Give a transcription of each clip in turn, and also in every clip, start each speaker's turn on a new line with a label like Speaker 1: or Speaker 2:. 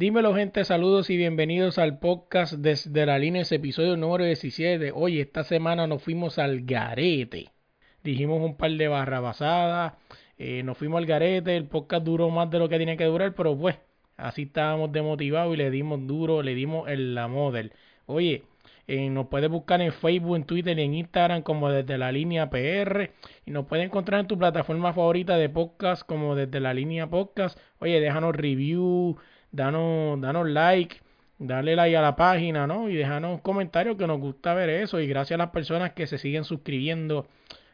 Speaker 1: Dímelo gente, saludos y bienvenidos al podcast desde la línea, ese episodio número 17. Oye, esta semana nos fuimos al garete. Dijimos un par de barrabasadas, eh, nos fuimos al garete, el podcast duró más de lo que tenía que durar, pero pues así estábamos demotivados y le dimos duro, le dimos el la model. Oye, eh, nos puedes buscar en Facebook, en Twitter en Instagram como desde la línea PR. Y nos puedes encontrar en tu plataforma favorita de podcast como desde la línea podcast. Oye, déjanos review, danos, danos like, dale like a la página, ¿no? Y déjanos comentarios que nos gusta ver eso. Y gracias a las personas que se siguen suscribiendo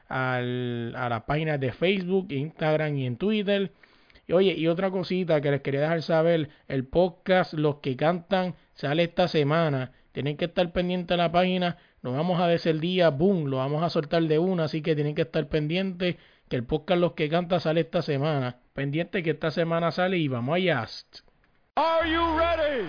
Speaker 1: al, a las páginas de Facebook, Instagram y en Twitter. Y oye, y otra cosita que les quería dejar saber, el podcast Los que cantan sale esta semana. Tienen que estar pendientes de la página. Nos vamos a decir el día, boom, lo vamos a soltar de una, así que tienen que estar pendientes que el podcast Los que cantan sale esta semana. Pendiente que esta semana sale y vamos allá.
Speaker 2: Are you ready?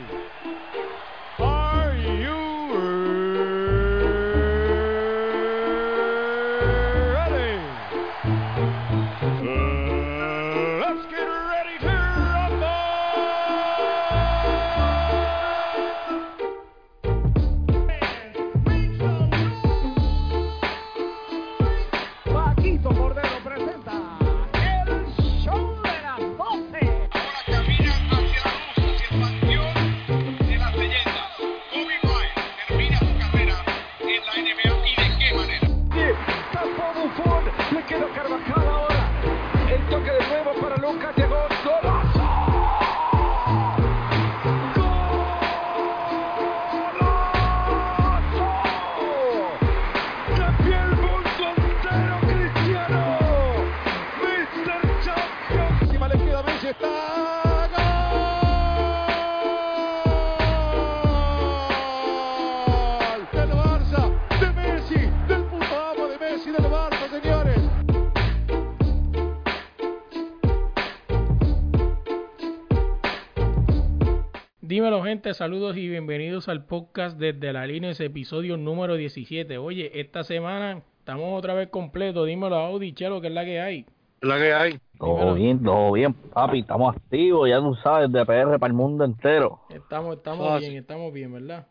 Speaker 1: Dímelo gente, saludos y bienvenidos al podcast desde la línea, ese episodio número 17. Oye, esta semana estamos otra vez completos. Dímelo a Audi, Chelo, que es la que hay.
Speaker 3: la que hay.
Speaker 1: Dímelo.
Speaker 4: Todo bien, todo bien, papi. Estamos activos, ya tú sabes, de PR para el mundo entero.
Speaker 1: Estamos, estamos
Speaker 3: Fácil.
Speaker 1: bien, estamos bien, ¿verdad?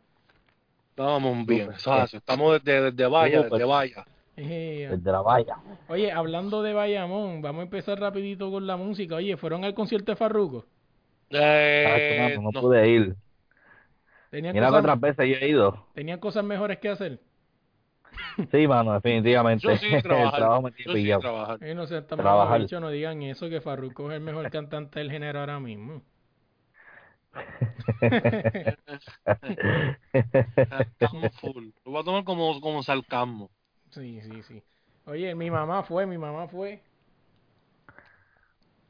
Speaker 3: Estábamos bien. Estamos desde, desde
Speaker 4: pues.
Speaker 3: desde Vaya.
Speaker 1: Eh,
Speaker 4: Desde la valla.
Speaker 1: Oye, hablando de Bayamón, vamos a empezar rapidito con la música. Oye, ¿fueron al concierto de Farruko?
Speaker 3: Eh,
Speaker 4: no,
Speaker 3: no.
Speaker 4: pude ir.
Speaker 1: ¿Tenían
Speaker 4: Mira que
Speaker 1: cosas,
Speaker 4: otras veces yo he ido.
Speaker 1: tenían cosas mejores que hacer?
Speaker 4: Sí, mano, definitivamente.
Speaker 3: Yo sí
Speaker 4: el
Speaker 3: trabajar.
Speaker 4: trabajo
Speaker 3: Yo sí trabajar.
Speaker 1: Eh, no sé, está
Speaker 4: Trabajar.
Speaker 1: dicho, no digan eso, que Farruko es el mejor cantante del género ahora mismo.
Speaker 3: Estamos full. Lo voy a tomar como, como sarcasmo.
Speaker 1: Sí, sí, sí. Oye, mi mamá fue, mi mamá fue.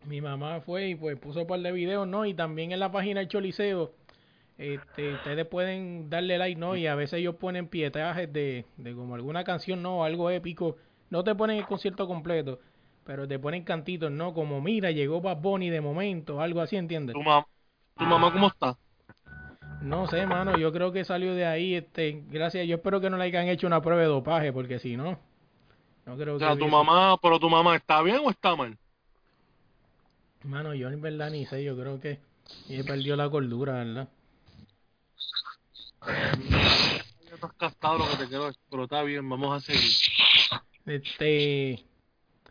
Speaker 1: Mi mamá fue y pues puso un par de videos, ¿no? Y también en la página del Choliseo, este, ustedes pueden darle like, ¿no? Y a veces ellos ponen pietajes de, de como alguna canción, ¿no? Algo épico. No te ponen el concierto completo, pero te ponen cantitos, ¿no? Como, mira, llegó Bad Bunny de momento, algo así, ¿entiendes?
Speaker 3: ¿Tu, ma- ¿Tu mamá cómo está?
Speaker 1: No sé, mano, yo creo que salió de ahí, este, gracias, yo espero que no le hayan hecho una prueba de dopaje, porque si no, no creo
Speaker 3: O
Speaker 1: que
Speaker 3: sea, tu
Speaker 1: hubiese-
Speaker 3: mamá, pero tu mamá está bien o está mal?
Speaker 1: Mano, yo en verdad ni sé, yo creo que ella perdió la cordura, ¿verdad?
Speaker 3: Ya estás gastado lo que te quiero pero está bien, vamos a seguir.
Speaker 1: Este,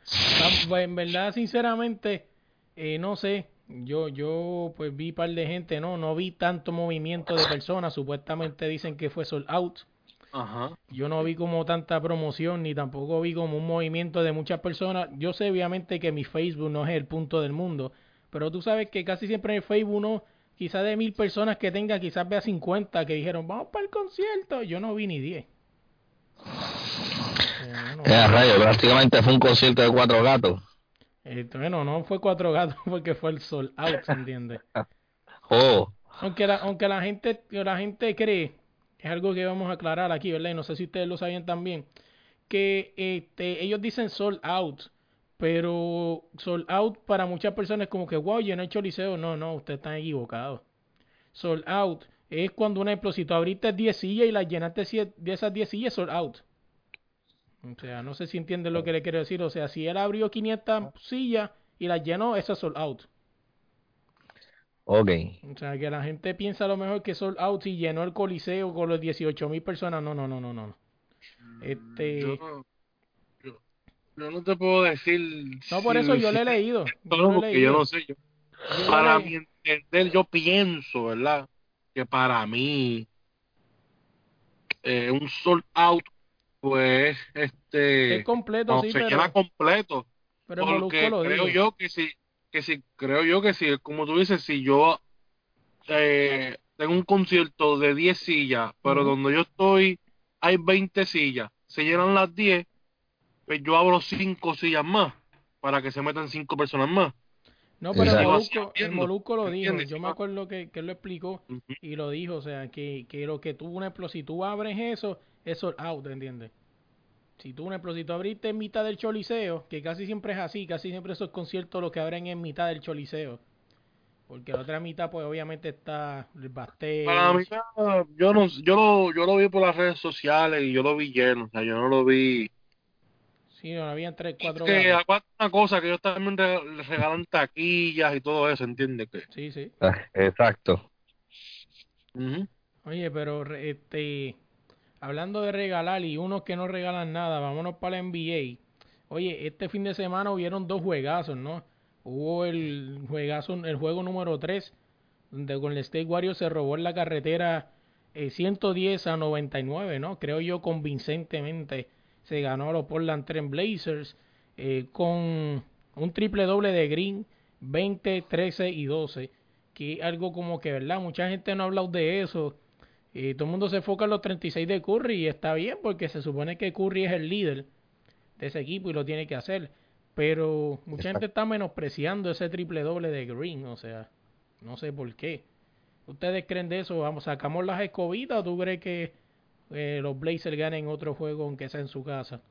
Speaker 1: tam- pues, en verdad, sinceramente, eh, no sé, yo, yo pues vi par de gente, no, no vi tanto movimiento de personas, supuestamente dicen que fue sold out,
Speaker 3: Ajá.
Speaker 1: yo no vi como tanta promoción, ni tampoco vi como un movimiento de muchas personas, yo sé obviamente que mi Facebook no es el punto del mundo, pero tú sabes que casi siempre en el Facebook uno, quizás de mil personas que tenga, quizás vea 50 que dijeron, vamos para el concierto, yo no vi ni 10. Eh, no,
Speaker 4: Eh, rayo, prácticamente fue un concierto de cuatro gatos.
Speaker 1: eh, bueno, no fue cuatro gatos porque fue el sol out, ¿entiendes?
Speaker 4: Oh,
Speaker 1: Aunque la, aunque la gente, la gente cree, es algo que vamos a aclarar aquí, ¿verdad? Y no sé si ustedes lo sabían también, que este, ellos dicen sold out, pero sold out para muchas personas es como que, wow, he hecho liceo. No, no, ustedes están equivocados. Sold out es cuando, un ejemplo, si tú abriste 10 sillas y las llenaste de esas 10 sillas, sold out. O sea, no sé si entienden lo que le quiero decir. O sea, si él abrió 500 sillas y las llenó, eso es sold out.
Speaker 4: Ok.
Speaker 1: O sea, que la gente piensa a lo mejor que Sold Out y llenó el coliseo con los 18 mil personas. No, no, no, no, no. Este...
Speaker 3: Yo, no- yo, yo no te puedo decir.
Speaker 1: No, por
Speaker 3: si
Speaker 1: eso yo
Speaker 3: lo
Speaker 1: le he leído. Yo
Speaker 3: no, porque yo no sé. Yo, para mi entender, yo pienso, ¿verdad? Que para mí, eh, un sold out, pues, este,
Speaker 1: Es completo,
Speaker 3: cuando
Speaker 1: sí,
Speaker 3: se
Speaker 1: pero,
Speaker 3: llena completo.
Speaker 1: pero
Speaker 3: Porque
Speaker 1: lo
Speaker 3: creo
Speaker 1: dijo.
Speaker 3: yo que si, que si, creo yo que si, como tú dices, si yo eh, tengo un concierto de 10 sillas, pero donde yo estoy hay 20 sillas, se llenan las 10, pues yo abro 5 sillas más para que se metan 5 personas más.
Speaker 1: No, pero el. Molusco, el Molusco lo dijo. Yo me acuerdo que, que él lo explicó y lo dijo. O sea, que, que lo que tú, un ejemplo, si tú abres eso, es sold out, ¿entiendes? Si tú, un ejemplo, si tú abriste en mitad del choliseo, que casi siempre es así, casi siempre esos conciertos los que abren en mitad del choliseo. Porque la otra mitad, pues obviamente está el bastel.
Speaker 3: Para mí, yo no, yo lo, yo lo vi por las redes sociales y yo lo vi lleno, o sea, yo no lo vi.
Speaker 1: Sí, no, habían tres, cuatro
Speaker 3: que
Speaker 1: barras.
Speaker 3: acuérdate una cosa, que ellos también regalan taquillas y todo eso, ¿entiendes? Que,
Speaker 1: Sí, sí.
Speaker 4: Ah, Exacto.
Speaker 3: Ujú.
Speaker 1: Oye, pero este, hablando de regalar y unos que no regalan nada, vámonos para la NBA. Oye, este fin de semana hubieron dos juegazos, ¿no? Hubo el juegazo, el juego número 3, donde con el State Warriors se robó en la carretera eh, 110 a 99, ¿no? Creo yo convincentemente se ganó a los Portland Trail Blazers eh, con un triple doble de Green, 20, 13 y 12, que algo como que, ¿verdad? Mucha gente no ha hablado de eso. Y todo el mundo se enfoca en los 36 de Curry y está bien porque se supone que Curry es el líder de ese equipo y lo tiene que hacer. Pero mucha gente está menospreciando ese triple doble de Green, o sea, no sé por qué. ¿Ustedes creen de eso? Vamos, ¿Sacamos las escobitas o tú crees que eh, los Blazers ganen otro juego aunque sea en su casa?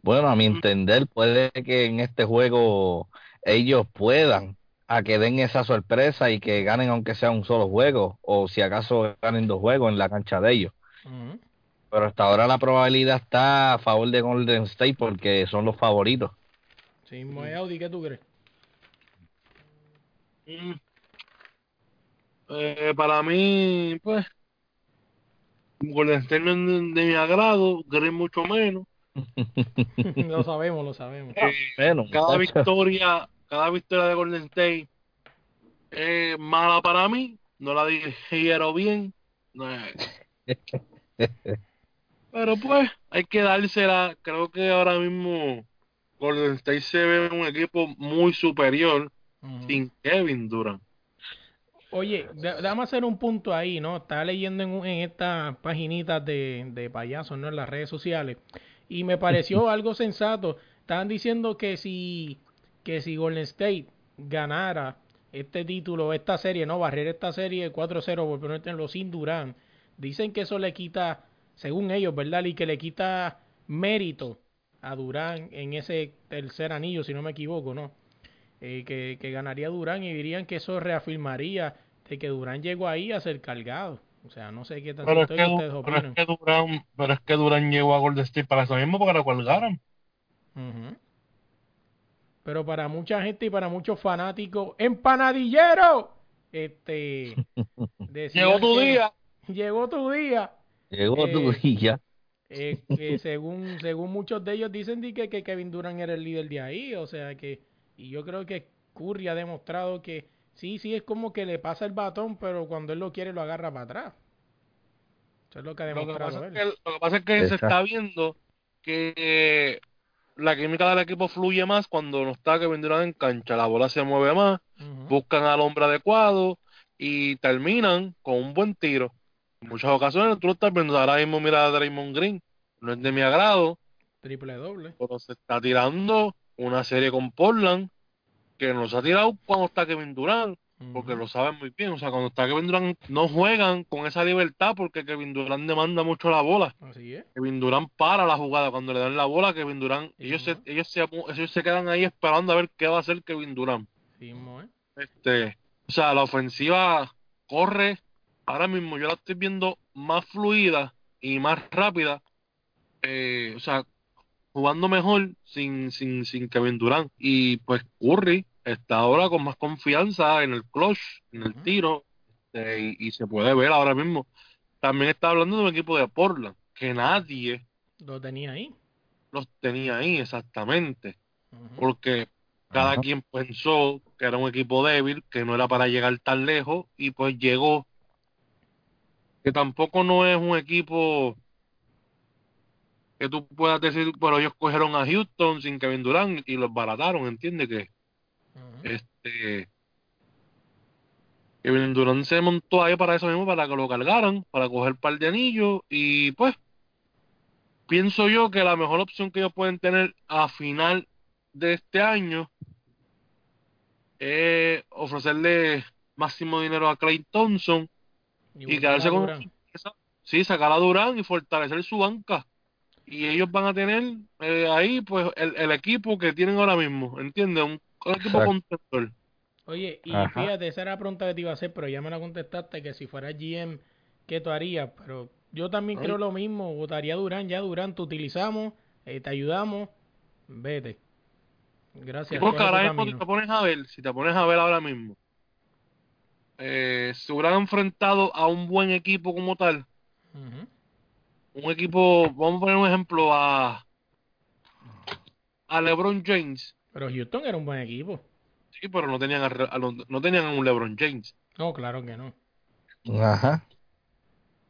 Speaker 4: Bueno, a mi entender, puede que en este juego ellos puedan a que den esa sorpresa y que ganen aunque sea un solo juego, o si acaso ganen dos juegos en la cancha de ellos. Pero hasta ahora la probabilidad está a favor de Golden State porque son los favoritos.
Speaker 1: Sí, Moe Audi, ¿qué tú crees?
Speaker 3: Mm. Eh, para mí, pues, Golden State no es de, de mi agrado, Green mucho menos.
Speaker 1: lo sabemos, lo sabemos.
Speaker 3: Eh,
Speaker 4: Bueno,
Speaker 3: cada victoria, cada victoria de Golden State es mala para mí, no la digiero bien. no Pero pues, hay que dársela. Creo que ahora mismo Golden State se ve un equipo muy superior sin Kevin Durant.
Speaker 1: Oye, da- déjame hacer un punto ahí, ¿no? Estaba leyendo en, un- en estas paginitas de, de payasos, ¿no? En las redes sociales. Y me pareció algo sensato. Estaban diciendo que si, que si Golden State ganara este título, esta serie, ¿no? Barrer esta serie 4-0 por ponértelo sin Durán. Dicen que eso le quita, según ellos, ¿verdad? Y que le quita mérito a Durán en ese tercer anillo, si no me equivoco, ¿no? eh, que, que ganaría Durán y dirían que eso reafirmaría de que Durán llegó ahí a ser cargado. O sea, no sé qué tan
Speaker 3: Pero es, que,
Speaker 1: ustedes
Speaker 3: pero es
Speaker 1: opinan.
Speaker 3: que Durant, pero es que Durant llegó a Golden State para eso mismo, para que lo colgaran.
Speaker 1: Ujú. Pero para mucha gente y para muchos fanáticos, ¡empanadillero! Este,
Speaker 3: Llegó tu
Speaker 1: que-
Speaker 3: día.
Speaker 1: Llegó tu día.
Speaker 4: Llegó tu
Speaker 1: Eh,
Speaker 4: día.
Speaker 1: Eh, que según según muchos de ellos dicen di que, que Kevin Durant era el líder de ahí, o sea que y yo creo que Curry ha demostrado que sí, sí es como que le pasa el batón, pero cuando él lo quiere lo agarra para atrás. Eso es lo que ha
Speaker 3: Lo que
Speaker 1: demostrado
Speaker 3: pasa es
Speaker 1: él.
Speaker 3: que, lo que, pasa es que se está viendo que la química del equipo fluye más cuando no está Kevin Durant en cancha. La bola se mueve más, buscan al hombre adecuado y terminan con un buen tiro. En muchas ocasiones tú lo estás viendo. Ahora mismo mira a Draymond Green. No es de mi agrado,
Speaker 1: Triple doble.
Speaker 3: pero se está tirando una serie con Portland que no se ha tirado cuando está Kevin Durant. Porque lo saben muy bien. O sea, cuando está Kevin Durant, no juegan con esa libertad porque Kevin Durant demanda mucho la bola.
Speaker 1: Así es.
Speaker 3: Kevin Durant para la jugada. Cuando le dan la bola, Kevin Durant,
Speaker 1: Sí,
Speaker 3: ellos, se, ellos, se, ellos se quedan ahí esperando a ver qué va a hacer Kevin Durant.
Speaker 1: Sí, mo, ¿eh?
Speaker 3: Este, o sea, la ofensiva corre. Ahora mismo yo la estoy viendo más fluida y más rápida. Eh, o sea, jugando mejor sin, sin, sin Kevin Durant. Y pues Curry está ahora con más confianza en el clutch, en el tiro, este, y, y se puede ver ahora mismo. También está hablando de un equipo de Portland, que nadie
Speaker 1: Lo tenía ahí.
Speaker 3: los tenía ahí exactamente, porque cada quien pensó que era un equipo débil, que no era para llegar tan lejos, y pues llegó. Que tampoco no es un equipo que tú puedas decir, pero ellos cogieron a Houston sin Kevin Durant y los barataron, ¿entiendes? Que Este Kevin Durant se montó ahí para eso mismo, para que lo cargaran, para coger par de anillos y pues pienso yo que la mejor opción que ellos pueden tener a final de este año es ofrecerle máximo dinero a Clay Thompson y quedarse con esa- sí, sacar a Durant y fortalecer su banca. Y ellos van a tener eh, ahí pues el, el equipo que tienen ahora mismo, ¿entiendes? Un, un equipo
Speaker 4: Exacto.
Speaker 3: contendor.
Speaker 1: Oye, y
Speaker 4: Ajá.
Speaker 1: fíjate, esa era la pregunta que te iba a hacer, pero ya me la contestaste, que si fuera GM, ¿qué tú harías? Pero yo también
Speaker 3: Ay.
Speaker 1: creo lo mismo, votaría a Durán, ya Durán, te utilizamos, eh, te ayudamos, vete. Gracias.
Speaker 3: porque ahora mismo te pones a ver, si te pones a ver ahora mismo, eh, se hubieran enfrentado a un buen equipo como tal, un equipo, vamos a poner un ejemplo a, a LeBron James,
Speaker 1: Pero Houston era un buen equipo.
Speaker 3: sí, pero no tenían a Re- a los- no tenían a un LeBron James.
Speaker 1: No, claro que no.
Speaker 4: Ajá.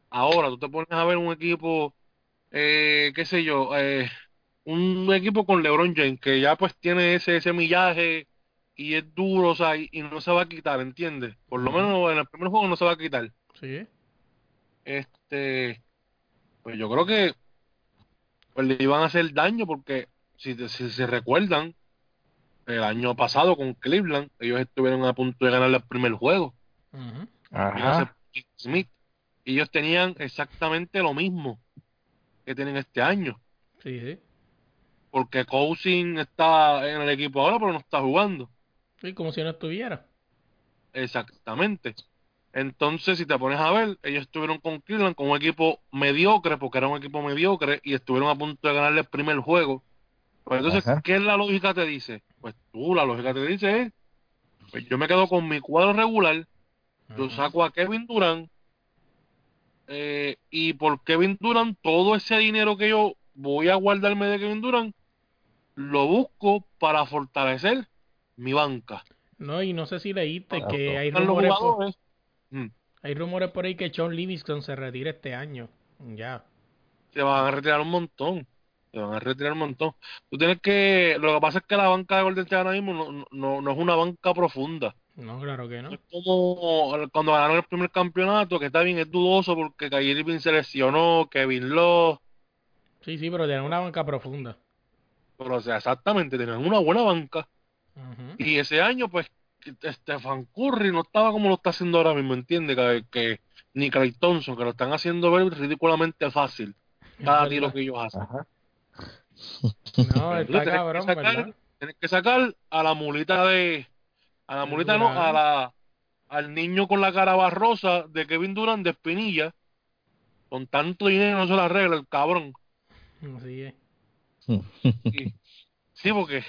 Speaker 3: Ahora tú te pones a ver un equipo, eh, qué sé yo, eh, un equipo con LeBron James que ya pues tiene ese, ese millaje y es duro, o sea, y, y no se va a quitar, ¿entiendes? Por lo menos en el primer juego no se va a quitar.
Speaker 1: Sí.
Speaker 3: Este, pues yo creo que pues le iban a hacer daño porque si, te- si se recuerdan, el año pasado con Cleveland, ellos estuvieron a punto de ganar el primer juego. A ser
Speaker 4: Ajá.
Speaker 3: Smith. Y ellos tenían exactamente lo mismo que tienen este año.
Speaker 1: Sí, sí.
Speaker 3: Porque Cousin está en el equipo ahora, pero no está jugando.
Speaker 1: Sí, como si no estuviera.
Speaker 3: Exactamente. Entonces, si te pones a ver, ellos estuvieron con Cleveland con un equipo mediocre, porque era un equipo mediocre, y estuvieron a punto de ganarle el primer juego. Pues entonces,
Speaker 4: Ajá.
Speaker 3: ¿qué es la lógica te dice? Pues tú, la lógica te dice es, pues yo me quedo con mi cuadro regular, yo saco a Kevin Durant, eh, y por Kevin Durant, todo ese dinero que yo voy a guardarme de Kevin Durant, lo busco para fortalecer mi banca.
Speaker 1: No, y no sé si leíste que hay rumores, por,
Speaker 3: mm,
Speaker 1: hay rumores por ahí que Sean Livingston se retira este año. Ya.
Speaker 3: se van a retirar un montón. Se van a retirar un montón. Tú tienes que. Lo que pasa es que la banca de Golden State ahora mismo no, no, no es una banca profunda.
Speaker 1: No, claro que no.
Speaker 3: Es como cuando ganaron el primer campeonato, que está bien, es dudoso porque Kyrie Irving se lesionó, Kevin Love.
Speaker 1: Sí, sí, pero tiene una banca profunda.
Speaker 3: Pero, o sea, exactamente, tenían una buena banca. Y ese año, pues, Stephen Curry no estaba como lo está haciendo ahora mismo, ¿entiendes? Que, que ni Clay Thompson, que lo están haciendo ver ridículamente fácil. Cada tiro que ellos hacen.
Speaker 4: Ajá.
Speaker 1: No, está
Speaker 3: tienes que
Speaker 1: cabrón,
Speaker 3: sacar-
Speaker 1: ¿verdad?
Speaker 3: Tienes que sacar a la mulita de. A la mulita, no, a la, al niño con la cara barrosa de Kevin Durant de Espinilla. Con tanto dinero no se la arregla el cabrón.
Speaker 1: Así es.
Speaker 3: Sí, sí, porque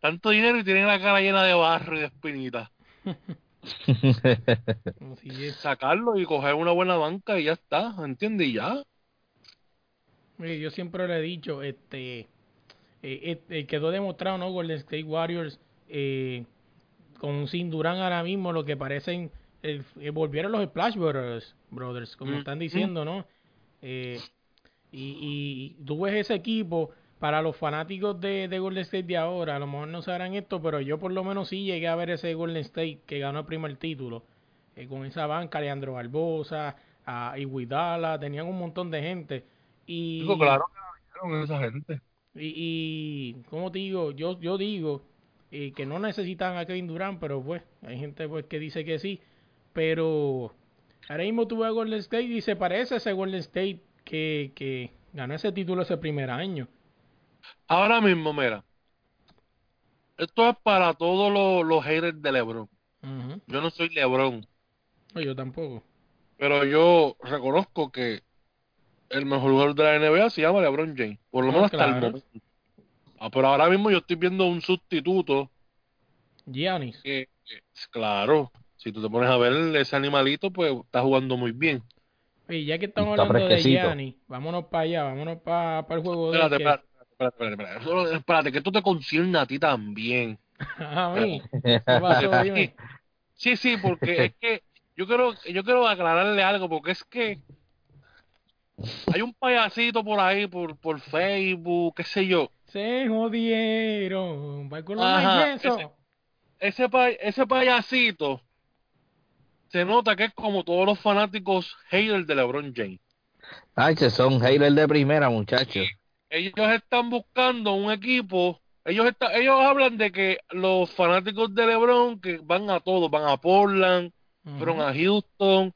Speaker 3: tanto dinero y tienen la cara llena de barro y de espinitas.
Speaker 1: Así es.
Speaker 3: Sacarlo y coger una buena banca y ya está, ¿entiendes? Y ya.
Speaker 1: Mire, yo siempre le he dicho, este, eh, eh, quedó demostrado, ¿no? Golden State Warriors eh, con sin Durán ahora mismo lo que parecen, eh, eh, volvieron los Splash Brothers, brothers como
Speaker 3: Mm,
Speaker 1: están
Speaker 3: mm.
Speaker 1: diciendo, ¿no? Eh, y, y tú ves ese equipo, para los fanáticos de, de Golden State de ahora, a lo mejor no sabrán esto, pero yo por lo menos sí llegué a ver ese Golden State que ganó el primer título, eh, con esa banca, Leandro Barbosa, a Iguidala, tenían un montón de gente. Y,
Speaker 3: Digo, claro que la vieron esa gente.
Speaker 1: y, y como te digo, yo, yo digo eh, que no necesitan a Kevin Durant, pero pues hay gente pues que dice que sí. Pero ahora mismo tuve a Golden State y se parece a ese Golden State que, que ganó ese título ese primer año.
Speaker 3: Ahora mismo, mira. Esto es para todos los, los haters de LeBron. Yo no soy LeBron.
Speaker 1: No, yo tampoco.
Speaker 3: Pero yo reconozco que el mejor jugador de la NBA se llama LeBron James. Por lo
Speaker 1: Ah,
Speaker 3: menos hasta el momento. Ah, pero ahora mismo yo estoy viendo un sustituto
Speaker 1: Giannis.
Speaker 3: que, que, claro, si tú te pones a ver ese animalito, pues está jugando muy bien.
Speaker 1: Oye, ya que estamos
Speaker 4: Está
Speaker 1: hablando de. Giannis, vámonos para allá, vámonos para el juego de
Speaker 3: Espérate,
Speaker 1: que-
Speaker 3: espérate, espérate, espérate, espérate, espérate, que esto te concierne a ti también.
Speaker 1: A mí. ¿Qué pasó? Dime.
Speaker 3: Sí, sí, porque es que yo quiero, yo quiero aclararle algo, porque es que hay un payasito por ahí, por, por Facebook, qué sé yo.
Speaker 1: Se jodieron. Va con los
Speaker 3: Ajá, ese- Ese, pa- ese payasito se nota que es como todos los fanáticos haters de LeBron James.
Speaker 4: Ay, son haters de primera, muchachos.
Speaker 3: Ellos están buscando un equipo. Ellos está, ellos hablan de que los fanáticos de LeBron que van a todos, van a Portland, fueron a Houston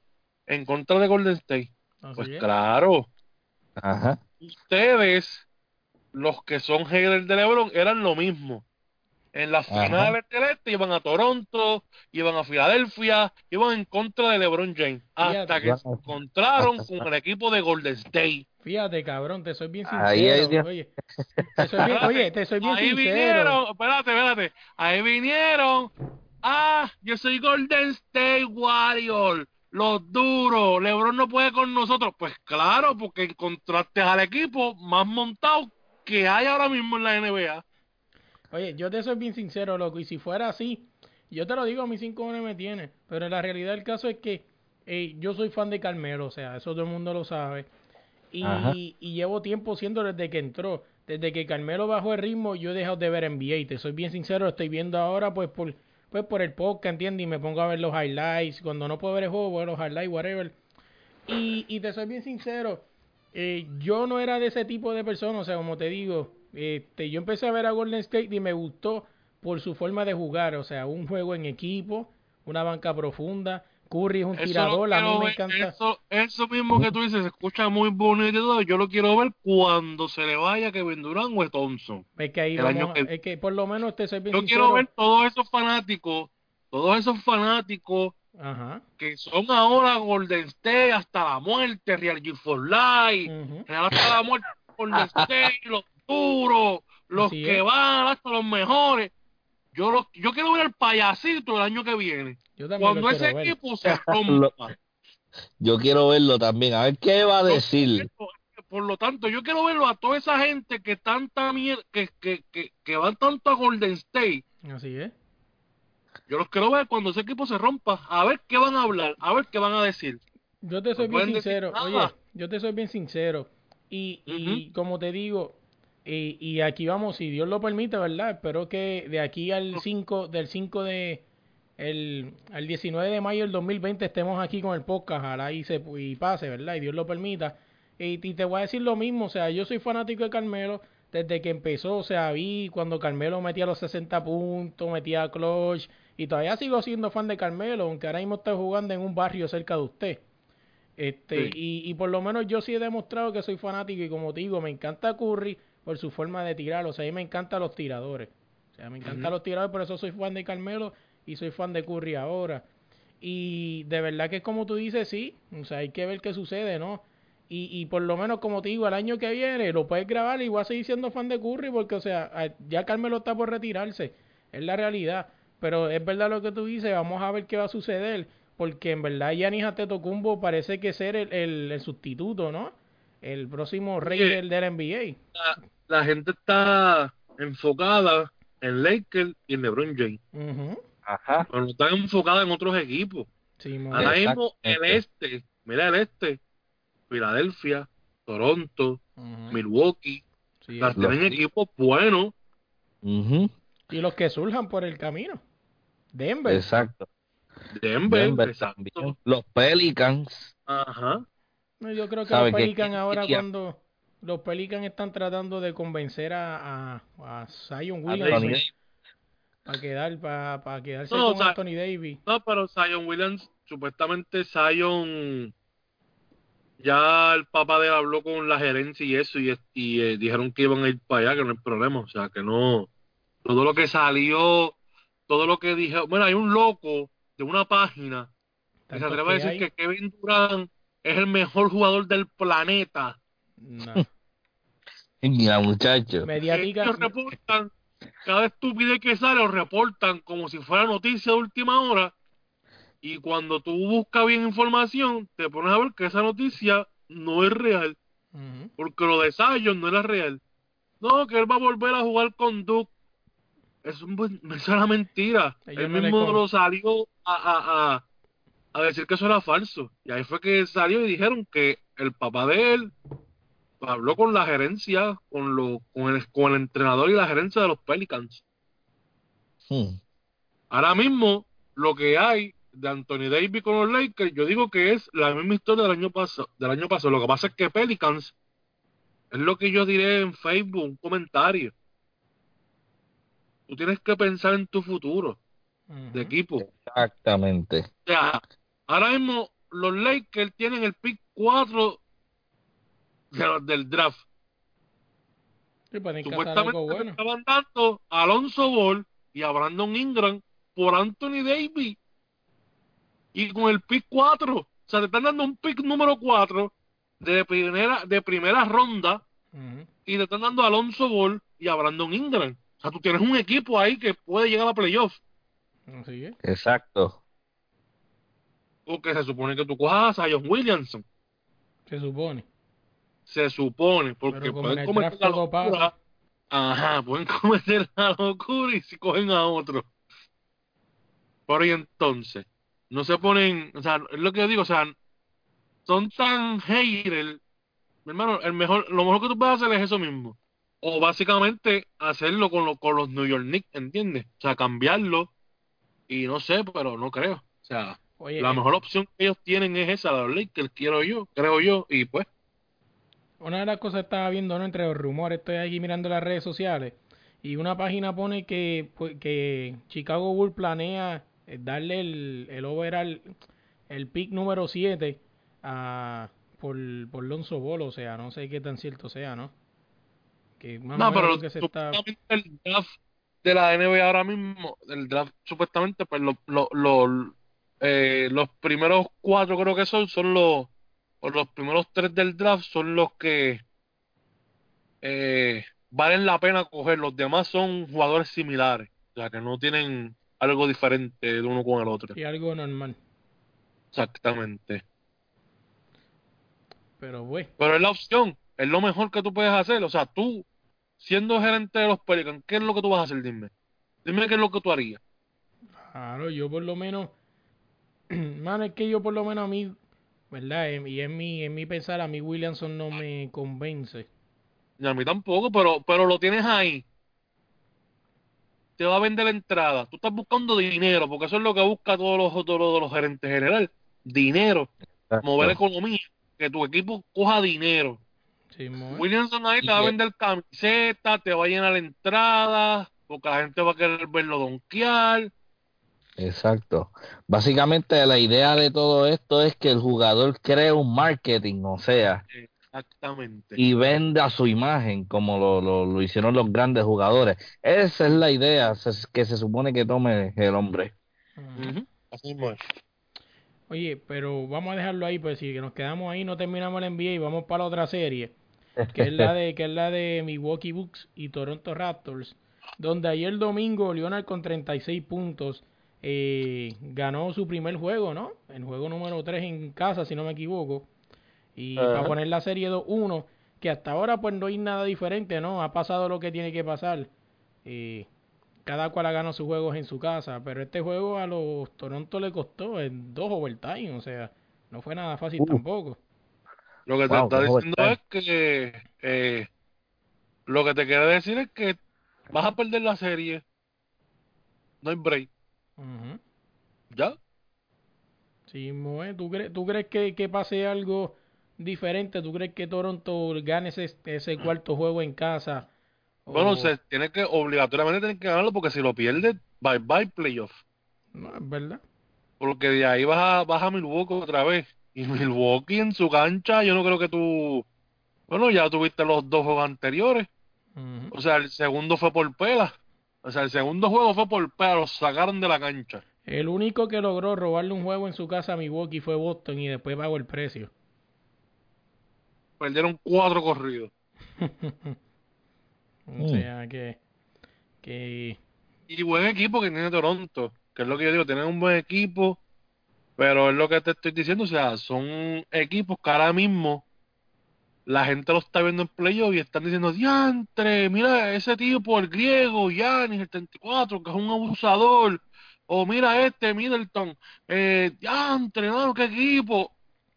Speaker 3: en contra de Golden State.
Speaker 1: Así
Speaker 3: Pues
Speaker 1: es.
Speaker 3: claro,
Speaker 4: Ajá.
Speaker 3: ustedes, los que son haters de LeBron, eran lo mismo. En las
Speaker 4: Ajá.
Speaker 3: finales del este iban a Toronto, iban a Filadelfia, iban en contra de LeBron James. Hasta
Speaker 1: Fíjate.
Speaker 3: que se encontraron con el equipo de Golden State.
Speaker 1: Fíjate, cabrón, te soy bien sincero.
Speaker 4: Ahí Dios.
Speaker 1: Oye, te soy bien, oye, te soy bien
Speaker 3: Ahí
Speaker 1: sincero.
Speaker 3: vinieron, espérate, espérate. Ahí vinieron. Ah, yo soy Golden State Warrior. Los duros. LeBron no puede con nosotros. Pues claro, porque encontraste al equipo más montado que hay ahora mismo en la NBA.
Speaker 1: Oye, yo te soy bien sincero, loco, y si fuera así, yo te lo digo, a mí cinco cojones me tiene, pero la realidad del caso es que yo soy fan de Carmelo, o sea, eso todo el mundo lo sabe, y, y llevo tiempo siendo desde que entró, desde que Carmelo bajó el ritmo, yo he dejado de ver NBA, y te soy bien sincero, lo estoy viendo ahora pues por, pues por el podcast, ¿entiendes? Y me pongo a ver los highlights, cuando no puedo ver el juego, veo los highlights, whatever, y, y te soy bien sincero, eh, yo no era de ese tipo de persona, o sea, como te digo, este, yo empecé a ver a Golden State y me gustó por su forma de jugar, o sea, un juego en equipo, una banca profunda, Curry es un
Speaker 3: Eso,
Speaker 1: tirador,
Speaker 3: lo
Speaker 1: a mí me encanta.
Speaker 3: eso, eso mismo que tú dices se escucha muy bonito. Yo lo quiero ver cuando se le vaya Kevin Durant o Thompson.
Speaker 1: Es que ahí vamos,
Speaker 3: que-
Speaker 1: es que por lo menos te soy bien
Speaker 3: Yo
Speaker 1: sincero.
Speaker 3: quiero ver todos esos fanáticos, todos esos fanáticos
Speaker 1: Ajá.
Speaker 3: que son ahora Golden State hasta la muerte, Real G for Life. Real hasta la muerte, Golden State, los duros, los
Speaker 1: Así
Speaker 3: que
Speaker 1: es.
Speaker 3: van hasta los mejores. Yo los, yo quiero ver el payasito el año que viene.
Speaker 1: Yo también
Speaker 3: Cuando ese
Speaker 1: ver.
Speaker 3: equipo se rompa.
Speaker 4: Yo quiero verlo también. A ver qué va a decir.
Speaker 3: Por lo tanto, yo quiero verlo a toda esa gente que tanta mier- que, que, que, que van tanto a Golden State.
Speaker 1: Así es.
Speaker 3: Yo los quiero ver cuando ese equipo se rompa, a ver qué van a hablar, a ver qué van a decir.
Speaker 1: Yo te soy
Speaker 3: No
Speaker 1: bien sincero, oye, yo te soy bien sincero. Y, y como te digo, y, y aquí vamos, si Dios lo permite, ¿verdad? Espero que de aquí al 5, del 5 de, el, al 19 de mayo del 2020 estemos aquí con el podcast, ojalá y, se, y pase, ¿verdad? Y Dios lo permita. Y, y te voy a decir lo mismo, o sea, yo soy fanático de Carmelo desde que empezó, o sea, vi cuando Carmelo metía los 60 puntos, metía clutch, y todavía sigo siendo fan de Carmelo, aunque ahora mismo está jugando en un barrio cerca de usted. Este,
Speaker 3: Sí.
Speaker 1: y, y por lo menos yo sí he demostrado que soy fanático y como te digo, me encanta Curry por su forma de tirar, o sea, a mí me encantan los tiradores. O sea, me encantan los tiradores, por eso soy fan de Carmelo y soy fan de Curry ahora. Y de verdad que es como tú dices, sí, o sea, hay que ver qué sucede, ¿no? Y, y por lo menos, como te digo, el año que viene lo puedes grabar y voy a seguir siendo fan de Curry porque, o sea, ya Carmelo está por retirarse, es la realidad. Pero es verdad lo que tú dices, vamos a ver qué va a suceder, porque en verdad Giannis Antetokounmpo parece que ser el, el, el sustituto, ¿no? El próximo rey del, del NBA.
Speaker 3: La, la gente está enfocada en Lakers y en LeBron James.
Speaker 4: Ajá.
Speaker 3: pero no están enfocadas en otros equipos.
Speaker 1: Sí,
Speaker 3: Ahora mismo el este, mira el este, Filadelfia, Toronto. Milwaukee,
Speaker 1: Sí,
Speaker 3: las tienen equipos buenos.
Speaker 4: Ujú.
Speaker 1: Y los que surjan por el camino. Denver.
Speaker 4: Exacto.
Speaker 3: Denver,
Speaker 4: Denver
Speaker 3: exacto.
Speaker 4: también. Los Pelicans.
Speaker 3: Ajá.
Speaker 1: No, Yo creo que
Speaker 4: ¿Sabe
Speaker 1: los
Speaker 4: qué?
Speaker 1: Pelicans ahora cuando los Pelicans están tratando de convencer a, a, a Zion
Speaker 4: Davis.
Speaker 1: para quedar para, para quedarse
Speaker 3: No, o
Speaker 1: con
Speaker 3: sea-
Speaker 1: Anthony Davis.
Speaker 3: No, pero Zion Williams, supuestamente Zion, ya el papá de él habló con la gerencia y eso, y, y eh, dijeron que iban a ir para allá, que no hay problema, o sea, que no, todo lo que salió, todo lo que dije, bueno, hay un loco de una página que se atreve a decir
Speaker 1: hay.
Speaker 3: que Kevin Durant es el mejor jugador del planeta.
Speaker 1: No.
Speaker 4: Ya, muchacho.
Speaker 1: Mediática.
Speaker 3: Ellos reportan, cada estupidez que sale lo reportan como si fuera noticia de última hora. Y cuando tú buscas bien información, te pones a ver que esa noticia no es real. Porque lo de Zion no era real. No, que él va a volver a jugar con Duke. Es un es una mentira.
Speaker 1: Ellos le
Speaker 3: mismo lo salió a, a, a, a decir que eso era falso. Y ahí fue que salió y dijeron que el papá de él habló con la gerencia, con, lo, con, el, con el entrenador y la gerencia de los Pelicans.
Speaker 4: Hmm.
Speaker 3: Ahora mismo, lo que hay de Anthony Davis con los Lakers, yo digo que es la misma historia del año pasado. Del año pasado. Lo que pasa es que Pelicans es lo que yo diré en Facebook, un comentario. Tú tienes que pensar en tu futuro de equipo. O
Speaker 4: Exactamente.
Speaker 3: sea, ahora mismo los Lakers tienen el pick 4 de los- del draft.
Speaker 1: Sí, cazar
Speaker 3: Supuestamente
Speaker 1: bueno.
Speaker 3: estaban dando a Alonso Ball y a Brandon Ingram por Anthony Davis. Y con el pick 4. O sea, te están dando un pick número 4 de primera, de primera ronda y te están dando a Alonso Ball y a Brandon Ingram. O sea, tú tienes un equipo ahí que puede llegar a playoff.
Speaker 1: Así es.
Speaker 4: Exacto.
Speaker 3: Porque se supone que tú cojas a John Williamson.
Speaker 1: Se supone.
Speaker 3: Se supone. Porque pueden cometer la locura. Ajá, pueden cometer la locura y si cogen a otro. Pero y entonces, no se ponen, o sea, es lo que yo digo, o sea, son tan haters, mi hermano, el mejor, lo mejor que tú puedes hacer es eso mismo. O básicamente hacerlo con, lo- con los New York Knicks, ¿entiendes? O sea, cambiarlo y no sé, pero no creo. O sea,
Speaker 1: Oye,
Speaker 3: la
Speaker 1: eh,
Speaker 3: mejor opción que ellos tienen es esa, la Lakers, quiero yo, creo yo, y pues,
Speaker 1: Una de las cosas que estaba viendo, ¿no? Entre los rumores, estoy aquí mirando las redes sociales y una página pone que, pues, que Chicago Bulls planea eh, darle el, el overall, el pick número 7 a, por, por Lonzo Ball, o sea, no sé qué tan cierto sea, ¿no? Que más o
Speaker 3: No,
Speaker 1: menos
Speaker 3: pero
Speaker 1: que se está...
Speaker 3: supuestamente el draft de la NBA ahora mismo, el draft supuestamente, pues lo, lo- lo- eh, los primeros cuatro creo que son, son los, o los primeros tres del draft son los que eh, valen la pena coger. Los demás son jugadores similares, o sea que no tienen algo diferente de uno con el otro.
Speaker 1: Y algo normal.
Speaker 3: Exactamente.
Speaker 1: Pero bueno,
Speaker 3: Pero es la opción, es lo mejor que tú puedes hacer. O sea, tú, siendo gerente de los Pelicans, ¿qué es lo que tú vas a hacer? Dime. Dime qué es lo que tú harías.
Speaker 1: claro, yo por lo menos... Mano, es que yo por lo menos a mí, ¿verdad? Y en mi, en mi pensar, a mí Williamson no me convence.
Speaker 3: Y a mí tampoco, pero, pero lo tienes ahí. Te va a vender la entrada. Tú estás buscando dinero, porque eso es lo que busca todos los, todos los, los gerentes general. Dinero.
Speaker 4: Exacto.
Speaker 3: Mover economía. Que tu equipo coja dinero.
Speaker 1: Sí,
Speaker 3: Williamson ahí te va a vender camiseta, te va a llenar entrada, porque la gente va a querer verlo donkear.
Speaker 4: Exacto. Básicamente la idea de todo esto es que el jugador cree un marketing, o sea,
Speaker 3: Exactamente.
Speaker 4: y venda su imagen como lo, lo, lo hicieron los grandes jugadores. Esa es la idea que se supone que tome el hombre.
Speaker 3: Así es.
Speaker 1: Oye, pero vamos a dejarlo ahí, pues si nos quedamos ahí no terminamos el NBA y vamos para la otra serie, que es la de que es la de Milwaukee Bucks y Toronto Raptors, donde ayer domingo Leonard con 36 puntos eh, ganó su primer juego, ¿no? El juego número 3 en casa, si no me equivoco. Y para poner la serie 2-1, que hasta ahora pues no hay nada diferente, ¿no? Ha pasado lo que tiene que pasar. Eh, cada cual ha ganado sus juegos en su casa, pero este juego a los Toronto le costó en dos overtime, o sea, no fue nada fácil
Speaker 4: Uh.
Speaker 1: tampoco.
Speaker 3: Lo que te
Speaker 4: Wow,
Speaker 3: está diciendo
Speaker 4: overtime.
Speaker 3: es que eh, lo que te quiere decir es que vas a perder la serie. No hay break.
Speaker 1: Ujú.
Speaker 3: ¿Ya?
Speaker 1: Sí, Moe, ¿tú, crees ¿tú crees que, que pase algo diferente? ¿Tú crees que Toronto gane ese, ese cuarto juego en casa? O-
Speaker 3: Bueno, se tiene que, obligatoriamente tienen que ganarlo porque si lo pierdes, bye bye playoff.
Speaker 1: No, es verdad.
Speaker 3: Porque de ahí vas a, vas a Milwaukee otra vez. Y Milwaukee en su cancha, yo no creo que tú. Bueno, ya tuviste los dos juegos anteriores. O sea, el segundo fue por pela. O sea, el segundo juego fue por los sacaron de la cancha.
Speaker 1: El único que logró robarle un juego en su casa a Milwaukee fue Boston y después pagó el precio.
Speaker 3: Perdieron cuatro corridos.
Speaker 1: O sea que, que
Speaker 3: Y buen equipo que tiene Toronto, que es lo que yo digo, tienen un buen equipo, pero es lo que te estoy diciendo, o sea, son equipos que ahora mismo la gente lo está viendo en playoff y están diciendo, diantre, mira ese tipo, el griego, Yanis, el 34, que es un abusador, o mira este, Middleton, eh, diantre, no, qué equipo,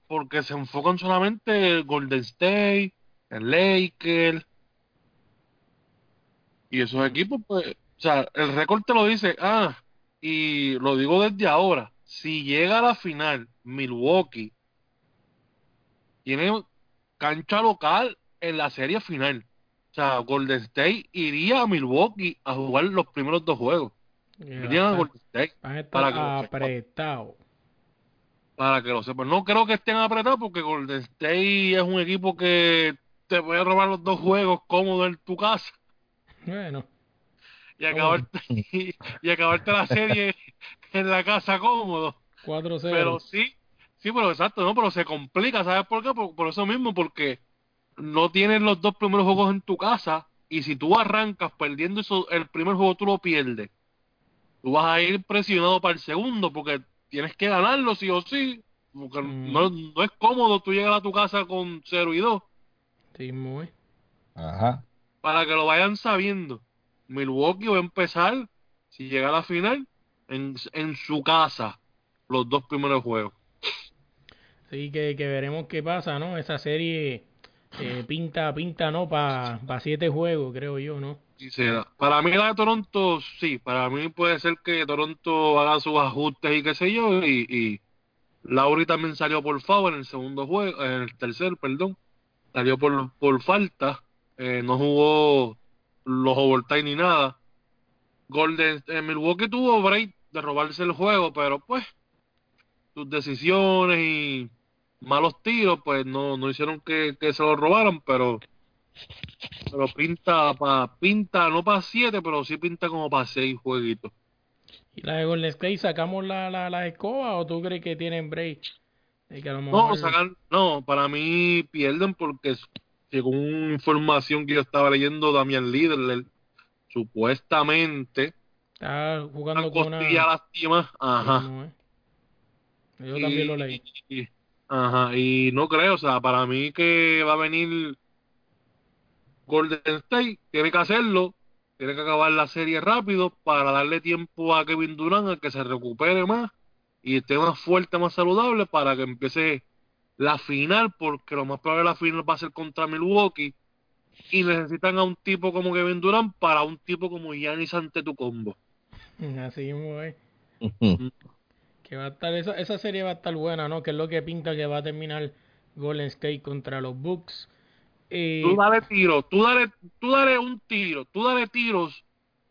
Speaker 3: porque se enfocan solamente en Golden State, en Lakers, y esos equipos, pues, o sea, el récord te lo dice, ah, y lo digo desde ahora, si llega a la final Milwaukee, tiene cancha local en la serie final. O sea, Golden State iría a Milwaukee a jugar los primeros dos juegos.
Speaker 1: que
Speaker 3: Irían a Golden State,
Speaker 1: van a
Speaker 3: para
Speaker 1: estar
Speaker 3: que lo sepa.
Speaker 1: apretados.
Speaker 3: para que lo sepan. No creo que estén apretados porque Golden State es un equipo que te puede robar los dos juegos cómodos en tu casa
Speaker 1: Bueno,
Speaker 3: y acabarte, y, y acabarte la serie en la casa cómodo.
Speaker 1: 4-0.
Speaker 3: Pero sí, sí, pero exacto, no, pero se complica, ¿sabes por qué? Por, por eso mismo, porque no tienes los dos primeros juegos en tu casa y si tú arrancas perdiendo eso, el primer juego tú lo pierdes, tú vas a ir presionado para el segundo porque tienes que ganarlo sí o sí, porque
Speaker 1: Mm.
Speaker 3: no, no es cómodo tú llegar a tu casa con 0 y 2
Speaker 1: sí, muy.
Speaker 4: Ajá.
Speaker 3: para que lo vayan sabiendo. Milwaukee va a empezar, si llega a la final, en, en su casa, los dos primeros juegos.
Speaker 1: Sí, que, que veremos qué pasa, ¿no? Esa serie eh, pinta, pinta, ¿no? Para pa siete juegos, creo yo, ¿no?
Speaker 3: Sí, será. Para mí la de Toronto, sí, para mí puede ser que Toronto haga sus ajustes y qué sé yo, y, y Lauri también salió por favor en el segundo juego, en el tercer, perdón, salió por, por falta, eh, no jugó los overtime ni nada. Golden, eh, Milwaukee tuvo break de robarse el juego, pero pues sus decisiones y malos tiros, pues no, no hicieron que, que se lo robaran, pero pero pinta pa, pinta no para siete, pero sí pinta como para seis jueguitos.
Speaker 1: ¿Y la de Golden State sacamos la, la, la escoba o tú crees que tienen break? De que a lo
Speaker 3: No, sacan, no, para mí pierden porque según información que yo estaba leyendo, Damian Líder supuestamente
Speaker 1: está jugando con una...
Speaker 3: costilla lastima, ajá.
Speaker 1: No, eh. Yo también lo leí.
Speaker 3: Y- Ajá, y no creo, o sea, para mí que va a venir Golden State, tiene que hacerlo, tiene que acabar la serie rápido para darle tiempo a Kevin Durant a que se recupere más y esté más fuerte, más saludable para que empiece la final, porque lo más probable la final va a ser contra Milwaukee y necesitan a un tipo como Kevin Durant para un tipo como Giannis Antetokounmpo.
Speaker 1: Así mismo es. Que va a estar, esa, esa serie va a estar buena, ¿no? Que es lo que pinta que va a terminar Golden State contra los Bucks. Eh,
Speaker 3: Tú dale tiro, tú dale, tú dale un tiro, tú dale tiros,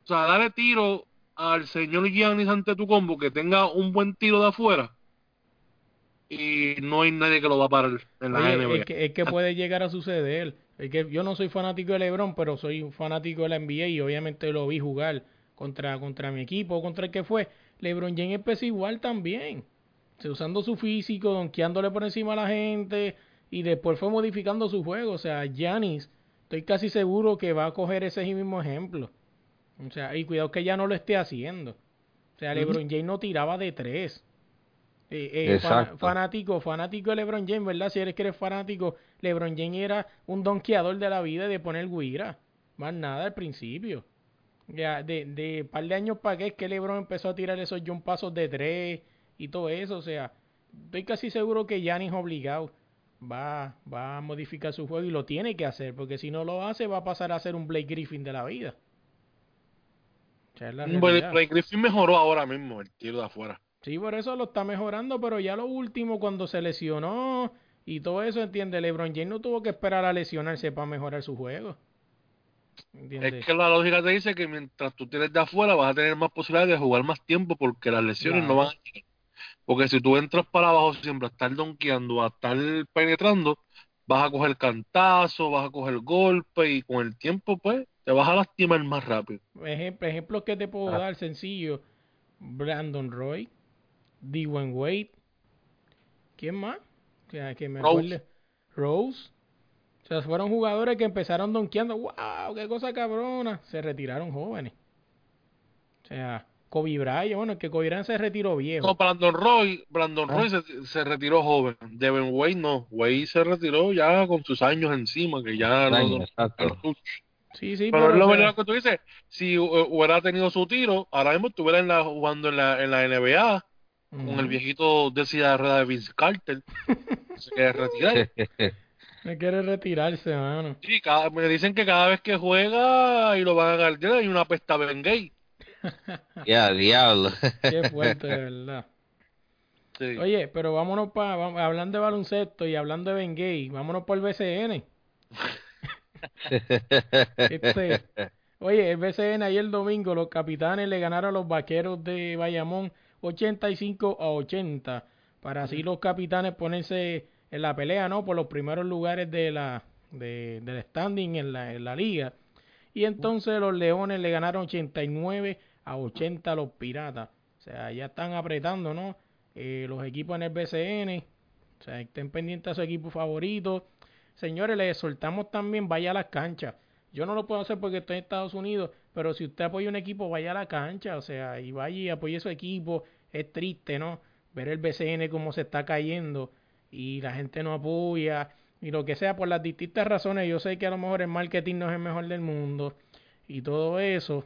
Speaker 3: o sea, dale tiro al señor Giannis ante tu combo que tenga un buen tiro de afuera y no hay nadie que lo va a parar en la
Speaker 1: Oye,
Speaker 3: NBA.
Speaker 1: es que, es que puede llegar a suceder. Es que yo no soy fanático de LeBron, pero soy un fanático de la NBA y obviamente lo vi jugar contra, contra mi equipo, contra el que fue. LeBron James empezó igual también. O sea, usando su físico, donkeándole por encima a la gente y después fue modificando su juego. O sea, Giannis, estoy casi seguro que va a coger ese mismo ejemplo. O sea, y cuidado que ya no lo esté haciendo. O sea, LeBron James no tiraba de tres. Eh, eh, fanático, fanático de LeBron James, ¿verdad? Si eres que eres fanático, LeBron James era un donkeador de la vida y de poner guira. Más nada al principio. Ya, de, de par de años para que es que LeBron empezó a tirar esos jump pasos de tres y todo eso. O sea, estoy casi seguro que Giannis obligado va, va a modificar su juego y lo tiene que hacer, porque si no lo hace va a pasar a ser un Blake Griffin de la vida. O sea, la
Speaker 3: Bueno,
Speaker 1: realidad.
Speaker 3: Blake Griffin mejoró ahora mismo el tiro de afuera.
Speaker 1: Sí, por eso lo está mejorando, pero ya lo último, cuando se lesionó y todo eso, entiende, LeBron James no tuvo que esperar a lesionarse para mejorar su juego. ¿Entiendes?
Speaker 3: Es que la lógica te dice que mientras tú tienes de afuera vas a tener más posibilidades de jugar más tiempo porque las lesiones no van a llegar. Porque si tú entras para abajo siempre a estar donkeando, a estar penetrando, vas a coger cantazo, vas a coger golpe y con el tiempo pues te vas a lastimar más rápido.
Speaker 1: Ejemplo, ejemplos que te puedo
Speaker 4: Ah.
Speaker 1: dar sencillo. Brandon Roy, Dwayne Wade. ¿Quién más? Que, que me
Speaker 3: Rose.
Speaker 1: acuerde. Rose. O sea, fueron jugadores que empezaron donkeando, wow, qué cosa cabrona, se retiraron jóvenes. O sea, Kobe Bryant, bueno, es que Kobe Bryant se retiró viejo.
Speaker 3: No, Brandon Roy, Brandon
Speaker 1: Ah.
Speaker 3: Roy se, se retiró joven. Devin Wade no. Wade se retiró ya con sus años encima, que ya no,
Speaker 4: Años,
Speaker 3: no-. Sí,
Speaker 1: Sí,
Speaker 3: pero es lo verdad que tú dices, si hu- hubiera tenido su tiro, ahora mismo estuviera en la, jugando en la, en la NBA con el viejito de silla de ruedas de Vince Carter. Se quiere retirar.
Speaker 1: No quiere retirarse, mano.
Speaker 3: Sí, cada- me dicen que cada vez que juega y lo van a guardar hay una pesta Ben Gay.
Speaker 4: Ya, diablo.
Speaker 1: Qué fuerte, de verdad.
Speaker 3: Sí.
Speaker 1: Oye, pero vámonos para, hablando de baloncesto y hablando de Ben Gay, vámonos por el BCN. Este, oye, el BCN ayer domingo, los capitanes le ganaron a los vaqueros de Bayamón 85 a 80. Para así los capitanes ponerse en la pelea, ¿no? Por los primeros lugares de la, de, del standing en la, en la liga. Y entonces los leones le ganaron 89 a 80 a los piratas. O sea, ya están apretando, ¿no? Eh, los equipos en el BCN. O sea, estén pendientes a su equipo favorito. Señores, les soltamos también, vaya a las canchas. Yo no lo puedo hacer porque estoy en Estados Unidos, pero si usted apoya un equipo, vaya a la cancha, o sea, y vaya y apoye su equipo. Es triste, ¿no? Ver el BCN cómo se está cayendo y la gente no apoya y lo que sea por las distintas razones. Yo sé que a lo mejor el marketing no es el mejor del mundo y todo eso,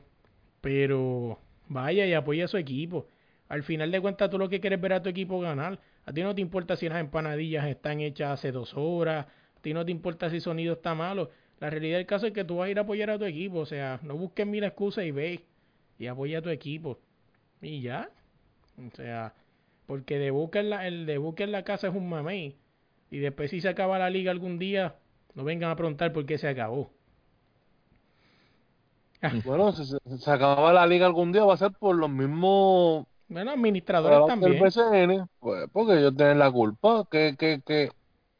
Speaker 1: pero vaya y apoya a su equipo. Al final de cuentas, tú lo que quieres ver a tu equipo ganar. A ti no te importa si las empanadillas están hechas hace dos horas. A ti no te importa si el sonido está malo. La realidad del caso es que tú vas a ir a apoyar a tu equipo. O sea, no busques mil excusas y ve y apoya a tu equipo. Y ya. O sea, porque de en la, el de busca en la casa es un mamey. Y después si se acaba la liga algún día, no vengan a preguntar por qué se acabó.
Speaker 3: Bueno, si se, se acaba la liga algún día va a ser por los mismos
Speaker 1: Bueno, administradores
Speaker 3: del
Speaker 1: también.
Speaker 3: BCN, pues, porque ellos tienen la culpa. ¿Qué, qué, qué,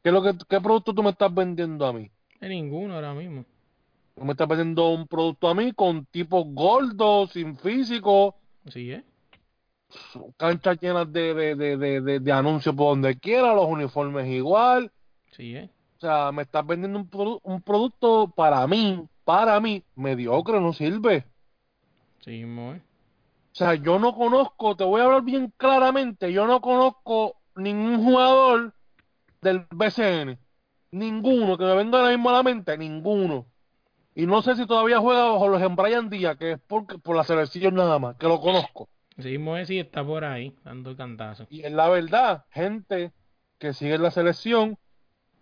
Speaker 3: qué, es lo que, ¿Qué producto tú me estás vendiendo a mí?
Speaker 1: Ninguno ahora mismo.
Speaker 3: Tú me estás vendiendo un producto a mí con tipos gordos, sin físico,
Speaker 1: Sí, ¿eh?
Speaker 3: Canchas llenas de, de, de, de, anuncios por donde quiera, los uniformes igual.
Speaker 1: Sí, ¿eh?
Speaker 3: O sea, me estás vendiendo un, produ- un producto para mí, para mí, mediocre, no sirve.
Speaker 1: Sí, mismo, ¿eh?
Speaker 3: O sea, yo no conozco, te voy a hablar bien claramente, yo no conozco ningún jugador del BCN. Ninguno que me venga ahora mismo a la mente, ninguno. Y no sé si todavía juega bajo los Brian Díaz, que es por, por la selección nada más, que lo conozco.
Speaker 1: Sí, mismo es y está por ahí, dando cantazo.
Speaker 3: Y es la verdad, gente que sigue la selección,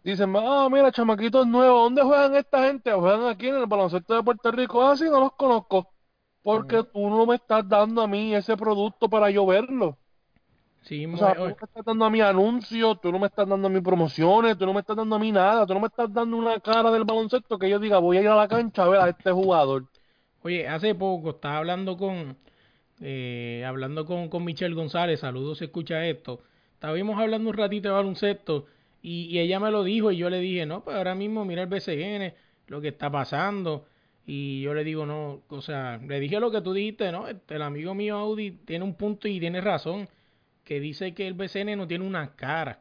Speaker 3: dicen, ah, mira, chamaquitos nuevos, ¿dónde juegan esta gente? Juegan aquí en el baloncesto de Puerto Rico. Ah, sí, no los conozco. Porque tú no me estás dando a mí ese producto para yo verlo.
Speaker 1: Sí,
Speaker 3: O sea, tú no me estás dando a mí anuncios, tú no me estás dando a mí promociones, tú no me estás dando a mí nada, tú no me estás dando una cara del baloncesto que yo diga, voy a ir a la cancha a ver a este jugador.
Speaker 1: Oye, hace poco estaba hablando con eh, hablando con, con Michelle González, saludos si escucha esto. Estábamos hablando un ratito de baloncesto y, y ella me lo dijo y yo le dije, no, pues ahora mismo mira el BCN, lo que está pasando. Y yo le digo, no, o sea, le dije lo que tú dijiste, ¿no? Este, El amigo mío Audi tiene un punto y tiene razón, que dice que el BCN no tiene una cara.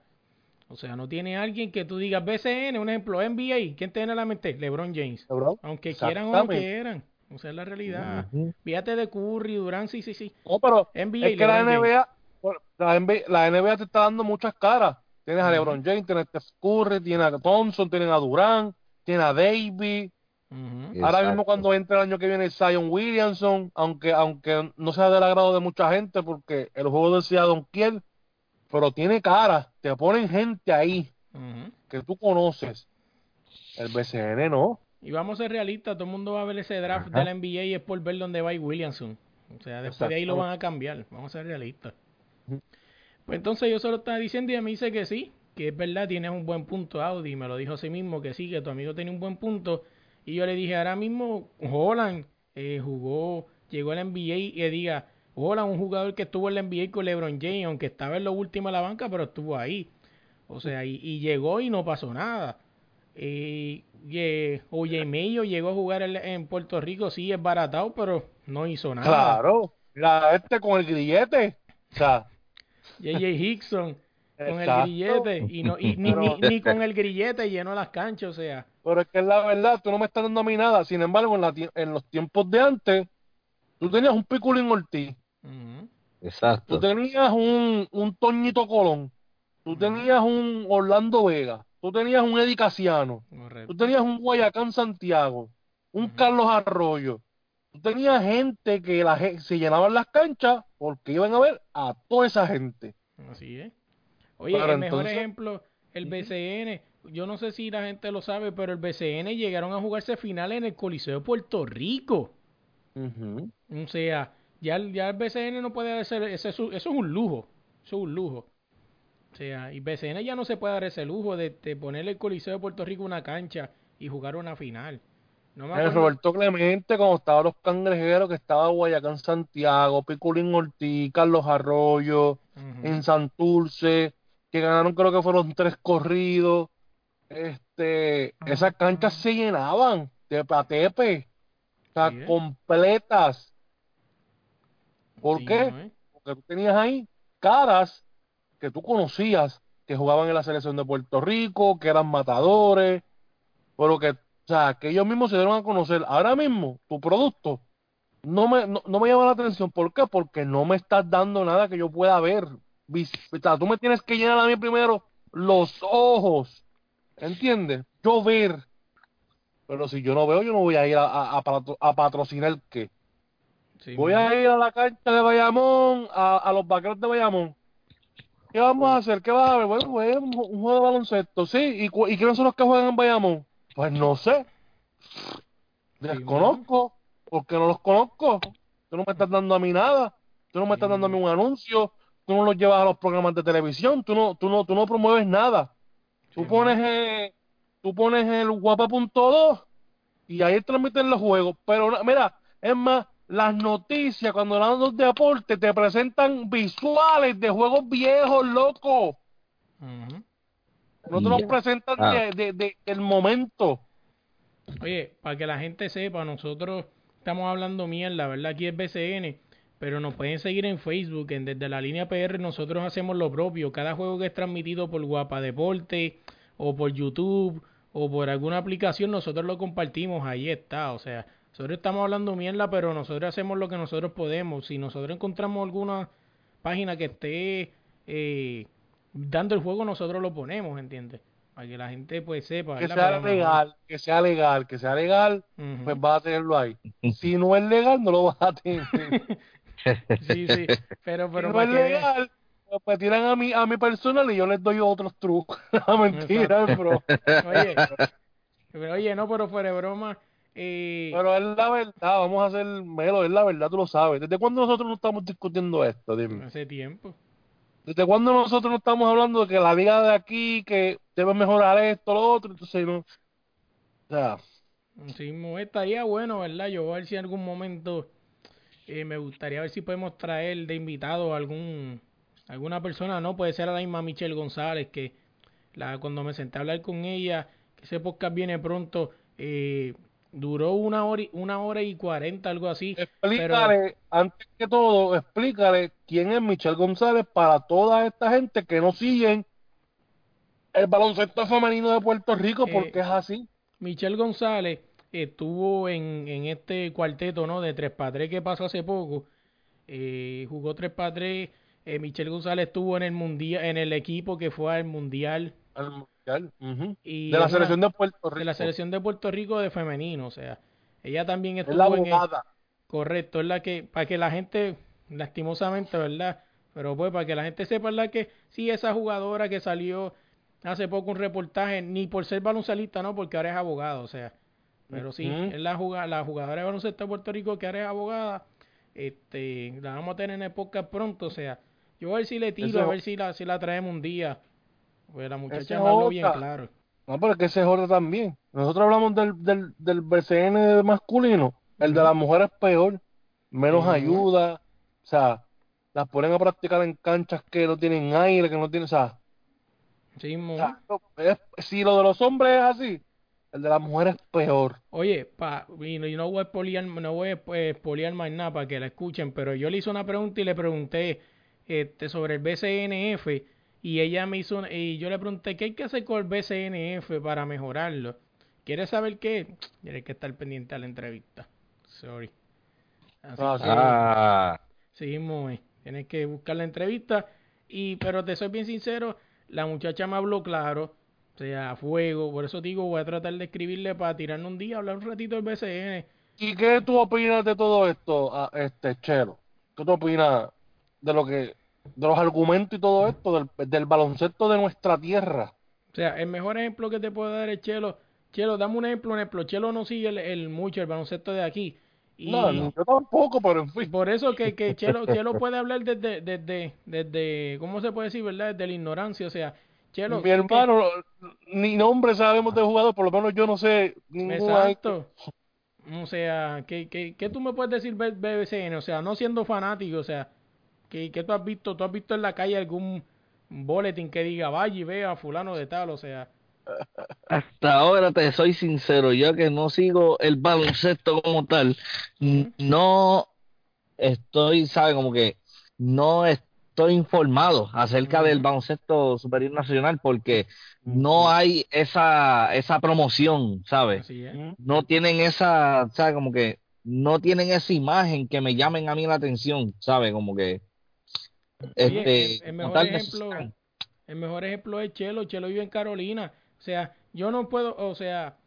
Speaker 1: O sea, no tiene alguien que tú digas BCN, un ejemplo, NBA, ¿quién a la mente? LeBron James.
Speaker 3: ¿verdad?
Speaker 1: Aunque quieran o no quieran. O sea, es la realidad.
Speaker 3: Ujú.
Speaker 1: Fíjate de Curry, Durán, sí, sí, sí.
Speaker 3: No, pero
Speaker 1: NBA
Speaker 3: es que la. NBA, la NBA, la NBA te está dando muchas caras. Tienes a. LeBron James, tienes a Steph Curry, tienes a Thompson, tienes a Durán, tienes a Davis. Ahora mismo cuando entre el año que viene Zion Williamson, aunque aunque no sea del agrado de mucha gente porque el juego decía Don Kiel, pero tiene cara, te ponen gente ahí que tú conoces. El BCN no.
Speaker 1: Y vamos a ser realistas, todo el mundo va a ver ese draft
Speaker 3: Ajá.
Speaker 1: de la NBA y es por ver dónde va Williamson. O sea, después de ahí lo van a cambiar. Vamos a ser realistas. Pues entonces yo solo estaba diciendo y me dice que sí, que es verdad, tienes un buen punto, Audi. Me lo dijo así mismo, que sí, que tu amigo tiene un buen punto. Y yo le dije, ahora mismo Holland eh, jugó, llegó a la NBA y diga, Holland, un jugador que estuvo en la NBA con LeBron James, aunque estaba en lo último de la banca, pero estuvo ahí. O sea, y, y llegó y no pasó nada. Eh, y, eh, Oye Mayo llegó a jugar en, en Puerto Rico, sí, es baratado, pero no hizo nada.
Speaker 3: Claro. Mira, este con el grillete. O sea,
Speaker 1: JJ Hickson, con el
Speaker 3: Exacto.
Speaker 1: grillete y no y ni, ni, ni con el grillete lleno las canchas, o sea,
Speaker 3: Pero es que la verdad, tú no me estás dando a mí nada. Sin embargo, en, la en los tiempos de antes, tú tenías un Piculín Ortiz,
Speaker 1: ujú,
Speaker 3: tú
Speaker 4: Exacto.
Speaker 3: tenías un, un Toñito Colón, tú tenías un Orlando Vega, tú tenías un Eddie Casiano,
Speaker 1: correcto.
Speaker 3: tú tenías un Guayacán Santiago, un Carlos Arroyo. Tú tenías gente que la, se llenaban las canchas porque iban a ver a toda esa gente.
Speaker 1: Así es. Oye,
Speaker 3: Pero
Speaker 1: el mejor
Speaker 3: entonces-
Speaker 1: ejemplo, el BCN, yo no sé si la gente lo sabe, pero el BCN llegaron a jugarse finales en el Coliseo de Puerto Rico. O sea, ya, el- ya el BCN no puede hacer, ese es su- eso es un lujo, eso es un lujo. O sea, y BCN ya no se puede dar ese lujo de, de ponerle el Coliseo de Puerto Rico una cancha y jugar una final. No me
Speaker 3: El
Speaker 1: acuerdo-
Speaker 3: Roberto Clemente, cuando estaban los cangrejeros, que estaba Guayacán Santiago, Piculín Ortiz, Carlos Arroyo, en Santurce, que ganaron creo que fueron tres corridos. Este, esas canchas se llenaban de patepe, o sea,
Speaker 1: Sí, ¿eh?
Speaker 3: completas. ¿Por
Speaker 1: Sí,
Speaker 3: qué?
Speaker 1: ¿no, eh?
Speaker 3: Porque tú tenías ahí caras que tú conocías, que jugaban en la selección de Puerto Rico, que eran matadores, pero que, o sea, que ellos mismos se dieron a conocer. Ahora mismo, tu producto no me, no, no me llama la atención. ¿Por qué? Porque no me estás dando nada que yo pueda ver. O sea, tú me tienes que llenar a mí primero los ojos. ¿Entiendes? Yo ver. Pero si yo no veo, yo no voy a ir a, a, a patro- a patrocinar qué.
Speaker 1: Sí,
Speaker 3: Voy a ir a la cancha de Bayamón, a, a los vaqueros de Bayamón. ¿Qué vamos a hacer? ¿Qué vas a ver? Bueno, pues un, un juego de baloncesto, sí. ¿Y, cu- ¿Y quiénes son los que juegan en Bayamón? Pues no sé. Desconozco, porque no los conozco. Tú no me estás dando a mí nada. Tú no me estás dando a mí un anuncio. Tú no los llevas a los programas de televisión. Tú no, tú no, tú no promueves nada. Tú pones, eh, tú pones el guapa.2 y ahí transmiten los juegos. Pero mira, es más, las noticias cuando hablan de deporte te presentan visuales de juegos viejos, loco. No te los presentan
Speaker 4: Ah.
Speaker 3: de, de- de- del momento.
Speaker 1: Oye, para que la gente sepa, nosotros estamos hablando mierda, ¿verdad? Aquí es BCN, pero nos pueden seguir en Facebook, en Desde la Línea PR, nosotros hacemos lo propio. Cada juego que es transmitido por Guapa Deporte, o por YouTube, o por alguna aplicación, nosotros lo compartimos, ahí está. O sea, nosotros estamos hablando mierda, pero nosotros hacemos lo que nosotros podemos. Si nosotros encontramos alguna página que esté eh, dando el juego, nosotros lo ponemos, ¿entiendes? Para que la gente pues sepa.
Speaker 3: Que sea
Speaker 1: no-
Speaker 3: legal, que sea legal, que sea legal, pues vas a tenerlo ahí. Si no es legal, no lo vas a tener.
Speaker 1: Sí, sí, pero,
Speaker 3: si
Speaker 1: pero
Speaker 3: no
Speaker 1: para
Speaker 3: es
Speaker 1: que
Speaker 3: legal, pues me tiran a mi, a mi personal y yo les doy otros trucos. No, mentira, bro.
Speaker 1: Oye, pero, oye, no, pero fuera de broma, eh,
Speaker 3: Pero es la verdad, vamos a hacer melo, es la verdad, tú lo sabes. ¿Desde cuándo nosotros no estamos discutiendo esto? Dime.
Speaker 1: hace tiempo.
Speaker 3: ¿Desde cuándo nosotros no estamos hablando de que la liga de aquí, que debe mejorar esto, lo otro? Entonces, no. O sea,
Speaker 1: Sí, estaría bueno, ¿verdad? Yo voy a ver si en algún momento eh, me gustaría ver si podemos traer de invitado a algún alguna persona, no puede ser a la misma Michelle González, que la cuando me senté a hablar con ella, que ese podcast viene pronto, eh, duró una hora y, una hora y cuarenta, algo así.
Speaker 3: explícale, antes que todo, explícale quién es Michelle González para toda esta gente que no siguen el baloncesto femenino de Puerto Rico,
Speaker 1: Eh,
Speaker 3: porque es así.
Speaker 1: Michelle González estuvo en, en este cuarteto ¿no? de 3 para 3 que pasó hace poco. Eh, jugó 3 para 3. Eh, Michelle González estuvo en el mundial, en el equipo que fue al mundial
Speaker 3: al mundial,
Speaker 1: y
Speaker 3: de la
Speaker 1: es una-
Speaker 3: selección de Puerto Rico.
Speaker 1: de la selección de Puerto Rico de femenino. O sea, ella también
Speaker 3: es la
Speaker 1: estuvo en el,
Speaker 3: abogada.
Speaker 1: correcto, es la que para que la gente lastimosamente, ¿verdad? Pero pues para que la gente sepa, ¿verdad? Que sí esa jugadora que salió hace poco un reportaje ni por ser baloncelista, no, porque ahora es abogado, o sea, pero sí, es la, juga- la jugadora de baloncesto de Puerto Rico que ahora es abogada. Este, la vamos a tener en el podcast pronto, o sea, yo a ver si le tiro,
Speaker 3: Eso-
Speaker 1: a ver si la, si la traemos un día. Pues la muchacha habló bien claro.
Speaker 3: No, pero es que ese es otro también. Nosotros hablamos del, del, del BCN masculino. El de las mujeres es peor. Menos ayuda. O sea, las ponen a practicar en canchas que no tienen aire, que no tienen. O sea,
Speaker 1: Sí,
Speaker 3: o sea, es- si lo de los hombres es así, el de las mujeres es peor.
Speaker 1: Oye, pa, y no, voy a espoliar, no voy a eh, espoliar más nada para que la escuchen, pero yo le hice una pregunta y le pregunté este, sobre el BCNF Y ella me hizo, y yo le pregunté, ¿qué hay que hacer con el BCNF para mejorarlo? ¿Quieres saber qué? Tienes que estar pendiente a la entrevista. Sorry. Así
Speaker 3: Ah,
Speaker 1: que-
Speaker 3: sí.
Speaker 4: Ah,
Speaker 1: Seguimos, eh. tienes que buscar la entrevista. Y, pero te soy bien sincero, la muchacha me habló claro, o sea, a fuego. Por eso digo, voy a tratar de escribirle para tirarnos un día, hablar un ratito del BCN.
Speaker 3: ¿Y qué tú opinas de todo esto, ah, este Chelo? ¿Qué tú opinas de lo que, de los argumentos y todo esto del, del baloncesto de nuestra tierra?
Speaker 1: O sea, el mejor ejemplo que te puedo dar es Chelo. Chelo, dame un ejemplo, un ejemplo. Chelo no sigue el, el mucho el baloncesto de aquí. Y
Speaker 3: No, yo tampoco, pero en fin.
Speaker 1: por eso que, que Chelo, Chelo puede hablar desde, desde, desde, ¿cómo se puede decir, verdad? Desde la ignorancia. O sea, Chelo.
Speaker 3: Mi
Speaker 1: que-
Speaker 3: hermano, ni nombre sabemos de jugador, por lo menos yo no sé
Speaker 1: Exacto. O sea, ¿qué, qué, qué tú me puedes decir BBCN? O sea, no siendo fanático, o sea, ¿qué, qué tú has visto? ¿Tú has visto en la calle algún boletín que diga vaya y vea a fulano de tal? O sea,
Speaker 4: hasta ahora te soy sincero, yo que no sigo el baloncesto como tal, no estoy, sabe, como que no estoy informado acerca del
Speaker 1: Ujú.
Speaker 4: baloncesto superior nacional porque no hay esa esa promoción, ¿sabes?
Speaker 1: así es.
Speaker 4: No tienen esa, ¿sabes? Como que no tienen esa imagen que me llamen a mí la atención, ¿sabes? Como que
Speaker 1: Oye,
Speaker 4: este,
Speaker 1: el, mejor ejemplo, el mejor ejemplo es Chelo. Chelo vive en Carolina. O sea, yo no puedo, o sea,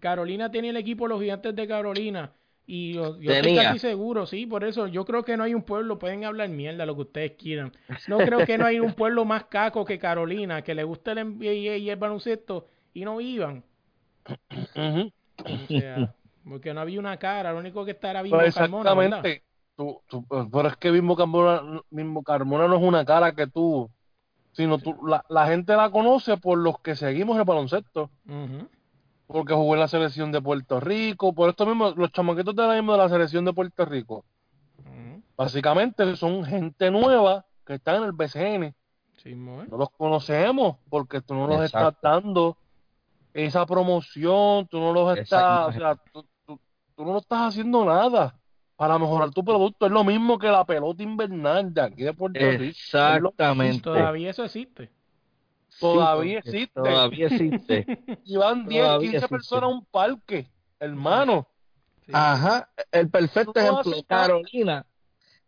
Speaker 1: Carolina tiene el equipo Los Gigantes de Carolina. Y yo, yo estoy casi seguro, sí, por eso yo creo que no hay un pueblo, pueden hablar mierda lo que ustedes quieran. No creo que no hay un pueblo más caco que Carolina, que le gusta el NBA y el baloncesto y no iban. O sea, porque no había una cara, lo único que está era Bimbo
Speaker 3: Pues
Speaker 1: Carmona, ¿verdad?
Speaker 3: Tú, tú- pero es que mismo Carmona, mismo Carmona no es una cara que tú, sino tú, la, la gente la conoce por los que seguimos el baloncesto, porque jugó en la selección de Puerto Rico, por esto mismo, los chamaquitos de ahora mismo de la selección de Puerto Rico, básicamente son gente nueva que está en el BCN,
Speaker 1: Sí, ¿eh?
Speaker 3: no los conocemos porque tú no
Speaker 4: Exacto.
Speaker 3: estás dando esa promoción, tú no los estás, o sea, tú, tú- tú no estás haciendo nada para mejorar tu producto. Es lo mismo que la pelota invernal de aquí de Puerto Rico.
Speaker 4: Exactamente.
Speaker 1: Todavía eso existe.
Speaker 3: Todavía existe.
Speaker 4: Todavía existe.
Speaker 3: Y van 10,
Speaker 4: Todavía
Speaker 3: 15
Speaker 4: existe.
Speaker 3: personas a un parque, hermano.
Speaker 1: Sí.
Speaker 4: Ajá, el perfecto ejemplo. Carolina.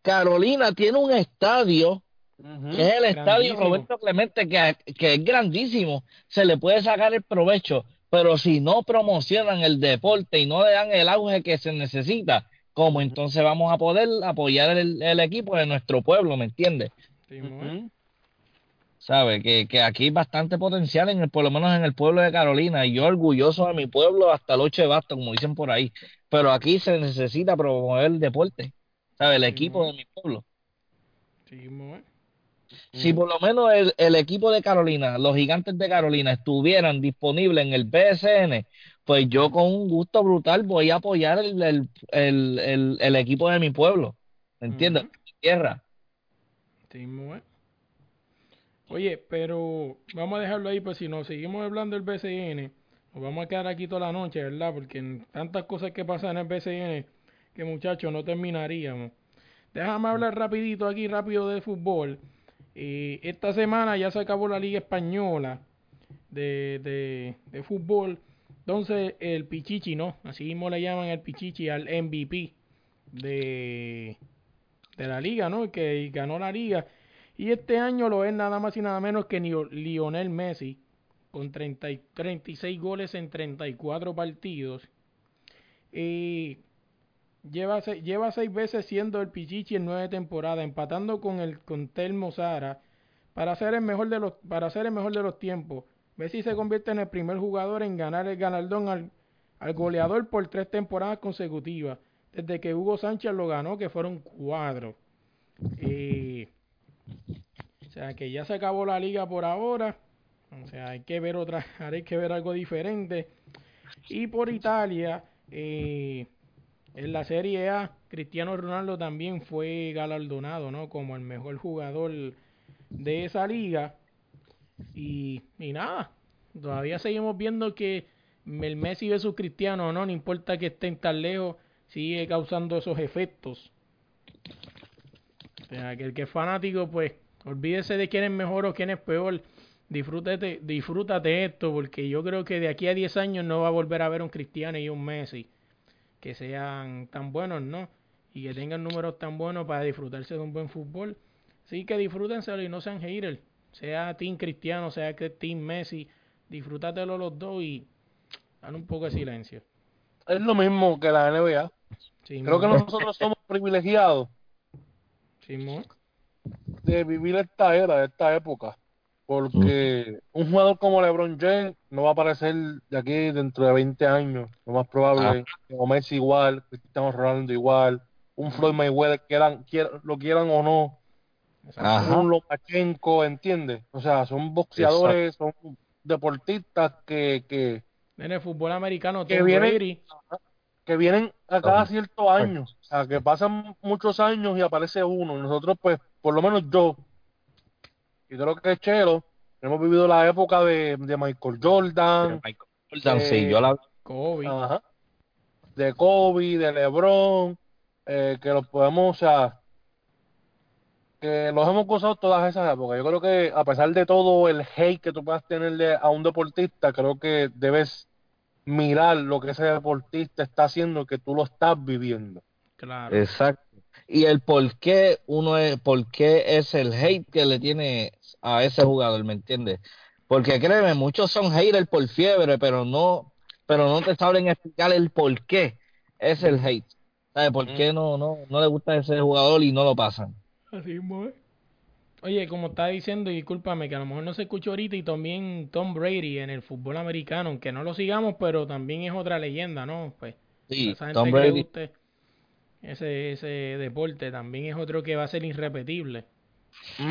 Speaker 4: Carolina tiene un estadio, que es el estadio. Roberto Clemente, que, que es grandísimo, se le puede sacar el provecho, pero si no promocionan el deporte y no le dan el auge que se necesita, ¿cómo entonces vamos a poder apoyar el, el equipo de nuestro pueblo, ¿me entiendes?
Speaker 1: Sí.
Speaker 4: ¿Sabe? Que, que aquí hay bastante potencial, en el, por lo menos en el pueblo de Carolina, y yo orgulloso de mi pueblo hasta el 8 de basta, como dicen por ahí, pero aquí se necesita promover el deporte, ¿sabe? El
Speaker 1: Sí,
Speaker 4: equipo de mi pueblo.
Speaker 1: Sí.
Speaker 4: Si por lo menos el, el equipo de Carolina, los gigantes de Carolina, estuvieran disponibles en el BSN, pues yo con un gusto brutal voy a apoyar el, el, el, el, el equipo de mi pueblo, ¿me entiendes? Mi tierra.
Speaker 1: Sí, ¿eh? Oye, pero vamos a dejarlo ahí, pues si nos seguimos hablando del BCN, nos vamos a quedar aquí toda la noche, ¿verdad? Porque en tantas cosas que pasan en el BCN, que muchachos, no terminaríamos. Déjame hablar rapidito aquí, rápido de fútbol. Eh, esta semana ya se acabó la Liga Española de, de, de fútbol. Entonces, el Pichichi, ¿no? Así mismo le llaman el Pichichi al MVP de, de la liga, ¿no? Que ganó la liga. Y este año lo es nada más y nada menos que Lionel Messi, con 30 y 36 goles en 34 partidos. Y lleva, lleva seis veces siendo el Pichichi en nueve temporadas, empatando con el con Telmo Sara para ser el mejor de los para ser el mejor de los tiempos. Messi se convierte en el primer jugador en ganar el galardón al, goleador por tres temporadas consecutivas, desde que Hugo Sánchez lo ganó, que fueron cuatro. Eh, o sea que ya se acabó la liga por ahora. O sea, hay que ver otra, hay que ver algo diferente. Y por Italia, eh, en la Serie A, Cristiano Ronaldo también fue galardonado, ¿no? Como el mejor jugador de esa liga. Y, y nada, todavía seguimos viendo que el Messi versus Cristiano, ¿no? No importa que estén tan lejos, sigue causando esos efectos. O sea, que el que es fanático, pues, Olvídese de quién es mejor o quién es peor. Disfrútate, disfrútate esto, porque yo creo que de aquí a 10 años no va a volver a ver un Cristiano y un Messi que sean tan buenos, ¿no? Y que tengan números tan buenos para disfrutarse de un buen fútbol. Sí que disfrútenselo y no sean haters. Sea Team Cristiano, sea que Team Messi, disfrútatelo los dos y dan un poco de silencio.
Speaker 3: Es lo mismo que la NBA.
Speaker 1: Sí,
Speaker 3: Creo que nosotros somos privilegiados
Speaker 1: sí,
Speaker 3: de vivir esta era, esta época. Porque un jugador como LeBron James no va a aparecer de aquí dentro de 20 años. Lo más probable, o Messi igual, Cristiano Ronaldo igual, un Floyd Mayweather, quieran, quier- lo quieran o no,
Speaker 4: Ajá.
Speaker 3: un Lomachenko, ¿entiendes? O sea, son boxeadores, son deportistas que, que,
Speaker 1: En el fútbol americano,
Speaker 3: Que
Speaker 1: Tom
Speaker 3: viene-
Speaker 1: Brady,
Speaker 3: que vienen a cada
Speaker 4: Ajá.
Speaker 3: ciertos años, o sea, que pasan muchos años y aparece uno. Nosotros, pues, por lo menos yo, y creo que Chelo, hemos vivido la época de, de Michael Jordan,
Speaker 4: Michael Jordan, sí, yo la
Speaker 1: Kobe.
Speaker 3: ajá, de Kobe, de LeBron, eh, que los podemos, o sea, que los hemos gozado todas esas épocas. Yo creo que a pesar de todo el hate que tú puedas tenerle a un deportista, creo que debes mirar lo que ese deportista está haciendo, que tú lo estás viviendo.
Speaker 1: Claro.
Speaker 4: Exacto. Y el por qué uno es, por qué es el hate que le tiene a ese jugador, ¿me entiendes? Porque créeme, muchos son haters por fiebre, pero no, pero no te saben explicar el por qué es el hate. ¿Sabes? ¿Por qué no, no, no le gusta ese jugador y no lo pasan?
Speaker 1: Así mismo es. Oye, como estaba diciendo, y discúlpame, que a lo mejor no se escuchó ahorita, y también Tom Brady en el fútbol americano, aunque no lo sigamos, pero también es otra leyenda, ¿no? Pues,
Speaker 4: Sí,
Speaker 1: esa gente
Speaker 4: Tom
Speaker 1: que
Speaker 4: Brady.
Speaker 1: guste ese, ese deporte también es otro que va a ser irrepetible.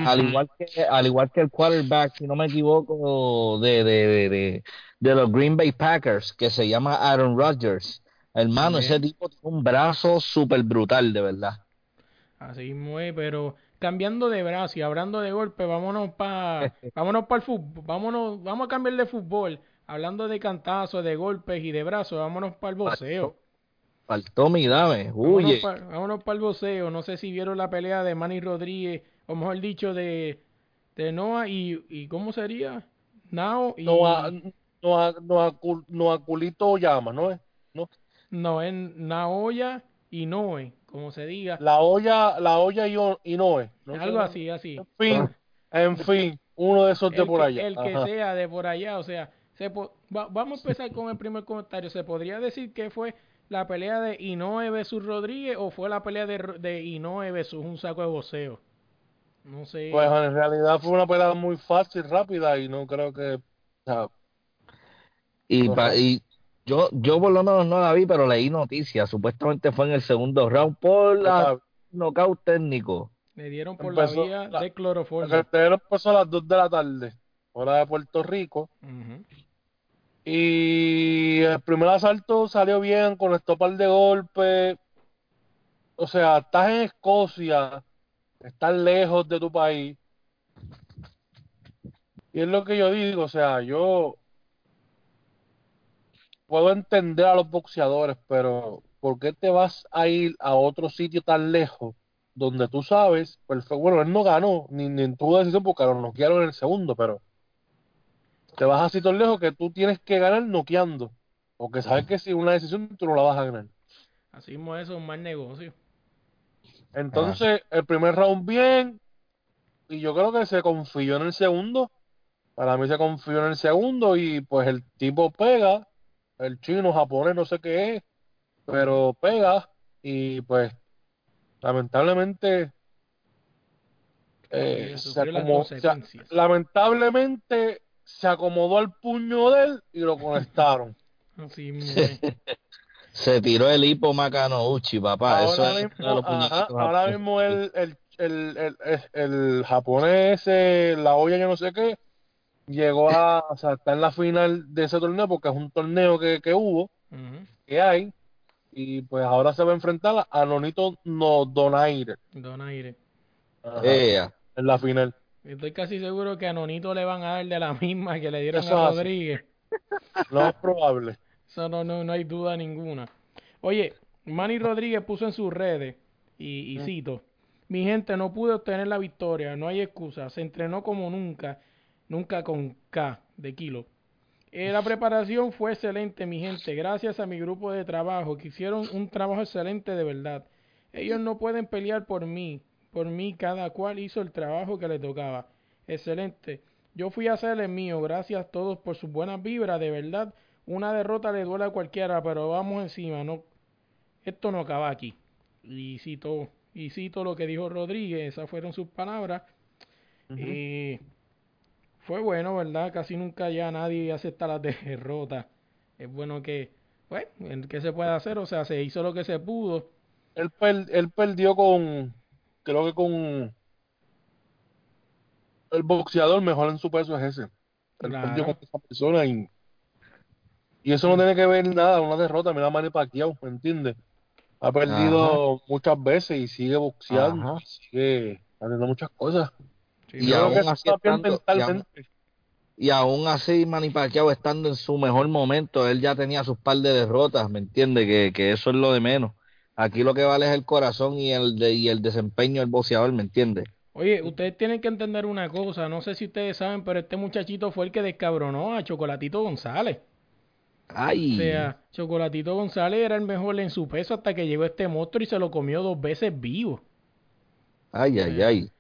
Speaker 4: Al igual que, al igual que el quarterback, si no me equivoco, de, de, de, de, de los Green Bay Packers, que se llama Aaron Rodgers. Hermano, ese tipo tiene un brazo súper brutal, de verdad.
Speaker 1: Así mismo es, pero cambiando de brazo y hablando de golpe, vámonos para vámonos para el fútbol, vámonos, vamos a cambiar de fútbol, hablando de cantazos, de golpes y de brazos, vámonos para el boxeo.
Speaker 4: Faltó mi dame,
Speaker 1: Vámonos
Speaker 4: huye.
Speaker 1: pa- Vámonos para el boxeo. No sé si vieron la pelea de Manny Rodríguez, o mejor dicho, de, de Noah y, y ¿cómo sería? Nao y...
Speaker 3: No a, no a, no a, cul- no a culito llama, ¿no es? No.
Speaker 1: No, es Naoya y Noe, como se diga.
Speaker 3: La olla, la olla y, o- y Noé. ¿no?
Speaker 1: Algo así, así.
Speaker 3: En fin, en fin, uno de esos de por
Speaker 1: que,
Speaker 3: allá.
Speaker 1: el que
Speaker 3: Ajá.
Speaker 1: sea de por allá, o sea, se po- va- vamos a empezar con el primer comentario. ¿Se podría decir que fue la pelea de Inoue versus Rodríguez o fue la pelea de, de Inoue versus un saco de boxeo? No sé.
Speaker 3: Pues en realidad fue una pelea muy fácil, rápida y no creo que... o sea,
Speaker 4: Y, pa- y yo, yo por lo menos no la vi, pero leí noticias. Supuestamente fue en el segundo round por la knockout técnico.
Speaker 1: Le dieron por la
Speaker 3: Empezó
Speaker 1: vía
Speaker 3: la-
Speaker 1: de
Speaker 3: el
Speaker 1: cloroformo.
Speaker 3: cartelero empezó a las 2 de la tarde, hora de Puerto Rico. Y el primer asalto salió bien, conectó un par de golpes. O sea, estás en Escocia, estás lejos de tu país. Y es lo que yo digo, o sea, yo puedo entender a los boxeadores, pero ¿por qué te vas a ir a otro sitio tan lejos donde tú sabes, perfecto, bueno, él no ganó, ni, ni en tu decisión porque lo noquearon en el segundo, pero te vas así tan lejos que tú tienes que ganar noqueando, porque sabes que si una decisión tú no la vas a ganar.
Speaker 1: Así mismo eso es un mal negocio.
Speaker 3: Entonces, el primer round bien, y yo creo que se confió en el segundo. Para mí se confió en el segundo y pues el tipo pega, el chino, japonés, no sé qué es, pero pega y pues lamentablemente eh, se acomodó- se- lamentablemente se acomodó al puño de él y lo conectaron.
Speaker 1: Así es.
Speaker 4: Se tiró el hipo Macanouchi, papá.
Speaker 3: Ahora
Speaker 4: es
Speaker 3: mismo, ajá, ahora mismo el, el, el, el, el- el japonés, ese, la olla yo no sé qué, llegó a, o sea, está en la final de ese torneo porque es un torneo que, que hubo, que hay, y pues ahora se va a enfrentar a Nonito no Donaire
Speaker 1: Donaire.
Speaker 4: Ea.
Speaker 3: en la final.
Speaker 1: Estoy casi seguro que a Nonito le van a dar de la misma que le dieron
Speaker 3: Eso
Speaker 1: a. Rodríguez.
Speaker 3: Lo es probable.
Speaker 1: Eso no, no, no hay duda ninguna. Oye, Manny Rodríguez puso en sus redes, y, y cito, Mi gente no pude obtener la victoria, no hay excusa. Se entrenó como nunca, nunca con K de kilo. Eh, la preparación fue excelente, mi gente. Gracias a mi grupo de trabajo, que hicieron un trabajo excelente de verdad. Ellos no pueden pelear por mí. Por mí, cada cual hizo el trabajo que le tocaba. Excelente. Yo fui a hacer el mío. Gracias a todos por sus buenas vibras. De verdad, una derrota le duele a cualquiera, pero vamos encima. No, esto no acaba aquí. Y cito, y cito lo que dijo Rodríguez. Esas fueron sus palabras. Eh, fue bueno, ¿verdad? Casi nunca ya nadie acepta las derrotas. Es bueno que, pues, ¿qué se puede hacer? O sea, se hizo lo que se pudo.
Speaker 3: Él, per- él perdió con, creo que con el boxeador mejor en su peso es ese. Él
Speaker 1: Claro.
Speaker 3: perdió con esa persona y, y eso no tiene que ver nada, una derrota, mira Manny Pacquiao, ¿me entiendes? Ha perdido muchas veces y sigue boxeando,
Speaker 4: Ajá.
Speaker 3: sigue haciendo muchas cosas.
Speaker 1: Sí,
Speaker 4: Y aún así estando- y aún-
Speaker 3: mentalmente.
Speaker 4: Y aún así, Manny Pacquiao estando en su mejor momento, él ya tenía sus par de derrotas, ¿me entiende? Que, que eso es lo de menos. Aquí lo que vale es el corazón y el, de, y el desempeño del boxeador, ¿me entiende?
Speaker 1: Oye, ustedes tienen que entender una cosa, no sé si ustedes saben, pero este muchachito fue el que descabronó a Chocolatito González.
Speaker 4: Ay,
Speaker 1: O sea, Chocolatito González era el mejor en su peso hasta que llegó este monstruo y se lo comió dos veces vivo.
Speaker 4: ay, ay, ay.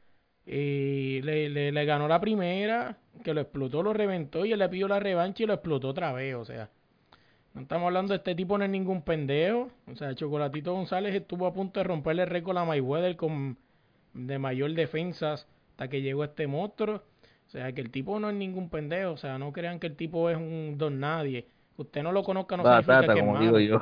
Speaker 1: Y le, le, le ganó la primera, que lo explotó, lo reventó y él le pidió la revancha y lo explotó otra vez. O sea, no estamos hablando de este tipo, no es ningún pendejo. O sea, Chocolatito González estuvo a punto de romperle el récord a Mayweather con de mayor defensas hasta que llegó este monstruo. O sea, que el tipo no es ningún pendejo. O sea, no crean que el tipo es un don nadie. Que usted no lo conozca no significa que es
Speaker 4: como
Speaker 1: malo.
Speaker 4: digo yo.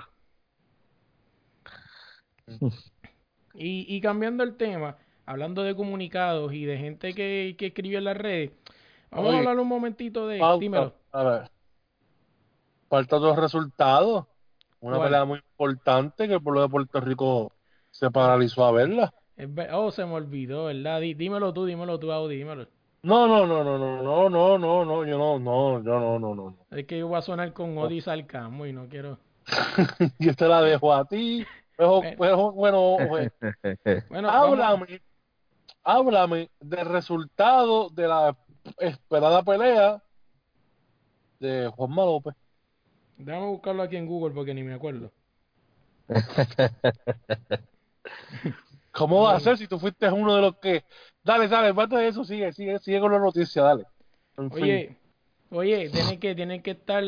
Speaker 1: Y, y cambiando el tema, hablando de comunicados y de gente que, que escribió en las redes, vamos
Speaker 3: Oye,
Speaker 1: a hablar un momentito de...
Speaker 3: Pauta,
Speaker 1: Dímelo.
Speaker 3: A ver. Falta dos resultados. Una
Speaker 1: ¿Cuál?
Speaker 3: pelea muy importante que el pueblo de Puerto Rico se paralizó a verla.
Speaker 1: Oh, se me olvidó, ¿verdad? Dí- dímelo tú, dímelo tú, Audi, dímelo.
Speaker 3: No, no, no, no, no, no, no, no, no, yo no, no, yo no, no, no.
Speaker 1: Es que yo voy a sonar con odio y sarcasmo y no quiero...
Speaker 3: Yo te la dejo a ti. Pero,
Speaker 1: Bueno.
Speaker 3: pero, bueno, pues,
Speaker 1: Bueno, vamos-
Speaker 3: háblame, del resultado de la esperada pelea de Juanma López.
Speaker 1: déjame buscarlo aquí en Google porque ni me acuerdo.
Speaker 3: ¿Cómo va a ser si tú fuiste uno de los que... Dale, dale, aparte de eso, sigue, sigue, sigue con la noticia, dale. En fin.
Speaker 1: Oye, oye, tienen que, tienen que estar...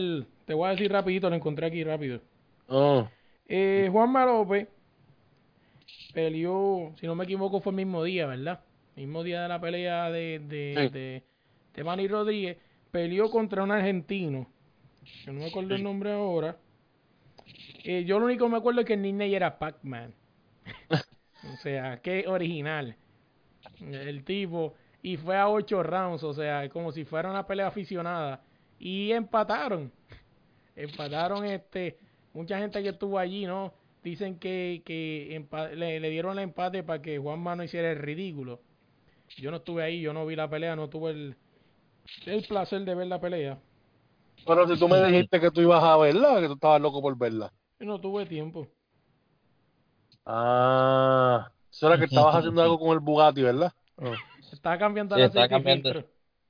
Speaker 1: Te voy a decir rapidito, lo encontré aquí rápido.
Speaker 3: Ah,
Speaker 1: Eh, Juanma López peleó, si no me equivoco, fue el mismo día, ¿verdad? Mismo día de la pelea de, de,
Speaker 3: Sí.
Speaker 1: de, de Manny Rodríguez. Peleó contra un argentino. Que no me acuerdo el nombre ahora. Eh, yo lo único que me acuerdo es que el nickname era Pac-Man. o sea, qué original. El tipo. Y fue a ocho rounds, o sea, como si fuera una pelea aficionada. Y empataron. Empataron este. Mucha gente que estuvo allí, ¿no? Dicen que, que le, le dieron el empate para que Juanma no hiciera el ridículo. Yo no estuve ahí, yo no vi la pelea, no tuve el, el placer de ver la pelea.
Speaker 3: Pero si tú me dijiste que tú ibas a verla, que tú estabas loco por verla.
Speaker 1: Yo no tuve tiempo.
Speaker 3: Ah, eso era que estabas haciendo algo con el Bugatti, ¿verdad?
Speaker 1: Estaba cambiando
Speaker 4: Sí,
Speaker 1: aceite y
Speaker 4: cambiando.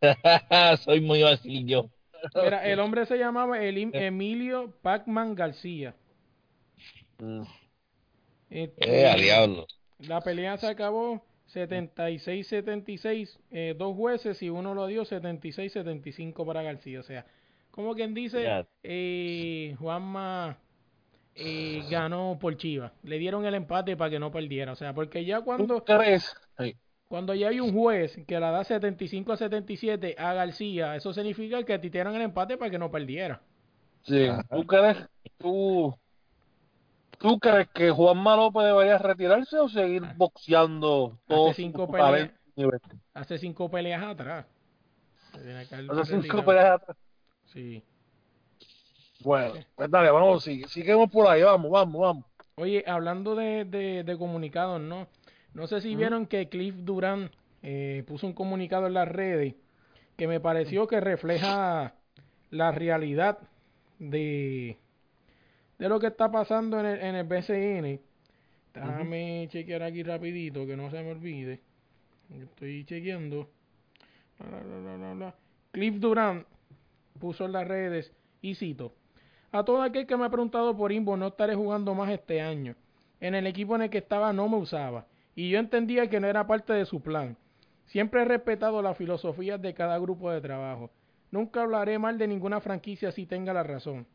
Speaker 4: Soy muy vacío.
Speaker 1: Mira, el hombre se llamaba Elim- Emilio Pacman García.
Speaker 3: Mm.
Speaker 1: Este,
Speaker 4: Eh, a diablo.
Speaker 1: La pelea se acabó 76-76, eh, dos jueces y uno lo dio 76-75 para García. O sea, como quien dice, eh, Juanma eh, ganó por Chivas. Le dieron el empate para que no perdiera. O sea, porque ya
Speaker 3: ¿Tú
Speaker 1: cuando, cuando ya hay un juez que la da 75 a 77 a García, eso significa que te dieron el empate para que no perdiera.
Speaker 3: sí, ¿tú crees, tú, tú crees que Juanma López debería retirarse o seguir boxeando todo
Speaker 1: Hace cinco peleas. Hace cinco peleas atrás.
Speaker 3: Hace cinco peleas atrás.
Speaker 1: Sí.
Speaker 3: Bueno, pues dale, vamos, sigue, seguimos por ahí, vamos, vamos, vamos.
Speaker 1: Oye, hablando de, de, de comunicados, ¿no? No sé si vieron que Cliff Durán eh, puso un comunicado en las redes que me pareció que refleja la realidad de, de lo que está pasando en el, en el BCN. Déjame chequear aquí rapidito, que no se me olvide. Estoy chequeando. La, la, la, la, la. Cliff Durant puso en las redes y cito. A todo aquel que me ha preguntado por Imbo no estaré jugando más este año. En el equipo en el que estaba no me usaba. Y yo entendía que no era parte de su plan. Siempre he respetado las filosofías de cada grupo de trabajo. Nunca hablaré mal de ninguna franquicia si tenga la razón.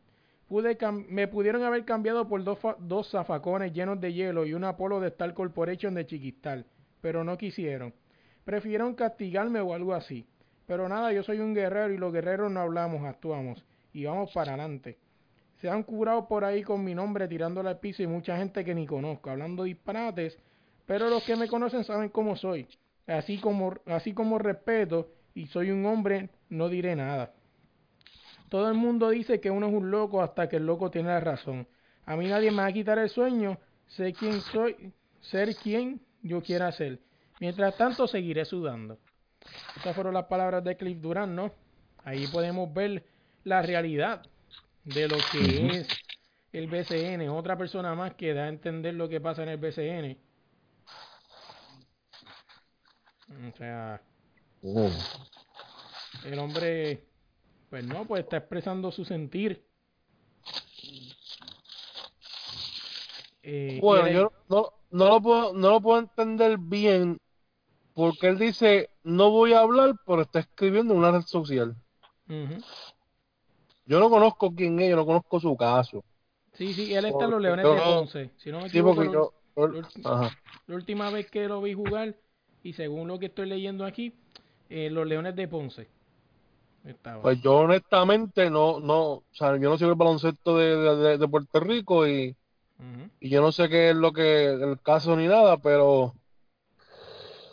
Speaker 1: Pude me pudieron haber cambiado por dos, dos zafacones llenos de hielo y un Apolo de Star Corporation de Chiquistal, pero no quisieron. Prefirieron castigarme o algo así. Pero nada, yo soy un guerrero y los guerreros no hablamos, actuamos. Y vamos para adelante. Se han curado por ahí con mi nombre tirándole al piso y mucha gente que ni conozco, hablando disparates, pero los que me conocen saben cómo soy. Así como, así como respeto y soy un hombre, no diré nada. Todo el mundo dice que uno es un loco hasta que el loco tiene la razón. A mí nadie me va a quitar el sueño, sé quién soy, ser quien yo quiera ser. Mientras tanto, seguiré sudando. Estas fueron las palabras de Cliff Durant, ¿no? Ahí podemos ver la realidad de lo que es el BCN. Otra persona más que da a entender lo que pasa en el BCN. O sea, el hombre, pues no, pues está expresando su sentir. Eh,
Speaker 3: Bueno, yo no, no, lo puedo, no lo puedo entender bien porque él dice, no voy a hablar, pero está escribiendo en una red social. Yo no conozco quién es, yo no conozco su caso.
Speaker 1: Sí, sí, él está en los Leones
Speaker 3: yo-
Speaker 1: de Ponce. Si no me
Speaker 3: Sí,
Speaker 1: equivoco,
Speaker 3: yo...
Speaker 1: la última vez que lo vi jugar, y según lo que estoy leyendo aquí, eh, los Leones de Ponce.
Speaker 3: Pues yo honestamente no, no, o sea, yo no sigo el baloncesto de, de- de- Puerto Rico y, y yo no sé qué es lo que, el caso ni nada, pero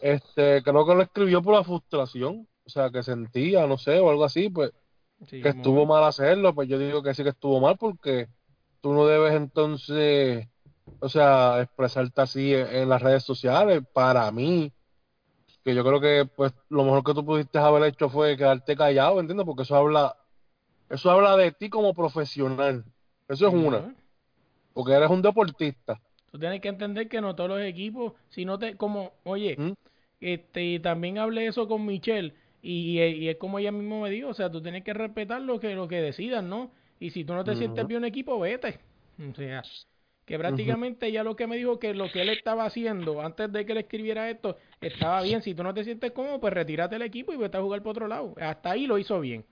Speaker 3: este, creo que lo escribió por la frustración, o sea, que sentía, no sé, o algo así, pues,
Speaker 1: Sí,
Speaker 3: que estuvo mal hacerlo, pues yo digo que sí que estuvo mal porque tú no debes entonces, o sea, expresarte así en, en las redes sociales, para mí, que yo creo que pues lo mejor que tú pudiste haber hecho fue quedarte callado, ¿entiendes? Porque eso habla, eso habla de ti como profesional, eso es una, porque eres un deportista.
Speaker 1: Tú tienes que entender que no todos los equipos, si no te, como, oye,
Speaker 3: ¿Mm?
Speaker 1: este, también hablé eso con Michelle, y, y es como ella mismo me dijo, o sea, tú tienes que respetar lo que, lo que decidan, ¿no? Y si tú no te sientes bien un equipo, vete. O sea, que prácticamente ella lo que me dijo que lo que él estaba haciendo antes de que él escribiera esto estaba bien. Si tú no te sientes cómodo, pues retírate del equipo y vete a jugar por otro lado. Hasta ahí lo hizo bien.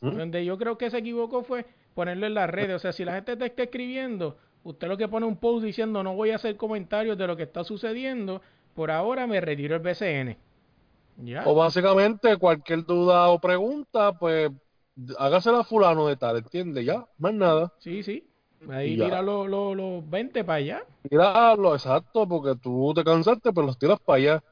Speaker 1: Donde yo creo que se equivocó fue ponerlo en las redes. O sea, si la gente te está escribiendo, usted lo que pone un post diciendo no voy a hacer comentarios de lo que está sucediendo, por ahora me retiro el BCN. Ya.
Speaker 3: O básicamente cualquier duda o pregunta, pues hágasela a fulano de tal, ¿entiendes? Ya, más nada.
Speaker 1: Sí, sí. Ahí tira los los los 20 para allá.
Speaker 3: Tirarlo, exacto, porque tú te cansaste, pero los tiras para allá.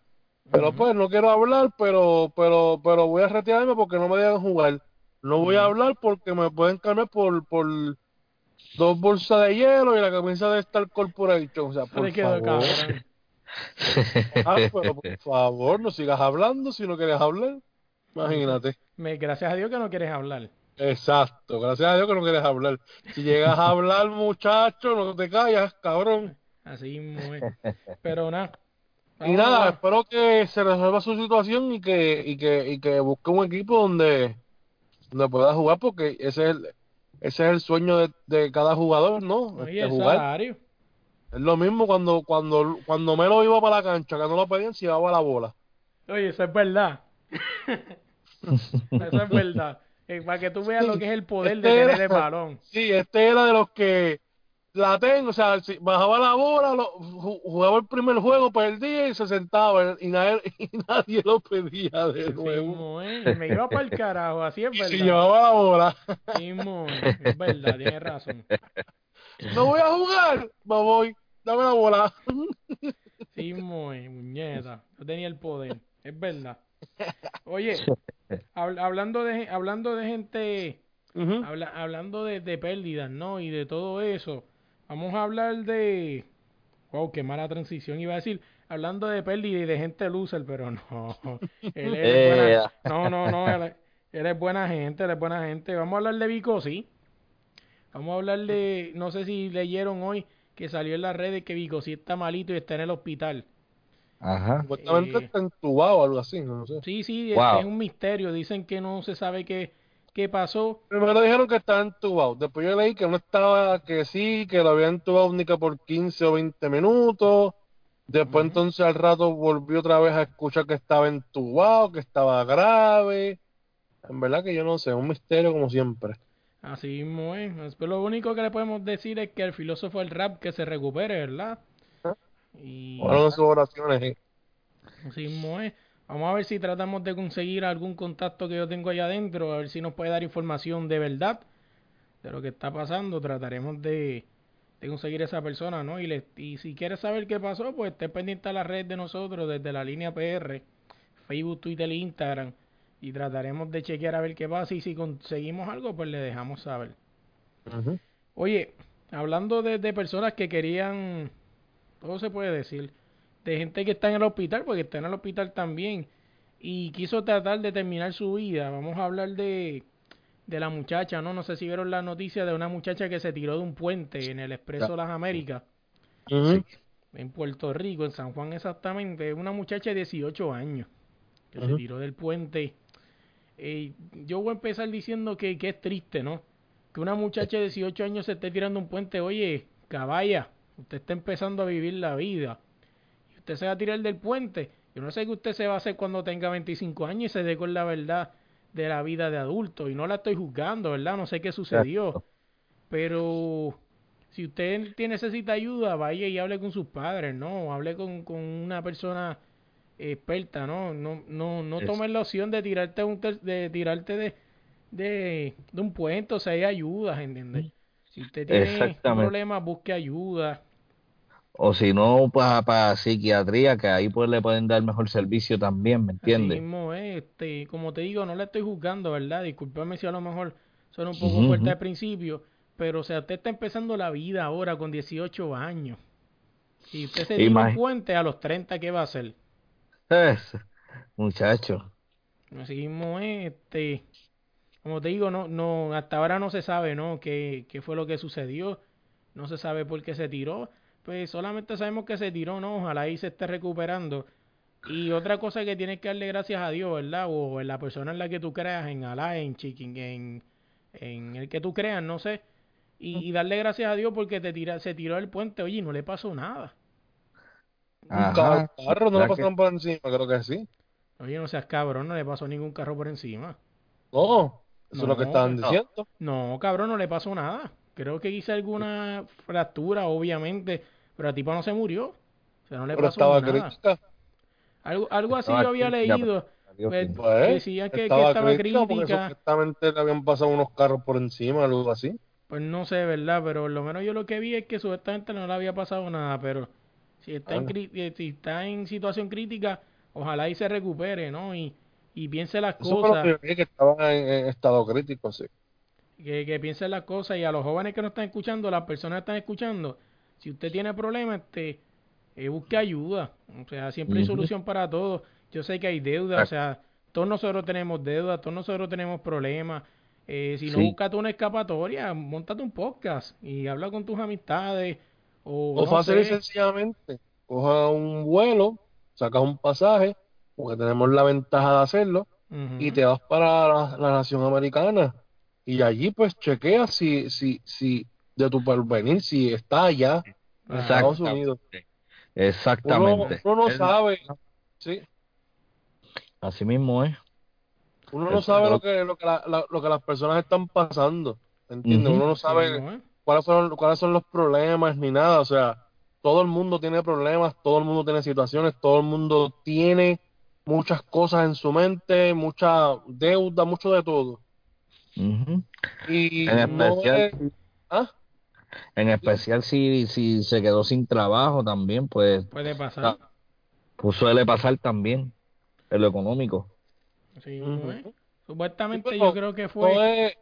Speaker 3: Pero pues no quiero hablar, pero pero pero voy a retirarme porque no me dejan jugar. No voy a hablar porque me pueden cambiar por por dos bolsas de hielo y la camisa de Star Corporation. O sea,
Speaker 1: Se
Speaker 3: por favor. Ah, pero por favor, no sigas hablando si no quieres hablar. Imagínate.
Speaker 1: Me, gracias a Dios que no quieres hablar.
Speaker 3: Exacto, gracias a Dios que no quieres hablar. Si llegas a hablar, muchacho, no te callas, cabrón.
Speaker 1: Así mismo es. Pero nada.
Speaker 3: Y nada,
Speaker 1: a-
Speaker 3: espero que se resuelva su situación y que, y que, y que busque un equipo donde, donde pueda jugar, porque ese es el, ese es el sueño de, de cada jugador, ¿no?
Speaker 1: Oye,
Speaker 3: Este,
Speaker 1: el
Speaker 3: jugar.
Speaker 1: salario.
Speaker 3: Es lo mismo cuando, cuando, cuando Melo iba para la cancha, que no lo pedían, si llevaba la bola.
Speaker 1: Oye, eso es verdad. eso es verdad. Eh, para que tú veas lo que es el poder de
Speaker 3: Este
Speaker 1: tener
Speaker 3: era-
Speaker 1: el balón.
Speaker 3: Sí, este era de los que la tengo, o sea, si bajaba la bola, lo- jugaba el primer juego, perdía y se sentaba y nadie, y nadie lo pedía de nuevo.
Speaker 1: Y Me iba para el carajo, así es verdad.
Speaker 3: si llevaba la bola,
Speaker 1: es. Es verdad, tienes razón.
Speaker 3: no voy a jugar, me voy, dame la bola.
Speaker 1: Sí, muy, muñeca. Yo tenía el poder. Es verdad. Oye, hab- hablando de hablando de gente, habla- hablando de, de pérdidas, ¿no? Y de todo eso. Vamos a hablar de. Wow, qué mala transición iba a decir. Hablando de pérdida y de gente loser, pero no. Él es buena-
Speaker 4: Ea.
Speaker 1: no, no, no. Él, él es buena gente, él es buena gente. Vamos a hablar de Vico, sí. Vamos a hablar de. No sé si leyeron hoy que salió en las redes que Vico sí está malito y está en el hospital.
Speaker 4: Ajá.
Speaker 3: Supuestamente
Speaker 1: Eh,
Speaker 3: está entubado o algo así, no sé.
Speaker 1: Sí, sí,
Speaker 4: Wow.
Speaker 1: es un misterio. Dicen que no se sabe qué, qué pasó.
Speaker 3: Primero dijeron que estaba entubado, después yo leí que no estaba, que sí, que lo habían entubado única por 15 o 20 minutos. Después entonces al rato volvió otra vez a escuchar que estaba entubado, que estaba grave. En verdad que yo no sé, un misterio como siempre.
Speaker 1: Así mismo es. Pero lo único que le podemos decir es que el filósofo del rap que se recupere, ¿verdad? Y
Speaker 3: Fueron sus oraciones. eh.
Speaker 1: así mismo es. Vamos a ver si tratamos de conseguir algún contacto que yo tengo allá adentro, a ver si nos puede dar información de verdad de lo que está pasando. Trataremos de, de conseguir esa persona, ¿no? Y, le, y si quieres saber qué pasó, pues esté pendiente a la red de nosotros desde la línea PR, Facebook, Twitter e Instagram. Y trataremos de chequear a ver qué pasa y si conseguimos algo, pues le dejamos saber. Oye, hablando de, de personas que querían, todo se puede decir, de gente que está en el hospital, porque está en el hospital también, y quiso tratar de terminar su vida. Vamos a hablar de, de la muchacha, ¿no? No sé si vieron la noticia de una muchacha que se tiró de un puente en el Expreso Las Américas, en Puerto Rico, en San Juan exactamente. Una muchacha de 18 años que se tiró del puente. Eh, yo voy a empezar diciendo que, que es triste, ¿no? Que una muchacha de 18 años se esté tirando un puente. Oye, caballa, usted está empezando a vivir la vida. Y usted se va a tirar del puente. Yo no sé qué usted se va a hacer cuando tenga 25 años y se dé con la verdad de la vida de adulto. Y no la estoy juzgando, ¿verdad? No sé qué sucedió.
Speaker 4: Exacto.
Speaker 1: Pero si usted tiene- necesita ayuda, vaya y hable con sus padres, ¿no? Hable con, con una persona experta, ¿no? No, no, no
Speaker 4: Es-
Speaker 1: tomes la opción de tirarte un ter- de tirarte de, de, de un puente, o sea, hay ayudas, ¿entiendes? Si usted tiene
Speaker 4: Exactamente.
Speaker 1: problemas, busque ayuda.
Speaker 4: O si no, para psiquiatría, que ahí pues le pueden dar mejor servicio también, ¿me entiendes?
Speaker 1: mismo es, este, como te digo, no la estoy juzgando, ¿verdad? Discúlpame si a lo mejor suena un poco
Speaker 4: Ujú,
Speaker 1: fuerte
Speaker 4: ujú.
Speaker 1: al principio, pero o sea, usted está empezando la vida ahora con 18 años. Si usted se
Speaker 4: Imagi-
Speaker 1: puente a los 30, ¿qué va a hacer?
Speaker 4: Es, muchacho.
Speaker 1: Así mismo es, este, como te digo, no, no, hasta ahora no se sabe, ¿no? ¿Qué, qué fue lo que sucedió? No se sabe por qué se tiró. Pues solamente sabemos que se tiró, ¿no? Ojalá ahí se esté recuperando. Y otra cosa que tienes que darle gracias a Dios, ¿verdad? O en la persona en la que tú creas, en Alá, en Chicken, en, en el que tú creas, no sé. Y, y darle gracias a Dios porque te tira, se tiró del puente, oye, y no le pasó nada.
Speaker 3: Un
Speaker 4: Ajá.
Speaker 3: carro no
Speaker 4: ¿Verdad
Speaker 3: lo
Speaker 4: que-
Speaker 3: pasaron por encima, creo que sí.
Speaker 1: Oye, no seas cabrón, no le pasó ningún carro por encima.
Speaker 3: No, eso es lo que estaban
Speaker 4: no.
Speaker 3: diciendo.
Speaker 1: No, cabrón, no le pasó nada. Creo que hice alguna fractura, obviamente, pero la tipa no se murió. O sea, no le
Speaker 3: Pero
Speaker 1: pasó
Speaker 3: estaba
Speaker 1: nada.
Speaker 3: crítica.
Speaker 1: Algo, algo así
Speaker 4: Estaba
Speaker 1: yo había
Speaker 4: crítica,
Speaker 1: leído. Pues,
Speaker 4: sí.
Speaker 3: Pues,
Speaker 1: decían que, que
Speaker 3: estaba
Speaker 1: estaba
Speaker 3: crítica
Speaker 1: crítica.
Speaker 3: supuestamente le habían pasado unos carros por encima, algo así.
Speaker 1: Pues no sé, ¿verdad? Pero lo menos yo lo que vi es que supuestamente no le había pasado nada. Pero si está, en,
Speaker 3: Ah.
Speaker 1: cri- eh, si está en situación crítica, ojalá y se recupere, ¿no? Y, y piense las
Speaker 3: Eso fue lo
Speaker 1: cosas.
Speaker 3: que vi, que estaba en, en estado crítico, sí.
Speaker 1: Que, que piensen las cosas y a los jóvenes que nos están escuchando, las personas que están escuchando, si usted tiene problemas, este, eh, busque ayuda. O sea, siempre hay solución para todo. Yo sé que hay deuda, o sea, todos nosotros tenemos deuda, todos nosotros tenemos problemas. Eh, si no,
Speaker 4: Sí.
Speaker 1: búscate una escapatoria, montate un podcast y habla con tus amistades. O,
Speaker 3: O
Speaker 1: no
Speaker 3: fácil y
Speaker 1: sé.
Speaker 3: sencillamente, coja un vuelo, sacas un pasaje, porque tenemos la ventaja de hacerlo, y te vas para la, la nación americana. Y allí pues chequeas si, si, si de tu porvenir, si está allá en Estados. Unidos. Uno,
Speaker 4: Exactamente.
Speaker 3: uno no
Speaker 4: Es-
Speaker 3: sabe, sí,
Speaker 4: Así mismo es.
Speaker 3: uno no
Speaker 4: Es-
Speaker 3: sabe
Speaker 4: lo-
Speaker 3: que, lo que, la- la- lo que las personas están pasando, ¿entiendes? Uno no sabe cuáles son, cuáles son los problemas ni nada. O sea, todo el mundo tiene problemas, todo el mundo tiene situaciones, todo el mundo tiene muchas cosas en su mente, mucha deuda, mucho de todo. Y
Speaker 4: En
Speaker 3: no
Speaker 4: especial,
Speaker 3: es- ¿Ah?
Speaker 4: en especial si, si se quedó sin trabajo también, pues,
Speaker 1: Puede pasar.
Speaker 4: Pues suele pasar también en lo económico.
Speaker 1: ¿eh?
Speaker 3: Ujú.
Speaker 1: Supuestamente
Speaker 3: Sí,
Speaker 1: yo
Speaker 3: pero
Speaker 1: creo que fue.
Speaker 3: es-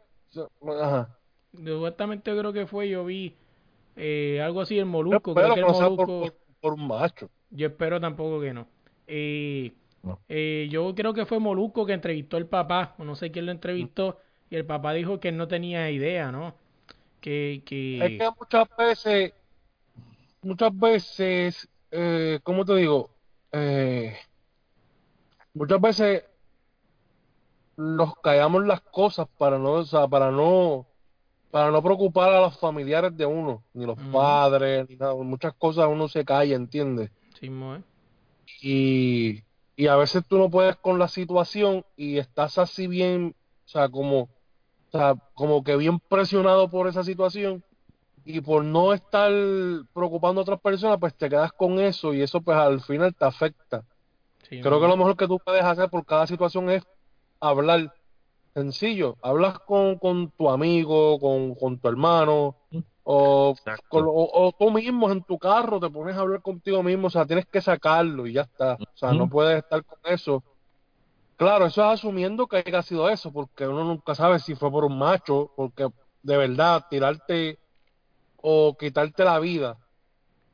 Speaker 3: Ajá.
Speaker 1: Supuestamente yo creo que fue, yo vi eh, algo así, el Molusco, creo
Speaker 3: espero
Speaker 1: que el Molusco,
Speaker 3: por, por un macho.
Speaker 1: yo espero tampoco que no. Eh,
Speaker 4: No.
Speaker 1: eh, yo creo que fue Molusco que entrevistó al papá, o no sé quién lo entrevistó, y el papá dijo que él no tenía idea, ¿no? Que,
Speaker 3: Es
Speaker 1: que,
Speaker 3: que muchas veces muchas veces, eh, ¿cómo te digo? Eh, muchas veces nos callamos las cosas para no, o sea, para no, para no preocupar a los familiares de uno, ni los padres, ni nada. Muchas cosas uno se calla, ¿entiendes?
Speaker 1: Sí, ¿eh?
Speaker 3: y, y a veces tú no puedes con la situación y estás así bien, o sea, como, o sea, como que bien presionado por esa situación y por no estar preocupando a otras personas, pues te quedas con eso y eso pues al final te afecta.
Speaker 1: Sí,
Speaker 3: Creo que lo mejor que tú puedes hacer por cada situación es hablar sencillo, hablas con, con tu amigo, con, con tu hermano, o, con- o, o tú mismo en tu carro te pones a hablar contigo mismo, o sea, tienes que sacarlo y ya está, o sea, no puedes estar con eso. Claro, eso es asumiendo que haya sido eso, porque uno nunca sabe si fue por un macho, porque de verdad tirarte o quitarte la vida,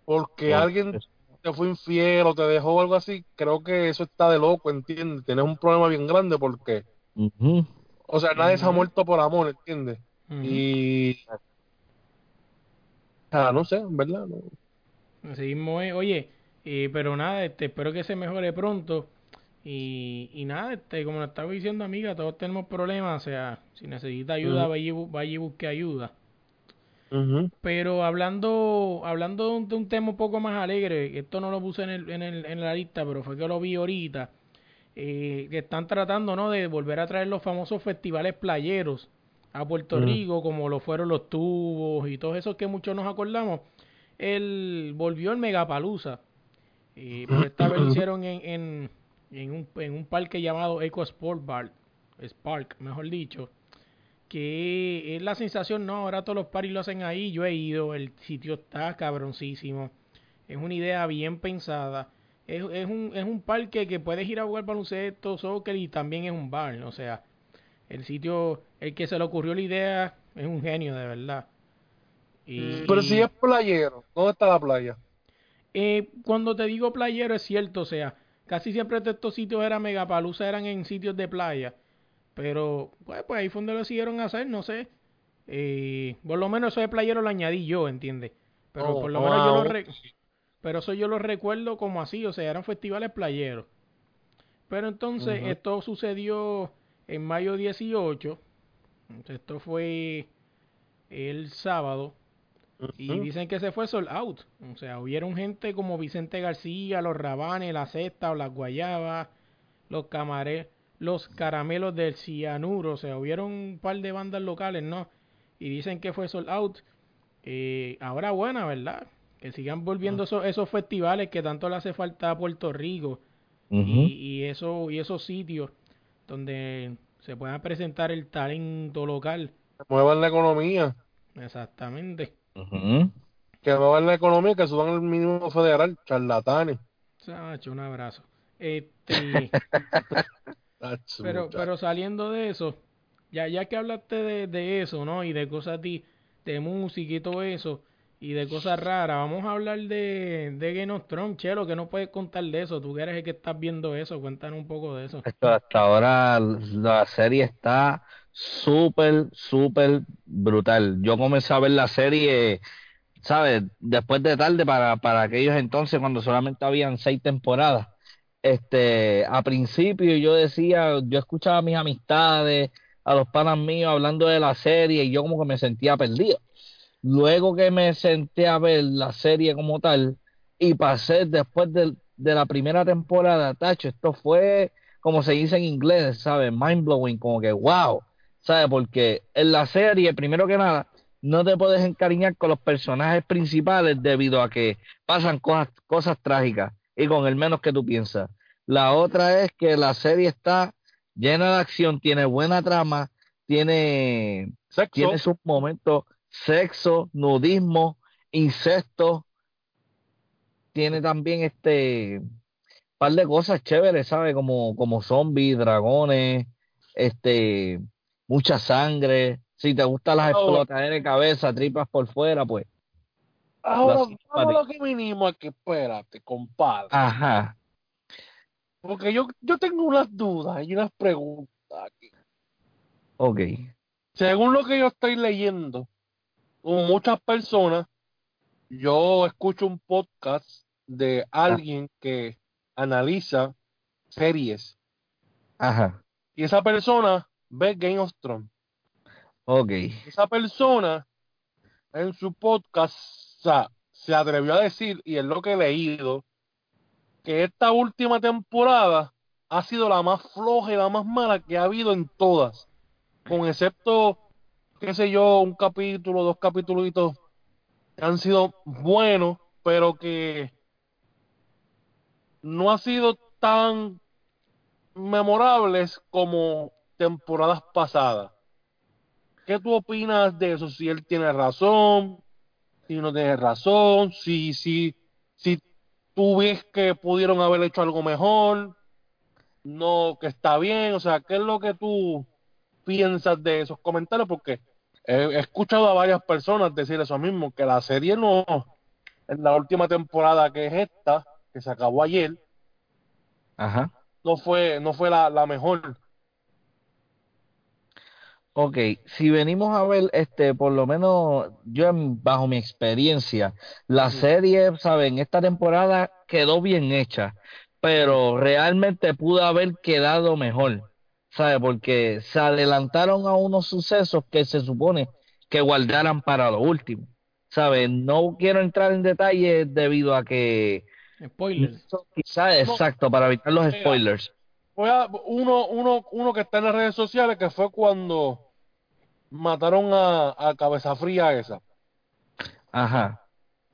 Speaker 3: porque
Speaker 4: Por
Speaker 3: alguien te fue infiel o te dejó o algo así, creo que eso está de loco, ¿entiendes? Tienes un problema bien grande porque, o sea, nadie se ha muerto por amor, ¿entiendes?
Speaker 1: Ujú.
Speaker 3: Y, o sea, no sé, en verdad, no.
Speaker 1: Así mismo es. Oye, eh, pero nada, este, espero que se mejore pronto. Y, y nada, este, como nos estaba diciendo amiga, todos tenemos problemas. O sea, si necesita ayuda, y bu- vaya y busque ayuda. Pero hablando, hablando de un, de un tema un poco más alegre, esto no lo puse en, el, en, el, en la lista, pero fue que lo vi ahorita, eh, que están tratando ¿no? de volver a traer los famosos festivales playeros a Puerto. Rico, como lo fueron los tubos y todos esos que muchos nos acordamos. Él volvió el Megapalusa, eh, pero esta vez lo hicieron en, en, en, un, en un parque llamado Eco Sport Bar, Spark, mejor dicho que es la sensación, no, ahora todos los paris lo hacen ahí, yo he ido, el sitio está cabroncísimo, es una idea bien pensada, es, es, un, es un parque que puedes ir a jugar baloncesto, soccer y también es un bar, o sea, el sitio, el que se le ocurrió la idea es un genio de verdad. Y,
Speaker 3: Pero si es playero, ¿dónde está la playa?
Speaker 1: eh, cuando te digo playero es cierto, o sea, casi siempre estos sitios eran megapalusa, eran en sitios de playa. Pero, pues, pues ahí fue donde lo siguieron hacer, no sé. Eh, por lo menos eso de playero lo añadí yo, ¿entiendes? Pero
Speaker 3: Oh,
Speaker 1: por lo
Speaker 3: oh,
Speaker 1: menos yo lo
Speaker 3: ah,
Speaker 1: re- Pero eso yo lo recuerdo como así, o sea, eran festivales playeros. Pero entonces esto sucedió en mayo 18. Esto fue el sábado. Y dicen que se fue sold out. O sea, hubieron gente como Vicente García, los Rabanes, la Cesta o las Guayabas, los Camaré, los Caramelos del Cianuro. O sea, hubieron un par de bandas locales, ¿no? Y dicen que fue sold out. Eh, ahora buena, ¿verdad? Que sigan volviendo esos, esos festivales que tanto le hace falta a Puerto Rico y, y, eso, y esos sitios donde se pueda presentar el talento local.
Speaker 3: Muevan la economía,
Speaker 1: Exactamente.
Speaker 4: Ujú.
Speaker 3: que muevan la economía, que suban el mínimo federal, charlatanes.
Speaker 1: Sacho, un abrazo. Este, pero, pero saliendo de eso, ya, ya que hablaste de, de eso, ¿no? Y de cosas de, de música y todo eso, y de cosas raras, vamos a hablar de, de Game of Thrones, Chelo, que no puedes contar de eso, tú que eres el que estás viendo eso, cuéntanos un poco de eso.
Speaker 4: Esto hasta ahora la serie está súper, súper brutal. Yo comencé a ver la serie, ¿sabes? Después de tarde para, para aquellos entonces cuando solamente habían seis temporadas. Este, a principio yo decía, yo escuchaba a mis amistades, a los panas míos hablando de la serie y yo como que me sentía perdido. Luego que me senté a ver la serie como tal y pasé después de, de la primera temporada, tacho, esto fue como se dice en inglés, ¿sabes? Mind blowing, como que wow, ¿sabes? Porque en la serie, primero que nada, no te puedes encariñar con los personajes principales debido a que pasan cosas, cosas trágicas y con el menos que tú piensas. La otra es que la serie está llena de acción, tiene buena trama, tiene,
Speaker 3: Sexo.
Speaker 4: tiene sus momentos, sexo, nudismo, incesto, tiene también este par de cosas chéveres, ¿sabes? Como, como zombies, dragones, este, mucha sangre. Si te gustan las
Speaker 3: Oh.
Speaker 4: explotaderas de cabeza, tripas por fuera, pues.
Speaker 3: Ahora, vamos a lo que vinimos aquí, espérate, compadre.
Speaker 4: Ajá.
Speaker 3: Porque yo, yo tengo unas dudas y unas preguntas aquí.
Speaker 4: Ok.
Speaker 3: Según lo que yo estoy leyendo, con muchas personas yo escucho un podcast de alguien que analiza series
Speaker 4: Ajá.
Speaker 3: y esa persona ve Game of Thrones.
Speaker 4: Ok.
Speaker 3: Esa persona en su podcast se atrevió a decir, y es lo que he leído, que esta última temporada ha sido la más floja y la más mala que ha habido en todas. Con excepto, qué sé yo, un capítulo, dos capítulos que han sido buenos, pero que no ha sido tan memorables como temporadas pasadas. ¿Qué tú opinas de eso? Si él tiene razón, si no tiene razón, si, si, si tú ves que pudieron haber hecho algo mejor, no, que está bien, o sea, ¿qué es lo que tú piensas de esos comentarios? Porque he, escuchado a varias personas decir eso mismo, que la serie no, en la última temporada que es esta, que se acabó ayer,
Speaker 4: Ajá.
Speaker 3: no fue, no fue la, la mejor.
Speaker 4: Ok, si venimos a ver, este, por lo menos yo en- bajo mi experiencia, la serie, ¿saben? Esta temporada quedó bien hecha, pero realmente pudo haber quedado mejor, ¿sabe? Porque se adelantaron a unos sucesos que se supone que guardaran para lo último, ¿sabe? No quiero entrar en detalles debido a que
Speaker 1: Spoilers.
Speaker 4: quizás, exacto, para evitar los spoilers.
Speaker 3: A- uno, uno, uno que está en las redes sociales que fue cuando mataron a, a Cabeza Fría esa.
Speaker 4: Ajá,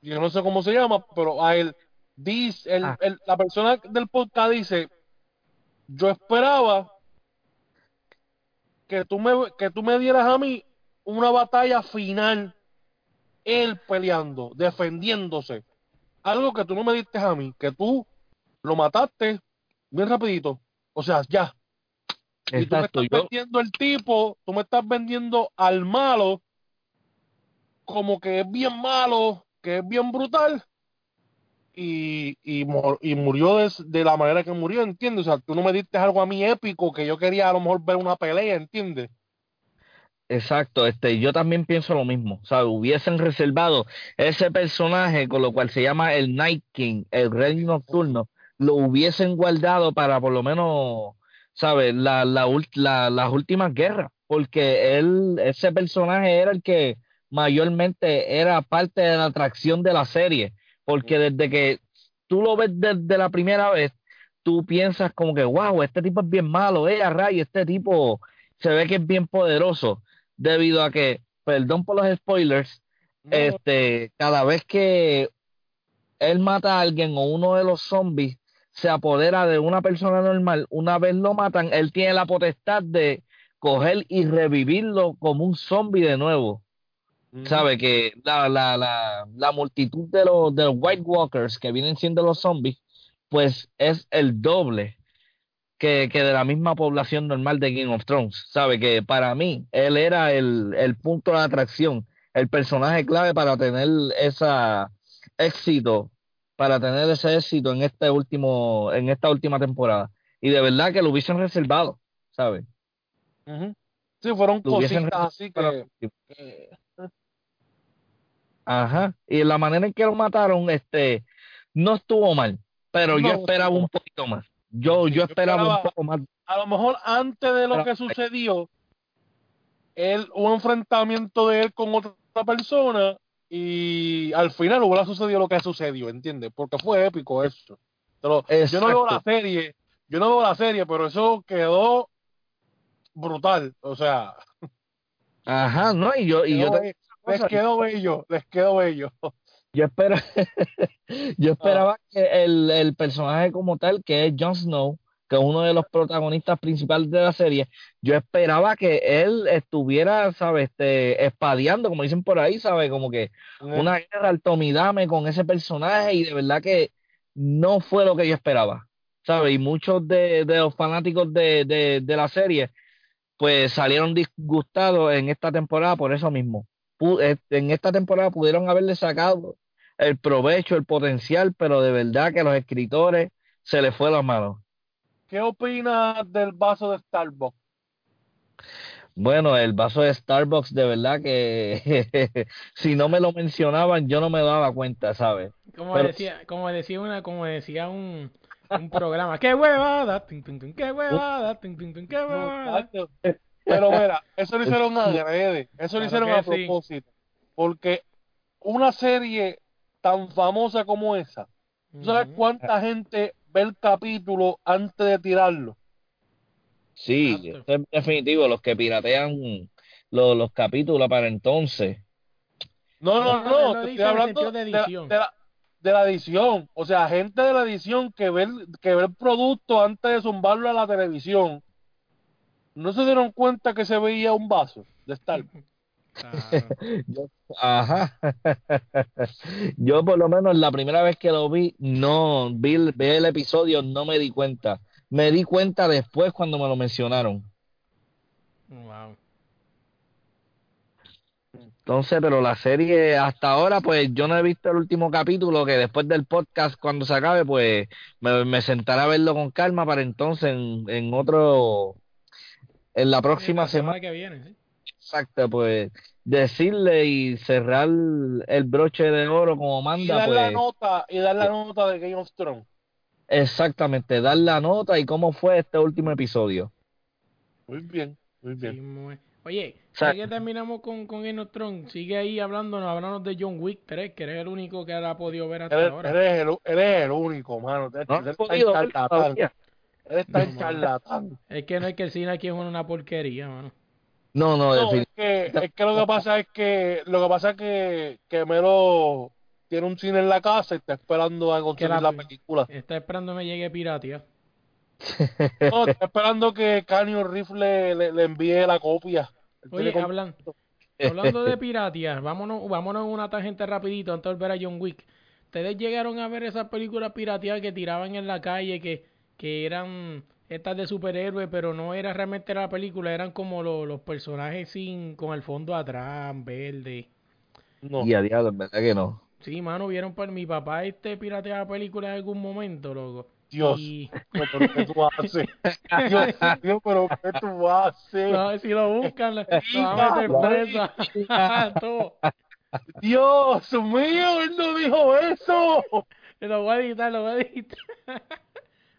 Speaker 3: Yo no sé cómo se llama, pero a él dice, el-
Speaker 4: Ah.
Speaker 3: el- la persona del podcast dice, yo esperaba que tú me, que tú me dieras a mí una batalla final, él peleando, defendiéndose. Algo que tú no me diste a mí, que tú lo mataste bien rapidito. O sea, ya. Y tú me
Speaker 4: exacto.
Speaker 3: estás
Speaker 4: Yo,
Speaker 3: vendiendo el tipo, tú me estás vendiendo al malo como que es bien malo, que es bien brutal. Y, y, mor- y murió de, de la manera que murió, ¿entiendes? O sea, tú no me diste algo a mí épico que yo quería a lo mejor ver una pelea, ¿entiendes?
Speaker 4: Exacto, este, yo también pienso lo mismo, o sea, hubiesen reservado ese personaje con lo cual se llama el Night King, el Rey Nocturno, lo hubiesen guardado para por lo menos, ¿sabes? La, la, la- las últimas guerras, porque él, ese personaje era el que mayormente era parte de la atracción de la serie, porque desde que tú lo ves desde la primera vez, tú piensas como que, wow, este tipo es bien malo, eh, ray, este tipo se ve que es bien poderoso debido a que, perdón por los spoilers,
Speaker 3: No,
Speaker 4: este, cada vez que él mata a alguien o uno de los zombies se apodera de una persona normal, una vez lo matan, él tiene la potestad de coger y revivirlo como un zombie de nuevo. Sabe que la, la, la, la multitud de los, de los White Walkers que vienen siendo los zombies, pues es el doble que, que de la misma población normal de Game of Thrones. Sabe que para mí él era el, el punto de atracción, el personaje clave para tener esa éxito, para tener ese éxito en este último, en esta última temporada. Y de verdad que lo hubiesen reservado, ¿sabe?
Speaker 3: Ujú. Sí, fueron
Speaker 4: Lo
Speaker 3: cositas así
Speaker 4: para-
Speaker 3: que, que-
Speaker 4: Ajá. Y la manera en que lo mataron, este, no estuvo mal, pero yo esperaba
Speaker 3: no.
Speaker 4: un poquito más. Yo, yo
Speaker 3: yo
Speaker 4: esperaba un poco más.
Speaker 3: a lo mejor antes de lo
Speaker 4: Pero-
Speaker 3: que sucedió, él, un enfrentamiento de él con otra persona y al final hubiera sucedido lo que sucedió, ¿entiendes? Porque fue épico eso. Pero yo no veo la serie, yo no veo la serie, pero eso quedó brutal, o sea,
Speaker 4: Ajá, no, y yo, y yo,
Speaker 3: les quedó bello, les quedó bello.
Speaker 4: yo espero, yo esperaba que el, el personaje como tal, que es Jon Snow, que es uno de los protagonistas principales de la serie, yo esperaba que él estuviera, ¿sabes? Este, espadeando, como dicen por ahí, ¿sabes? Como que una guerra al tomidame con ese personaje y de verdad que no fue lo que yo esperaba, ¿sabes? Y muchos de, de los fanáticos de, de, de la serie pues salieron disgustados en esta temporada por eso mismo. Eh, En esta temporada pudieron haberle sacado el provecho, el potencial, pero de verdad que a los escritores se les fue la mano.
Speaker 3: ¿Qué opinas del vaso de Starbucks?
Speaker 4: Bueno, el vaso de Starbucks, de verdad que si no me lo mencionaban, yo no me daba cuenta, ¿sabes?
Speaker 1: Como
Speaker 4: Pero-
Speaker 1: decía, como decía una, como decía un, un programa, qué huevada, tin, tin, tin, qué huevada, tin, tin, tin, qué huevada.
Speaker 3: Pero mira, eso lo hicieron adrede, eso lo
Speaker 1: Claro
Speaker 3: hicieron a
Speaker 1: sí.
Speaker 3: propósito. Porque una serie tan famosa como esa, ¿tú sabes cuánta gente ve el capítulo antes de tirarlo?
Speaker 4: Sí, eso es definitivo, los que piratean los, los capítulos para entonces.
Speaker 3: No,
Speaker 1: No,
Speaker 3: no, te estoy hablando
Speaker 1: de
Speaker 3: de la,
Speaker 1: edición.
Speaker 3: de la- de la edición. O sea, gente de la edición que ve, el- que ve el producto antes de zumbarlo a la televisión. No se dieron cuenta que se veía un vaso de Starbucks.
Speaker 4: Yo- ajá. Yo por lo menos la primera vez que lo vi, no vi, el- vi el episodio, no me di cuenta. Me di cuenta después cuando me lo mencionaron.
Speaker 1: Wow.
Speaker 4: Entonces, pero la serie hasta ahora, pues yo no he visto el último capítulo, que después del podcast, cuando se acabe, pues me, me sentaré a verlo con calma para entonces en, en otro, en la próxima
Speaker 1: La
Speaker 4: semana,
Speaker 1: que viene, sí.
Speaker 4: Exacta, pues decirle y cerrar el broche de oro como
Speaker 3: Y
Speaker 4: manda,
Speaker 3: dar la
Speaker 4: pues
Speaker 3: nota, y dar la nota de Game of Thrones.
Speaker 4: exactamente, dar la nota y cómo fue este último episodio.
Speaker 3: Muy bien, muy
Speaker 1: Sí,
Speaker 3: bien.
Speaker 1: muy- Oye, ya que terminamos con, con Game of Thrones, sigue ahí hablándonos, hablándonos de John Wick 3, que eres el único que la ha podido ver hasta
Speaker 3: Eres,
Speaker 1: ahora.
Speaker 3: eres el, eres el único, mano. Eres,
Speaker 4: No
Speaker 3: eres tan
Speaker 4: podido ver
Speaker 3: charlatán. Eres
Speaker 1: No,
Speaker 3: tan charlatán.
Speaker 1: Es que no es que el cine aquí es una porquería, mano.
Speaker 4: No, no,
Speaker 3: No, es que, es que lo que pasa es que lo que pasa es que, que Mero tiene un cine en la casa y está esperando a conseguir
Speaker 1: la-
Speaker 3: la película.
Speaker 1: Está esperando me llegue piratia.
Speaker 3: No, está esperando que Canyon Rifle le, le envíe la copia.
Speaker 1: Oye, hablan, hablando de piratia, vámonos, vámonos en una tangente rapidito antes de volver a John Wick. ¿Ustedes llegaron a ver esas películas pirateadas que tiraban en la calle, que, que eran estas de superhéroes, pero no era realmente la película, eran como lo- los personajes sin con el fondo atrás, verde.
Speaker 3: No.
Speaker 4: y a diablo, verdad que no.
Speaker 1: Sí, mano, vieron por mi papá este pirateaba películas en algún momento, loco.
Speaker 3: Dios,
Speaker 1: Y-
Speaker 3: no, pero ¿qué tú haces? Dios, Dios, pero ¿qué tú haces?
Speaker 1: No, si lo buscan, lo van a meter.
Speaker 3: Dios mío, él no dijo eso.
Speaker 1: Lo voy a editar, lo voy a editar.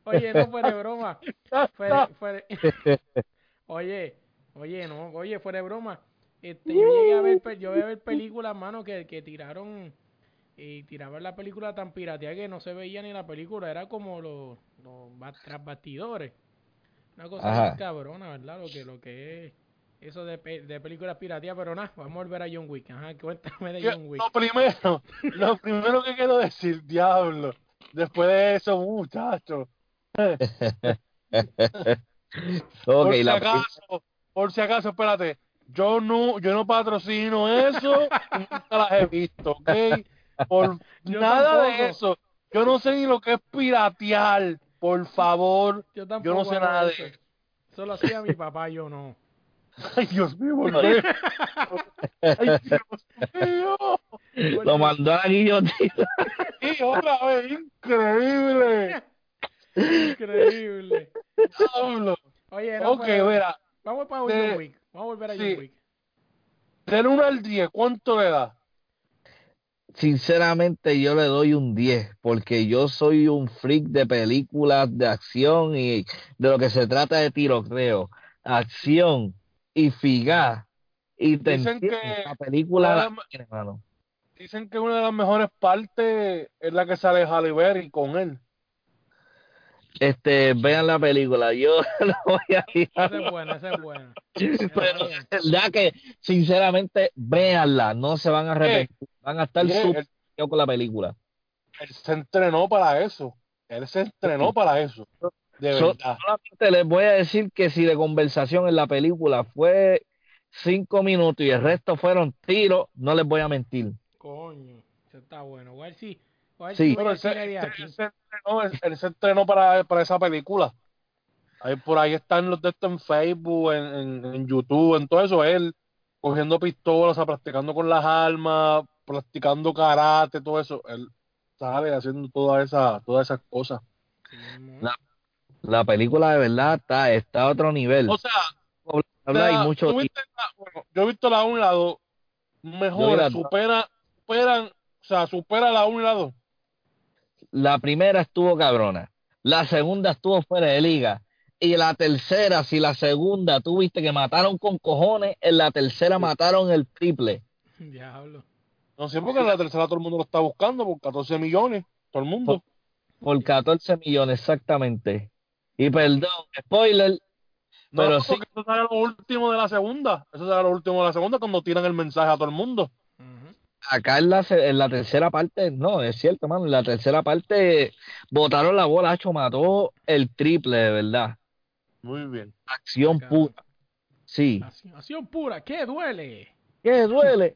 Speaker 1: Oye, no fuera de broma. Fuera, fuera- Oye, oye, no, oye, fuera de broma. Este, yo llegué a ver, yo voy a ver películas, mano, que, que tiraron y tiraban la película tan pirateada que no se veía ni la película, era como los, los ba- tras bastidores. Una cosa bien cabrona, ¿verdad? Lo que, lo que es eso de, de películas pirateadas, pero nada, vamos a volver a John Wick. Ajá, cuéntame de John Wick.
Speaker 3: Lo primero, lo primero que quiero decir, diablo, después de eso, muchachos, Por si
Speaker 4: la
Speaker 3: acaso, por si acaso, espérate, yo no, yo no patrocino eso, nunca las he visto, ¿ok? Por
Speaker 1: Yo
Speaker 3: nada de eso, yo no sé ni lo que es piratear, por favor,
Speaker 1: Yo
Speaker 3: yo
Speaker 1: tampoco
Speaker 3: no sé nada de
Speaker 1: eso.
Speaker 3: eso.
Speaker 1: Solo hacía mi papá, yo no.
Speaker 3: Ay, Dios mío. Ay, Dios mío.
Speaker 4: lo mandó a la guillotina.
Speaker 3: Y otra vez, increíble.
Speaker 1: Increíble.
Speaker 3: Diablo.
Speaker 1: Oye, no,
Speaker 3: Ok,
Speaker 1: pero-
Speaker 3: mira,
Speaker 1: vamos para
Speaker 3: de-
Speaker 1: John Wick. Vamos a volver a
Speaker 3: sí.
Speaker 1: John Wick.
Speaker 3: del 1 al 10, ¿cuánto le da?
Speaker 4: Sinceramente yo le doy un 10 porque yo soy un freak de películas de acción y de lo que se trata de tiroteo, acción y figa y te
Speaker 3: Dicen que
Speaker 4: la película la.
Speaker 3: Dicen que una de las mejores partes es la que sale Halle Berry con él.
Speaker 4: Este, vean la película, yo no voy a ir a-
Speaker 1: es buena, esa es buena.
Speaker 4: pero verdad que sinceramente véanla, no se van a arrepentir, van a estar súper con la película.
Speaker 3: él se entrenó para eso. Él se entrenó para eso. De
Speaker 4: So-
Speaker 3: verdad.
Speaker 4: solamente les voy a decir que si de conversación en la película fue cinco minutos y el resto fueron tiros, no les voy a mentir.
Speaker 1: Coño, eso está bueno. Igual sí.
Speaker 4: Sí.
Speaker 3: Pero él se, él se entrenó, él, él se entrenó para, para esa película. Ahí, por ahí están los de esto en Facebook, en, en, en YouTube, en todo eso. Él cogiendo pistolas, o sea, practicando con las armas, practicando karate, todo eso. Él sale haciendo todas esas todas esas cosas.
Speaker 4: La- La película de verdad está, está a otro nivel.
Speaker 3: O sea. O sea,
Speaker 4: y mucho
Speaker 3: la- bueno, yo he visto la 1 y la 2
Speaker 4: Yo vi
Speaker 3: mejores,
Speaker 4: las dos.
Speaker 3: supera, superan, o sea, supera la 1 y la 2.
Speaker 4: La primera estuvo cabrona, la segunda estuvo fuera de liga. Y la tercera, si la segunda tuviste que mataron con cojones, en la tercera mataron el triple.
Speaker 1: Diablo.
Speaker 3: No sé, porque en la tercera todo el mundo lo está buscando por 14 millones, todo el mundo.
Speaker 4: Por 14 millones exactamente. Y perdón, spoiler,
Speaker 3: No,
Speaker 4: pero sí.
Speaker 3: porque eso sale lo último de la segunda. Eso sale lo último de la segunda cuando tiran el mensaje a todo el mundo.
Speaker 4: Acá en la, se- en la tercera parte, no, es cierto, mano, en la tercera parte botaron la bola, Hacho mató el triple, de verdad.
Speaker 3: Muy bien.
Speaker 4: Acción pura. Sí.
Speaker 1: Acción, acción pura, ¿qué duele?
Speaker 4: ¿Qué duele?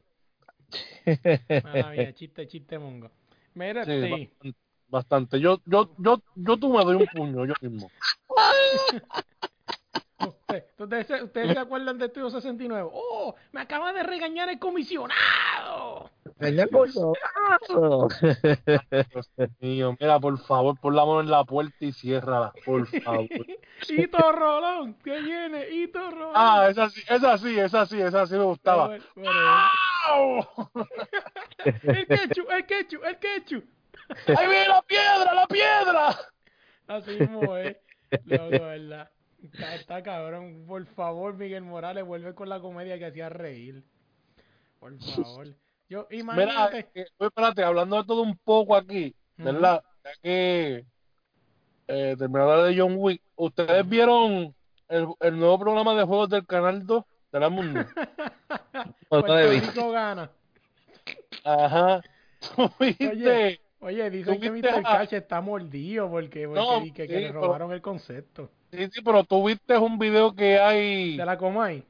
Speaker 1: Mía, chiste, chiste mongo. Mira,
Speaker 3: Sí, bastante, bastante. Yo, yo, yo, yo tú me doy un puño yo mismo.
Speaker 1: usted- ustedes, se- ustedes se acuerdan de Estudio 69. ¡Oh! Me acaba de regañar el comisionado.
Speaker 4: Señor.
Speaker 3: Dios mío, mira, por favor, pon la mano en la puerta y ciérrala, por favor.
Speaker 1: Hito Rolón, que viene, Hito Rolón.
Speaker 3: Ah, esa sí, esa sí, esa sí, esa sí me gustaba.
Speaker 1: Pero- pero-
Speaker 3: ¡Au!
Speaker 1: el quechu, el quechu, el quechu.
Speaker 3: ¡Ahí viene la piedra, la piedra!
Speaker 1: Así mismo es. Loco, ¿verdad? Está, está cabrón. Por favor, Miguel Morales, vuelve con la comedia que hacía reír. Por favor. Yo,
Speaker 3: Mira,
Speaker 1: imagínate.
Speaker 3: espérate, hablando de todo un poco aquí. ¿verdad? Ya que eh, de John Wick, ¿ustedes vieron el, el nuevo programa de juegos del Canal 2 de la Mundo?
Speaker 1: Puerto gana.
Speaker 3: Ajá. ¿Tú viste?
Speaker 1: Oye, Oye, dicen que
Speaker 3: ¿Tuviste
Speaker 1: Mr.
Speaker 3: a-
Speaker 1: Cash está mordido porque, porque
Speaker 3: No,
Speaker 1: di que, que
Speaker 3: sí,
Speaker 1: le
Speaker 3: pero-
Speaker 1: robaron el concepto.
Speaker 3: Sí, sí, pero tú viste un video que hay,
Speaker 1: ¿De la Comay?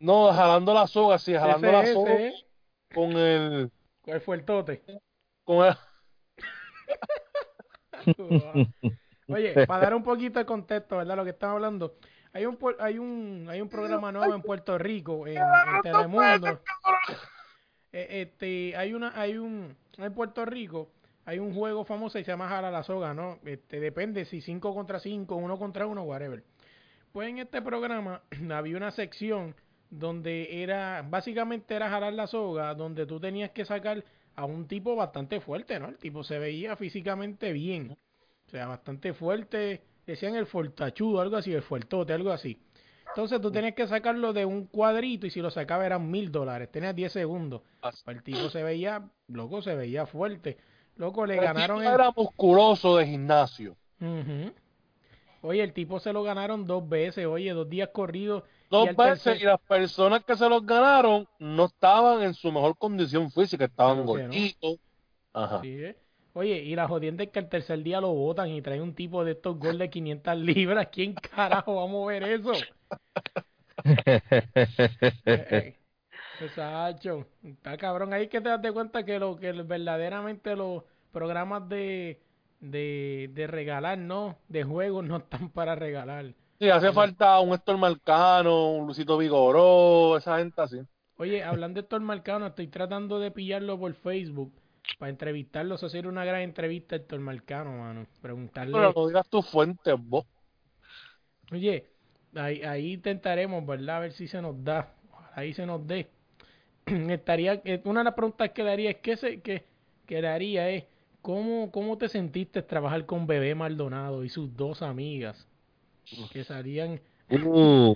Speaker 3: no, jalando la soga, sí, jalando la
Speaker 1: Ese,
Speaker 3: soga
Speaker 1: ese,
Speaker 3: con el,
Speaker 1: ¿Cuál fue el tote?
Speaker 3: con el,
Speaker 1: Oye, para dar un poquito de contexto, ¿verdad? Lo que estamos hablando. Hay un, hay un, hay un programa nuevo en Puerto Rico, en, en Telemundo. Eh, Este, hay una, hay un, en Puerto Rico, hay un juego famoso y se llama Jala la Soga, ¿no? Este, depende si 5 contra 5, 1 contra 1, whatever. Pues en este programa había una sección donde era, básicamente era jalar la soga, donde tú tenías que sacar a un tipo bastante fuerte, ¿no? El tipo se veía físicamente bien. O sea, bastante fuerte. Decían el fortachudo, algo así, el fuertote, algo así. Entonces tú tenías que sacarlo de un cuadrito y si lo sacaba eran mil dólares. Tenías 10 segundos. El tipo se veía, loco, se veía fuerte. Loco, le
Speaker 3: el
Speaker 1: ganaron
Speaker 3: tipo
Speaker 1: el...
Speaker 3: era musculoso de gimnasio.
Speaker 1: Oye, el tipo se lo ganaron dos veces, oye, dos días corridos.
Speaker 3: Dos
Speaker 1: y
Speaker 3: veces y las personas que se los ganaron no estaban en su mejor condición física, estaban
Speaker 1: Claro que no.
Speaker 3: gorditos. Ajá.
Speaker 1: Sí, ¿eh? Oye, y la jodienda es que el tercer día lo botan y traen un tipo de estos gol de 500 libras. ¿Quién carajo va a mover eso? Eh, Exacto. Está cabrón. Ahí que te das de cuenta que lo que verdaderamente los programas de, de, de regalar, no, de juegos no están para regalar.
Speaker 3: Sí, hace falta un Héctor Marcano, un Lucito Vigoró, esa gente así.
Speaker 1: Oye, hablando de Héctor Marcano, estoy tratando de pillarlo por Facebook para entrevistarlo, hacer una gran entrevista a Héctor Marcano, mano. Preguntarle.
Speaker 3: Pero no digas tus fuentes, vos.
Speaker 1: Oye, ahí, ahí intentaremos, ¿verdad? A ver si se nos da. Ahí se nos dé. Estaría, eh, una de las preguntas que le haría es, ¿qué se, que, que le haría es, ¿cómo, ¿cómo te sentiste trabajar con Bebé Maldonado y sus dos amigas? Que salían...
Speaker 4: Uh,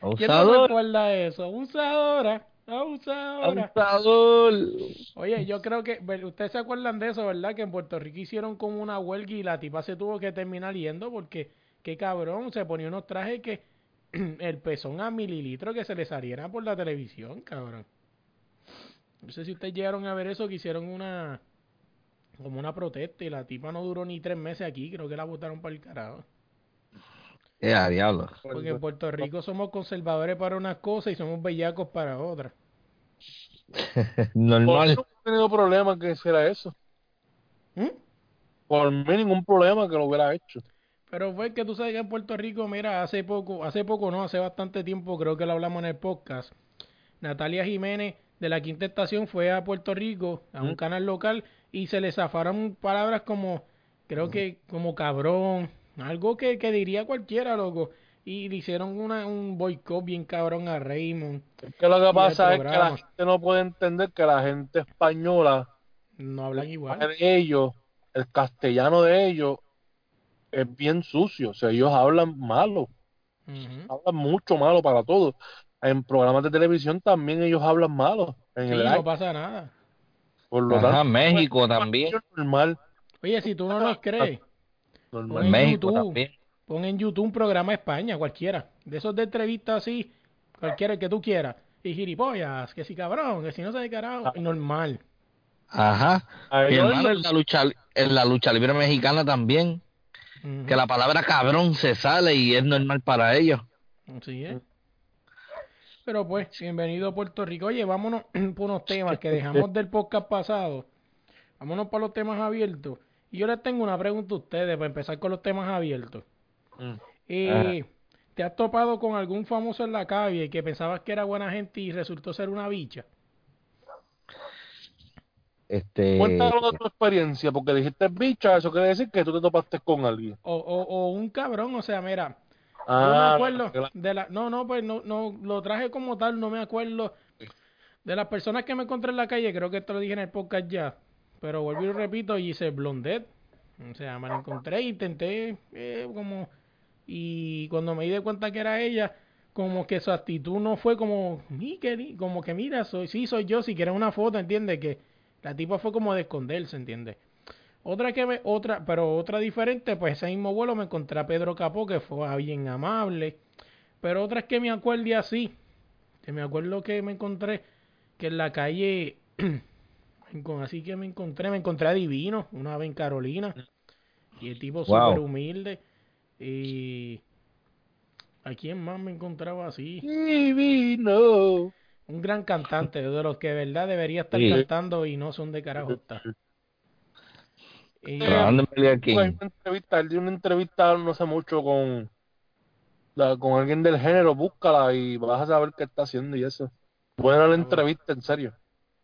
Speaker 1: ¿Quién no recuerda eso? Abusadora, abusadora.
Speaker 4: abusador.
Speaker 1: Oye, yo creo que, ustedes se acuerdan de eso, ¿verdad? Que en Puerto Rico hicieron como una huelga y la tipa se tuvo que terminar yendo porque, qué cabrón, se ponía unos trajes que el pezón a mililitros que se le saliera por la televisión, cabrón. No sé si ustedes llegaron a ver eso, que hicieron una, como una protesta y la tipa no duró ni tres meses aquí, creo que la botaron para el carajo.
Speaker 4: Eh, a diablo.
Speaker 1: Porque en Puerto Rico somos conservadores para unas cosas y somos bellacos para otras.
Speaker 3: Por mí
Speaker 4: Normal.
Speaker 3: no he tenido problema que hiciera eso.
Speaker 1: ¿Mm?
Speaker 3: Por mí ningún problema que lo hubiera hecho.
Speaker 1: Pero fue que tú sabes que en Puerto Rico, mira, hace poco, hace poco no, hace bastante tiempo, creo que lo hablamos en el podcast. Natalia Jiménez de la Quinta Estación fue a Puerto Rico, a un canal local, y se le zafaron palabras como, creo que como cabrón, algo que, que diría cualquiera, loco. Y le hicieron una, un boicot bien cabrón a Raymond.
Speaker 5: Es que lo que pasa es que la gente no puede entender que la gente española,
Speaker 1: No hablan igual.
Speaker 5: de ellos, el castellano de ellos, es bien sucio. O sea, ellos hablan malo, hablan mucho malo para todo. En programas de televisión también ellos hablan malo. En
Speaker 1: Sí,
Speaker 5: el
Speaker 1: no
Speaker 5: aire.
Speaker 1: pasa nada.
Speaker 5: Por lo
Speaker 4: Ajá,
Speaker 5: tanto,
Speaker 4: México también.
Speaker 5: normal.
Speaker 1: Oye, si tú no nos crees,
Speaker 5: normal.
Speaker 1: en
Speaker 4: México
Speaker 1: YouTube.
Speaker 4: también.
Speaker 1: pon en YouTube un programa España, cualquiera. De esos de entrevistas así, cualquiera el que tú quieras. Y gilipollas, que si cabrón, que si no se de carajo.
Speaker 5: Ah.
Speaker 1: Normal.
Speaker 4: Ajá.
Speaker 5: A
Speaker 4: Mi hermano, en la lucha, en la lucha libre mexicana también, que la palabra cabrón se sale y es normal para ellos.
Speaker 1: Así es. Pero pues, bienvenido a Puerto Rico. Oye, vámonos por unos temas que dejamos del podcast pasado. Vámonos para los temas abiertos. Y yo les tengo una pregunta a ustedes para empezar con los temas abiertos.
Speaker 5: Mm.
Speaker 1: Eh, ¿Te has topado con algún famoso en la calle que pensabas que era buena gente y resultó ser una bicha?
Speaker 4: Este,
Speaker 5: Cuéntanos de tu experiencia, porque dijiste bicha, eso quiere decir que tú te topaste con alguien.
Speaker 1: O, o, o un cabrón, o sea, mira, yo
Speaker 5: Ah,
Speaker 1: me acuerdo
Speaker 5: claro.
Speaker 1: de la... No, no, pues no, no, lo traje como tal, no me acuerdo de las personas que me encontré en la calle, creo que esto lo dije en el podcast ya, pero vuelvo y repito, hice Blondet, o sea, me la encontré, intenté eh, como... Y cuando me di de cuenta que era ella, como que su actitud no fue como, como que mira, soy, sí soy yo, si quieres una foto, ¿entiendes? Que la tipa fue como de esconderse, ¿entiendes? Otra que me, otra, pero otra diferente, pues ese mismo vuelo me encontré a Pedro Capó, que fue bien amable. Pero otras que me acuerde así, que me acuerdo que me encontré, que en la calle, así que me encontré, me encontré a Divino, una vez en Carolina, y el tipo
Speaker 4: Wow.
Speaker 1: súper humilde. Y a quién más me encontraba así,
Speaker 5: Divino.
Speaker 1: un gran cantante, de los que de verdad debería estar
Speaker 4: Sí.
Speaker 1: cantando y no son de carajo. está. Y-
Speaker 4: Burger King.
Speaker 5: Pues, una entrevista, él dio una entrevista no sé mucho con, la- con alguien del género, búscala y vas a saber qué está haciendo y eso. Buena la entrevista, en serio.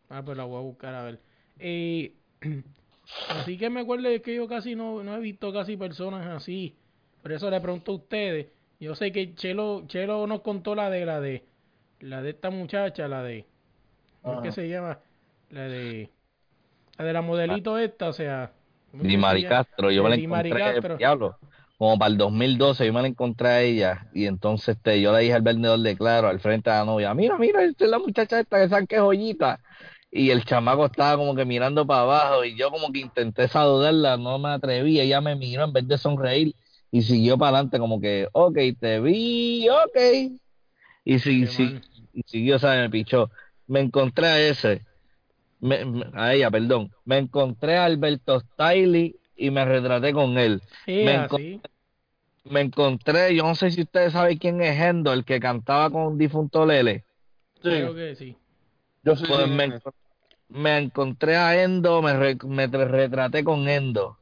Speaker 1: Ah, pues la voy a buscar a ver. Eh, así que me acuerdo que yo casi no, no he visto casi personas así. Por eso le pregunto a ustedes. Yo sé que Chelo, Chelo nos contó la de la de la de esta muchacha, la de ¿cómo que se llama? La de la de la modelito esta, o sea, ¿cómo es
Speaker 4: Di Mari? Castro, yo me la encontré,
Speaker 1: Castro.
Speaker 4: diablo, como para el 2012, yo me la encontré a ella y entonces este, yo le dije al vendedor de claro, al frente de la novia, mira, mira, esta es la muchacha esta que sabe que es joyita. Y el chamaco estaba como que mirando para abajo y yo como que intenté saludarla, no me atreví, ella me miró en vez de sonreír y siguió para adelante como que, ok, te vi, ok. Y, sí,
Speaker 1: mal.
Speaker 4: y siguió, ¿sabes? Me pichó. Me encontré a ese, me- me- a ella, perdón. Me encontré a Alberto Stiley y me retraté con él.
Speaker 1: Sí,
Speaker 4: me
Speaker 1: así.
Speaker 4: Me encontré, yo no sé si ustedes saben quién es Hendo, el que cantaba con un difunto Lele.
Speaker 5: Sí,
Speaker 1: Creo que sí.
Speaker 5: yo sí.
Speaker 4: Pues me, encon- me encontré a Endo, me, re- me tra- retraté con Endo.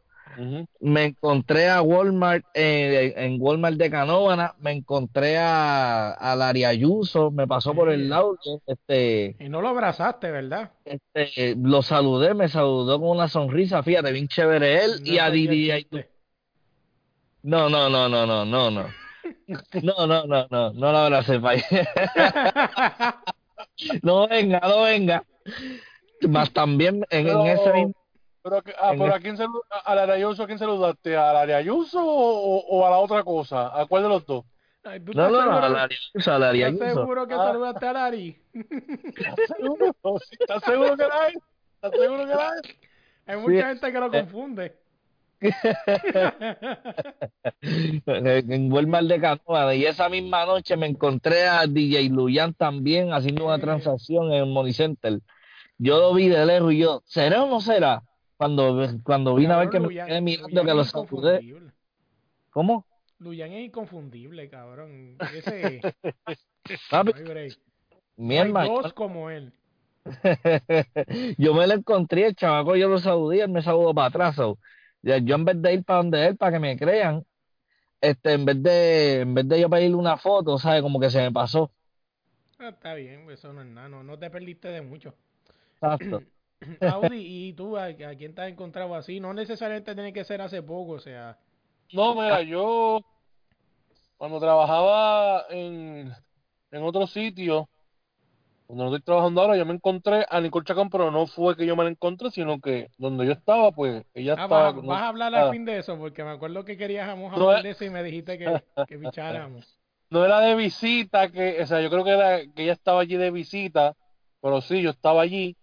Speaker 4: Me encontré a Walmart, eh, en Walmart de Canóvana, me encontré a, a Larry Ayuso, me pasó por el lado, este,
Speaker 1: Y no lo abrazaste, ¿verdad?
Speaker 4: este, lo saludé, me saludó con una sonrisa, fíjate, bien chévere él, y
Speaker 1: No
Speaker 4: a
Speaker 1: dio el
Speaker 4: Didi
Speaker 1: chiste.
Speaker 4: No, no, no, no, no, no, no. No, no, no, no, no la abracé. No venga, no venga. Más también en, ese mismo,
Speaker 5: Pero, ah,
Speaker 4: En
Speaker 5: pero
Speaker 4: el-
Speaker 5: ¿a quién a- ¿Al Ayuso a quién saludaste? ¿Al Ayuso o, o a la otra cosa? ¿A cuál de los dos?
Speaker 1: Ay, ¿tú
Speaker 4: no, no, no,
Speaker 1: seguro-
Speaker 4: a Larry Ayuso, a
Speaker 1: ¿Estás seguro que
Speaker 5: Ah.
Speaker 1: saludaste a Lari?
Speaker 5: ¿Estás seguro? No, ¿Estás seguro que era él? ¿Estás seguro que era él?
Speaker 1: Hay mucha
Speaker 4: Sí.
Speaker 1: gente que lo confunde.
Speaker 4: en Walmart de Canóvana y esa misma noche me encontré a DJ Luyan también haciendo una transacción en el Money Center. Yo lo vi de lejos y yo, ¿será o no será? Cuando, cuando vine a ver que me quedé mirando
Speaker 1: Luyan
Speaker 4: que lo
Speaker 1: es
Speaker 4: saludé.
Speaker 1: inconfundible.
Speaker 4: ¿Cómo?
Speaker 1: Luyan es inconfundible, cabrón. Ese. No
Speaker 4: mi
Speaker 1: hay
Speaker 4: hermano,
Speaker 1: dos como él.
Speaker 4: yo me lo encontré, el chavaco yo lo saludé, él me saludó para atrás. so, yo en vez de ir para donde él, para que me crean, este, en vez de, en vez de yo pedirle una foto, ¿sabes? Como que se me pasó.
Speaker 1: Ah, está bien, pues eso no es nada. No, no te perdiste de mucho.
Speaker 4: Exacto.
Speaker 1: Audi, ¿y tú a, a quién te has encontrado así? No necesariamente tiene que ser hace poco, o sea.
Speaker 5: No, mira, yo
Speaker 3: cuando trabajaba en, en otro sitio, donde no estoy trabajando ahora, yo me encontré a Nicole Chacón, pero no fue que yo me la encontré, sino que donde yo estaba, pues ella
Speaker 1: Ah,
Speaker 3: estaba.
Speaker 1: vas, vas a hablar al fin de eso, porque me acuerdo que queríamos
Speaker 3: No,
Speaker 1: hablar de eso y me dijiste que, que picháramos.
Speaker 3: no era de visita, que, o sea, yo creo que era que ella estaba allí de visita, pero sí, yo estaba allí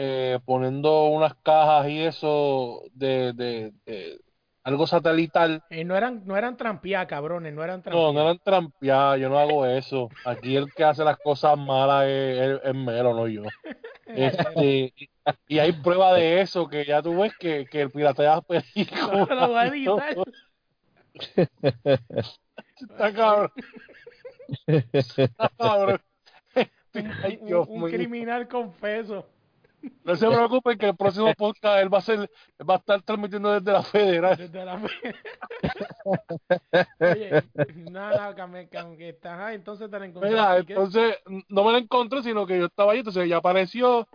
Speaker 3: eh, poniendo unas cajas y eso de, de, de algo satelital.
Speaker 1: Eh, no eran, no eran trampeadas, cabrones, no eran
Speaker 3: No,
Speaker 1: trampeadas.
Speaker 3: no eran trampeadas, yo no hago eso. Aquí el que hace las cosas malas es, es, es Melo, no yo. Este, y hay prueba de eso, que ya tú ves que, que el piratea película.
Speaker 1: No lo voy a editar.
Speaker 3: Está cabrón. Está cabrón. Ay,
Speaker 1: Un,
Speaker 3: Dios
Speaker 1: un
Speaker 3: mío.
Speaker 1: criminal confeso.
Speaker 3: No se preocupen que el próximo podcast él va a ser, va a estar transmitiendo desde la federal.
Speaker 1: Desde la Oye, nada, que, que, estás ahí, entonces te la encontraste.
Speaker 3: Mira, entonces no me la encontré, sino que yo estaba allí, entonces ella apareció,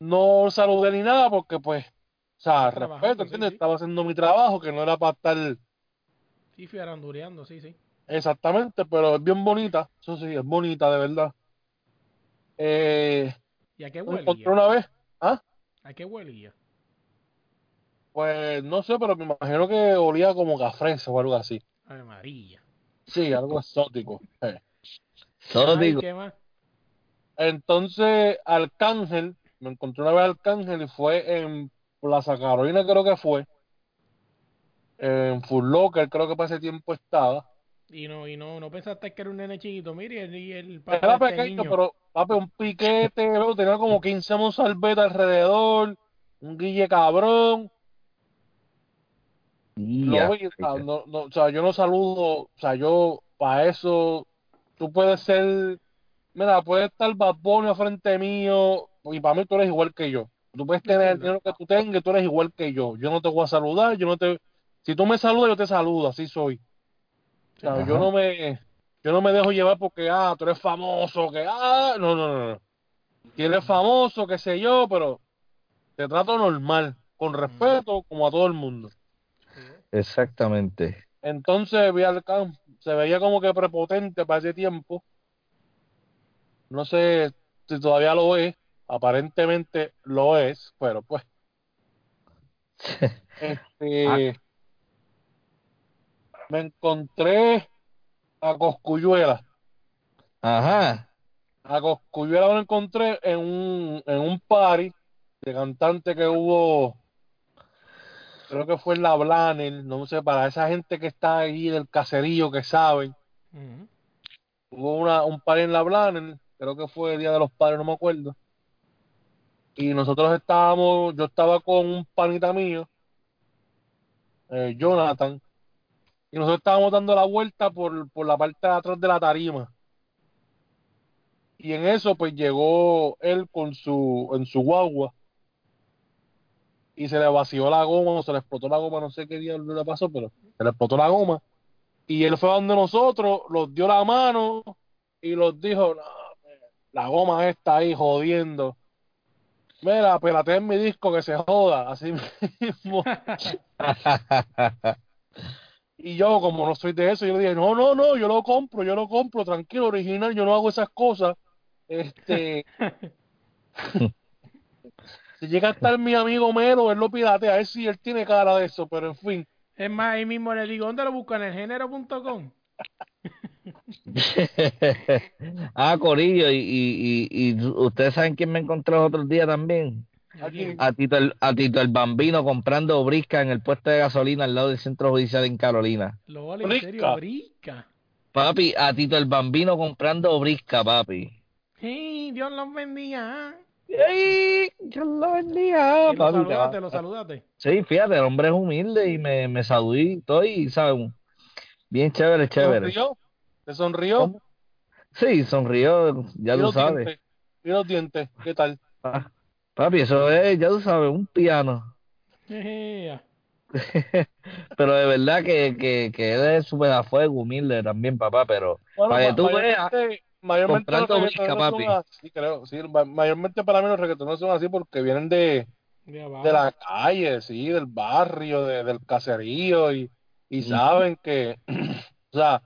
Speaker 3: no saludé ni nada porque pues, o sea, respeto, ¿entiendes?
Speaker 1: sí.
Speaker 3: Estaba haciendo mi trabajo, que no era para estar
Speaker 1: Sí, fui arandureando, sí, sí.
Speaker 3: exactamente, pero es bien bonita, eso sí, es bonita de verdad. Eh,
Speaker 1: ¿Y a qué
Speaker 3: me encontré una vez, ¿ah?
Speaker 1: ¿A qué huelía?
Speaker 3: Pues no sé, pero me imagino que olía como cafresa o algo así.
Speaker 1: Ave María.
Speaker 3: Sí, algo exótico. eh.
Speaker 4: Solo
Speaker 1: Ay,
Speaker 4: digo,
Speaker 1: ¿qué más?
Speaker 3: Entonces, Arcángel, me encontré una vez Arcángel y fue en Plaza Carolina, creo que fue. En Full Locker, creo que para ese tiempo estaba.
Speaker 1: Y no, y no, no pensaste que era un nene chiquito. Mire, y el
Speaker 3: Era
Speaker 1: papá de este
Speaker 3: pequeño,
Speaker 1: niño.
Speaker 3: pero papi, un piquete, luego tenía como 15 Monsalveta alrededor, un guille cabrón.
Speaker 4: ya,
Speaker 3: Lo vi, o sea, no, no, o sea, yo no saludo, o sea, yo para eso, tú puedes ser, mira, puedes estar Bad al frente mío, y para mí tú eres igual que yo. Tú puedes tener el dinero que tú tengas, tú eres igual que yo. Yo no te voy a saludar, yo no te, si tú me saludas, yo te saludo, así soy. O sea, yo no me, yo no me dejo llevar porque, ah, tú eres famoso, que, ah, no, no, no, no. Eres famoso, qué sé yo, pero te trato normal, con respeto, como a todo el mundo.
Speaker 4: exactamente.
Speaker 3: Entonces vi al campo, se veía como que prepotente para ese tiempo. No sé si todavía lo es, aparentemente lo es, pero pues. Este, me encontré a Coscuyuela.
Speaker 4: Ajá.
Speaker 3: A Coscuyuela lo encontré en un, en un party de cantante que hubo, creo que fue en la Blaner, no sé, para esa gente que está ahí del caserío que saben. Hubo una, un par en la Blaner, creo que fue el Día de los Padres, no me acuerdo. Y nosotros estábamos, yo estaba con un panita mío, eh, Jonathan, y nosotros estábamos dando la vuelta por, por la parte de atrás de la tarima. Y en eso, pues llegó él con su, en su guagua, y se le vació la goma, o se le explotó la goma, no sé qué día le pasó, pero se le explotó la goma. Y él fue donde nosotros, los dio la mano y los dijo, la goma está ahí jodiendo. Mira, pelate en mi disco que se joda, así mismo. Y yo, como no soy de eso, yo le dije, no, no, no, yo lo compro, yo lo compro, tranquilo, original, yo no hago esas cosas. Este, si llega a estar mi amigo Melo, él lo piratea, a ver si él tiene cara de eso, pero en fin.
Speaker 1: Es más, ahí mismo le digo, ¿dónde lo buscan? En el género.com.
Speaker 4: ah, Corillo, y, y, y, y ustedes saben quién me encontró otro día también. A Tito, el, a Tito el Bambino comprando brisca en el puesto de gasolina al lado del centro judicial en Carolina.
Speaker 1: Lo vale, en
Speaker 3: Brisca.
Speaker 1: serio, brisca.
Speaker 4: Papi, a Tito el Bambino comprando brisca, papi.
Speaker 1: Sí, Dios los bendiga. ¿ah?
Speaker 4: Dios lo bendiga,
Speaker 1: lo
Speaker 4: papi, te
Speaker 1: saludate, lo saludate.
Speaker 4: Sí, fíjate, el hombre es humilde y me, me saludí y todo y, ¿sabes? Bien chévere,
Speaker 3: ¿Te
Speaker 4: chévere.
Speaker 3: sonrió? ¿Te sonrió?
Speaker 4: ¿Cómo? Sí, sonrió, ya
Speaker 3: ¿Y
Speaker 4: tú
Speaker 3: los
Speaker 4: sabes.
Speaker 3: dientes? ¿Y los dientes? ¿Qué tal?
Speaker 4: Pa- Papi, eso es, ya tú sabes, un piano. Pero de verdad que, que, que él es súper a fuego, humilde también, papá, pero
Speaker 3: Bueno,
Speaker 4: para que tú veas,
Speaker 3: mayormente, mayormente. Sí, para mí los reggaetoneros son así porque vienen de,
Speaker 1: De
Speaker 3: de la calle, sí, del barrio, de- del caserío y, y saben que, o sea,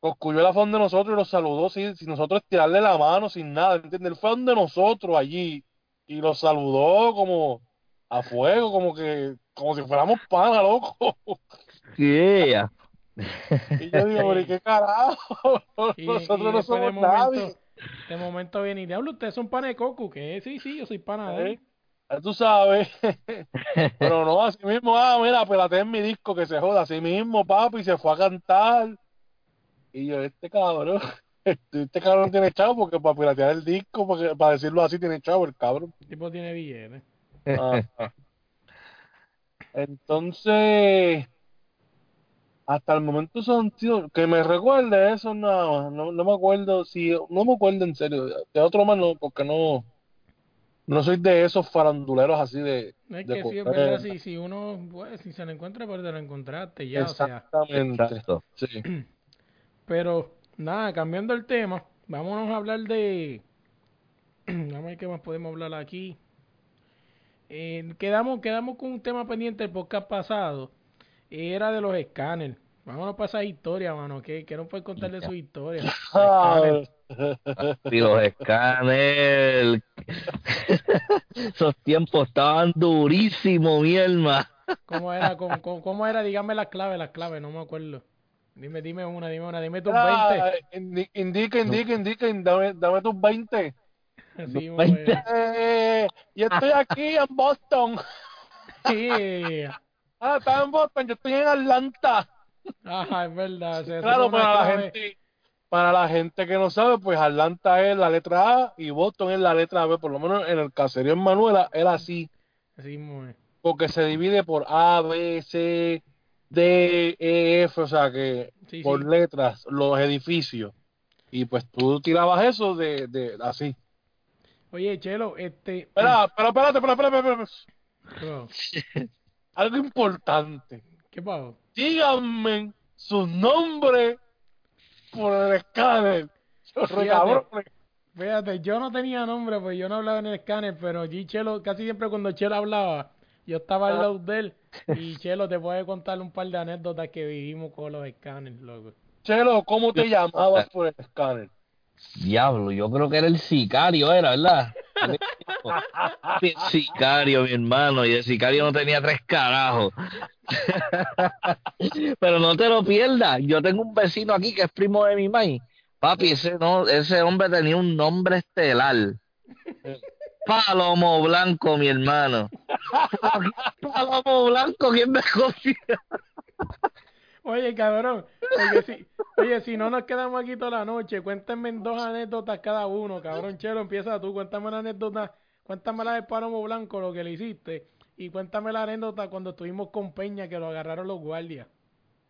Speaker 3: Cosculluela fue donde nosotros y los saludó sin, sin nosotros tirarle la mano, sin nada, ¿entiendes? Él fue donde nosotros allí y los saludó como a fuego, como que, como si fuéramos pana, loco.
Speaker 4: Yeah.
Speaker 3: Y yo digo, pero ¿y qué carajo?
Speaker 1: Y,
Speaker 3: Nosotros
Speaker 1: y
Speaker 3: no somos
Speaker 1: de momento,
Speaker 3: nadie.
Speaker 1: de momento viene y diablo, ustedes son pana de Coco, que sí, sí, yo soy pana de él.
Speaker 3: ¿eh? Tú sabes. Pero no, así mismo, ah, mira, pelate en mi disco que se joda. Así mismo, papi, se fue a cantar. Y yo, este cabrón, este, cabrón tiene chavo porque para piratear el disco, porque, para decirlo así, tiene chavo el cabrón.
Speaker 1: El tipo tiene billetes.
Speaker 3: Ah. Entonces, hasta el momento son, tío, que me recuerde eso nada más. No, no me acuerdo, si, no me acuerdo en serio. De otro más no, porque no, no soy de esos faranduleros así de,
Speaker 1: No es
Speaker 3: de
Speaker 1: que sí, es
Speaker 3: coger-
Speaker 1: verdad, si, si uno, pues, si se lo encuentra, pues te lo encontraste ya, o sea.
Speaker 3: Exactamente. Sí.
Speaker 1: Pero, nada, cambiando el tema, vámonos a hablar de... Vamos a ver qué más podemos hablar aquí. Eh, quedamos, quedamos con un tema pendiente del podcast pasado. Era de los escáneres. Vámonos para esa historia, mano. que que no puedes contar de su historia? Escáner.
Speaker 4: Y los escáneres. Esos tiempos estaban durísimos, mi hermano.
Speaker 1: ¿Cómo era? ¿Cómo, cómo, cómo era? Dígame las claves, las claves, no me acuerdo. Dime, dime una, dime una, dime tus 20.
Speaker 3: ah, indi- indica, indica, indica, dame, dame tus 20.
Speaker 1: Así,
Speaker 4: los 20.
Speaker 1: pues.
Speaker 3: Eh, yo estoy aquí en Boston.
Speaker 1: Sí.
Speaker 3: Ah, estaba en Boston, yo estoy en Atlanta.
Speaker 1: Ajá, es verdad.
Speaker 3: Claro, para la
Speaker 1: clave.
Speaker 3: gente, para la gente que no sabe, pues Atlanta es la letra A y Boston es la letra B, por lo menos en el caserío en Manuela era así,
Speaker 1: Así mismo es.
Speaker 3: porque se divide por A, B, C, D, E, F, o sea que
Speaker 1: Sí,
Speaker 3: por
Speaker 1: sí.
Speaker 3: letras los edificios. Y pues tú tirabas eso de, de así.
Speaker 1: Oye, Chelo, este...
Speaker 3: Espera, espera, espérate, espera, espera, espera. Algo importante.
Speaker 1: ¿Qué pasó?
Speaker 3: Díganme sus nombres por el escáner.
Speaker 1: Fíjate. Fíjate, yo no tenía nombre, pues yo no hablaba en el escáner, pero G Chelo, casi siempre cuando Chelo hablaba, yo estaba al
Speaker 3: Ah.
Speaker 1: lado de él y Chelo te puede contar un par de anécdotas que vivimos con los escáneres, loco.
Speaker 3: Chelo, ¿cómo te llamabas por el escáner?
Speaker 4: Diablo, yo creo que era el sicario, era, ¿verdad? El sicario, mi hermano, y el sicario no tenía tres carajos. Pero no te lo pierdas, yo tengo un vecino aquí que es primo de mi maíz. Papi, ese, no, ese hombre tenía un nombre estelar. Palomo Blanco, mi hermano. Palomo Blanco, ¿quién me confía?
Speaker 1: Oye, cabrón, oye si, oye, si no nos quedamos aquí toda la noche, cuéntame dos anécdotas cada uno, cabrón. Chelo, empieza tú, cuéntame una anécdota, cuéntame la de Palomo Blanco, lo que le hiciste, y cuéntame la anécdota cuando estuvimos con Peña, que lo agarraron los guardias.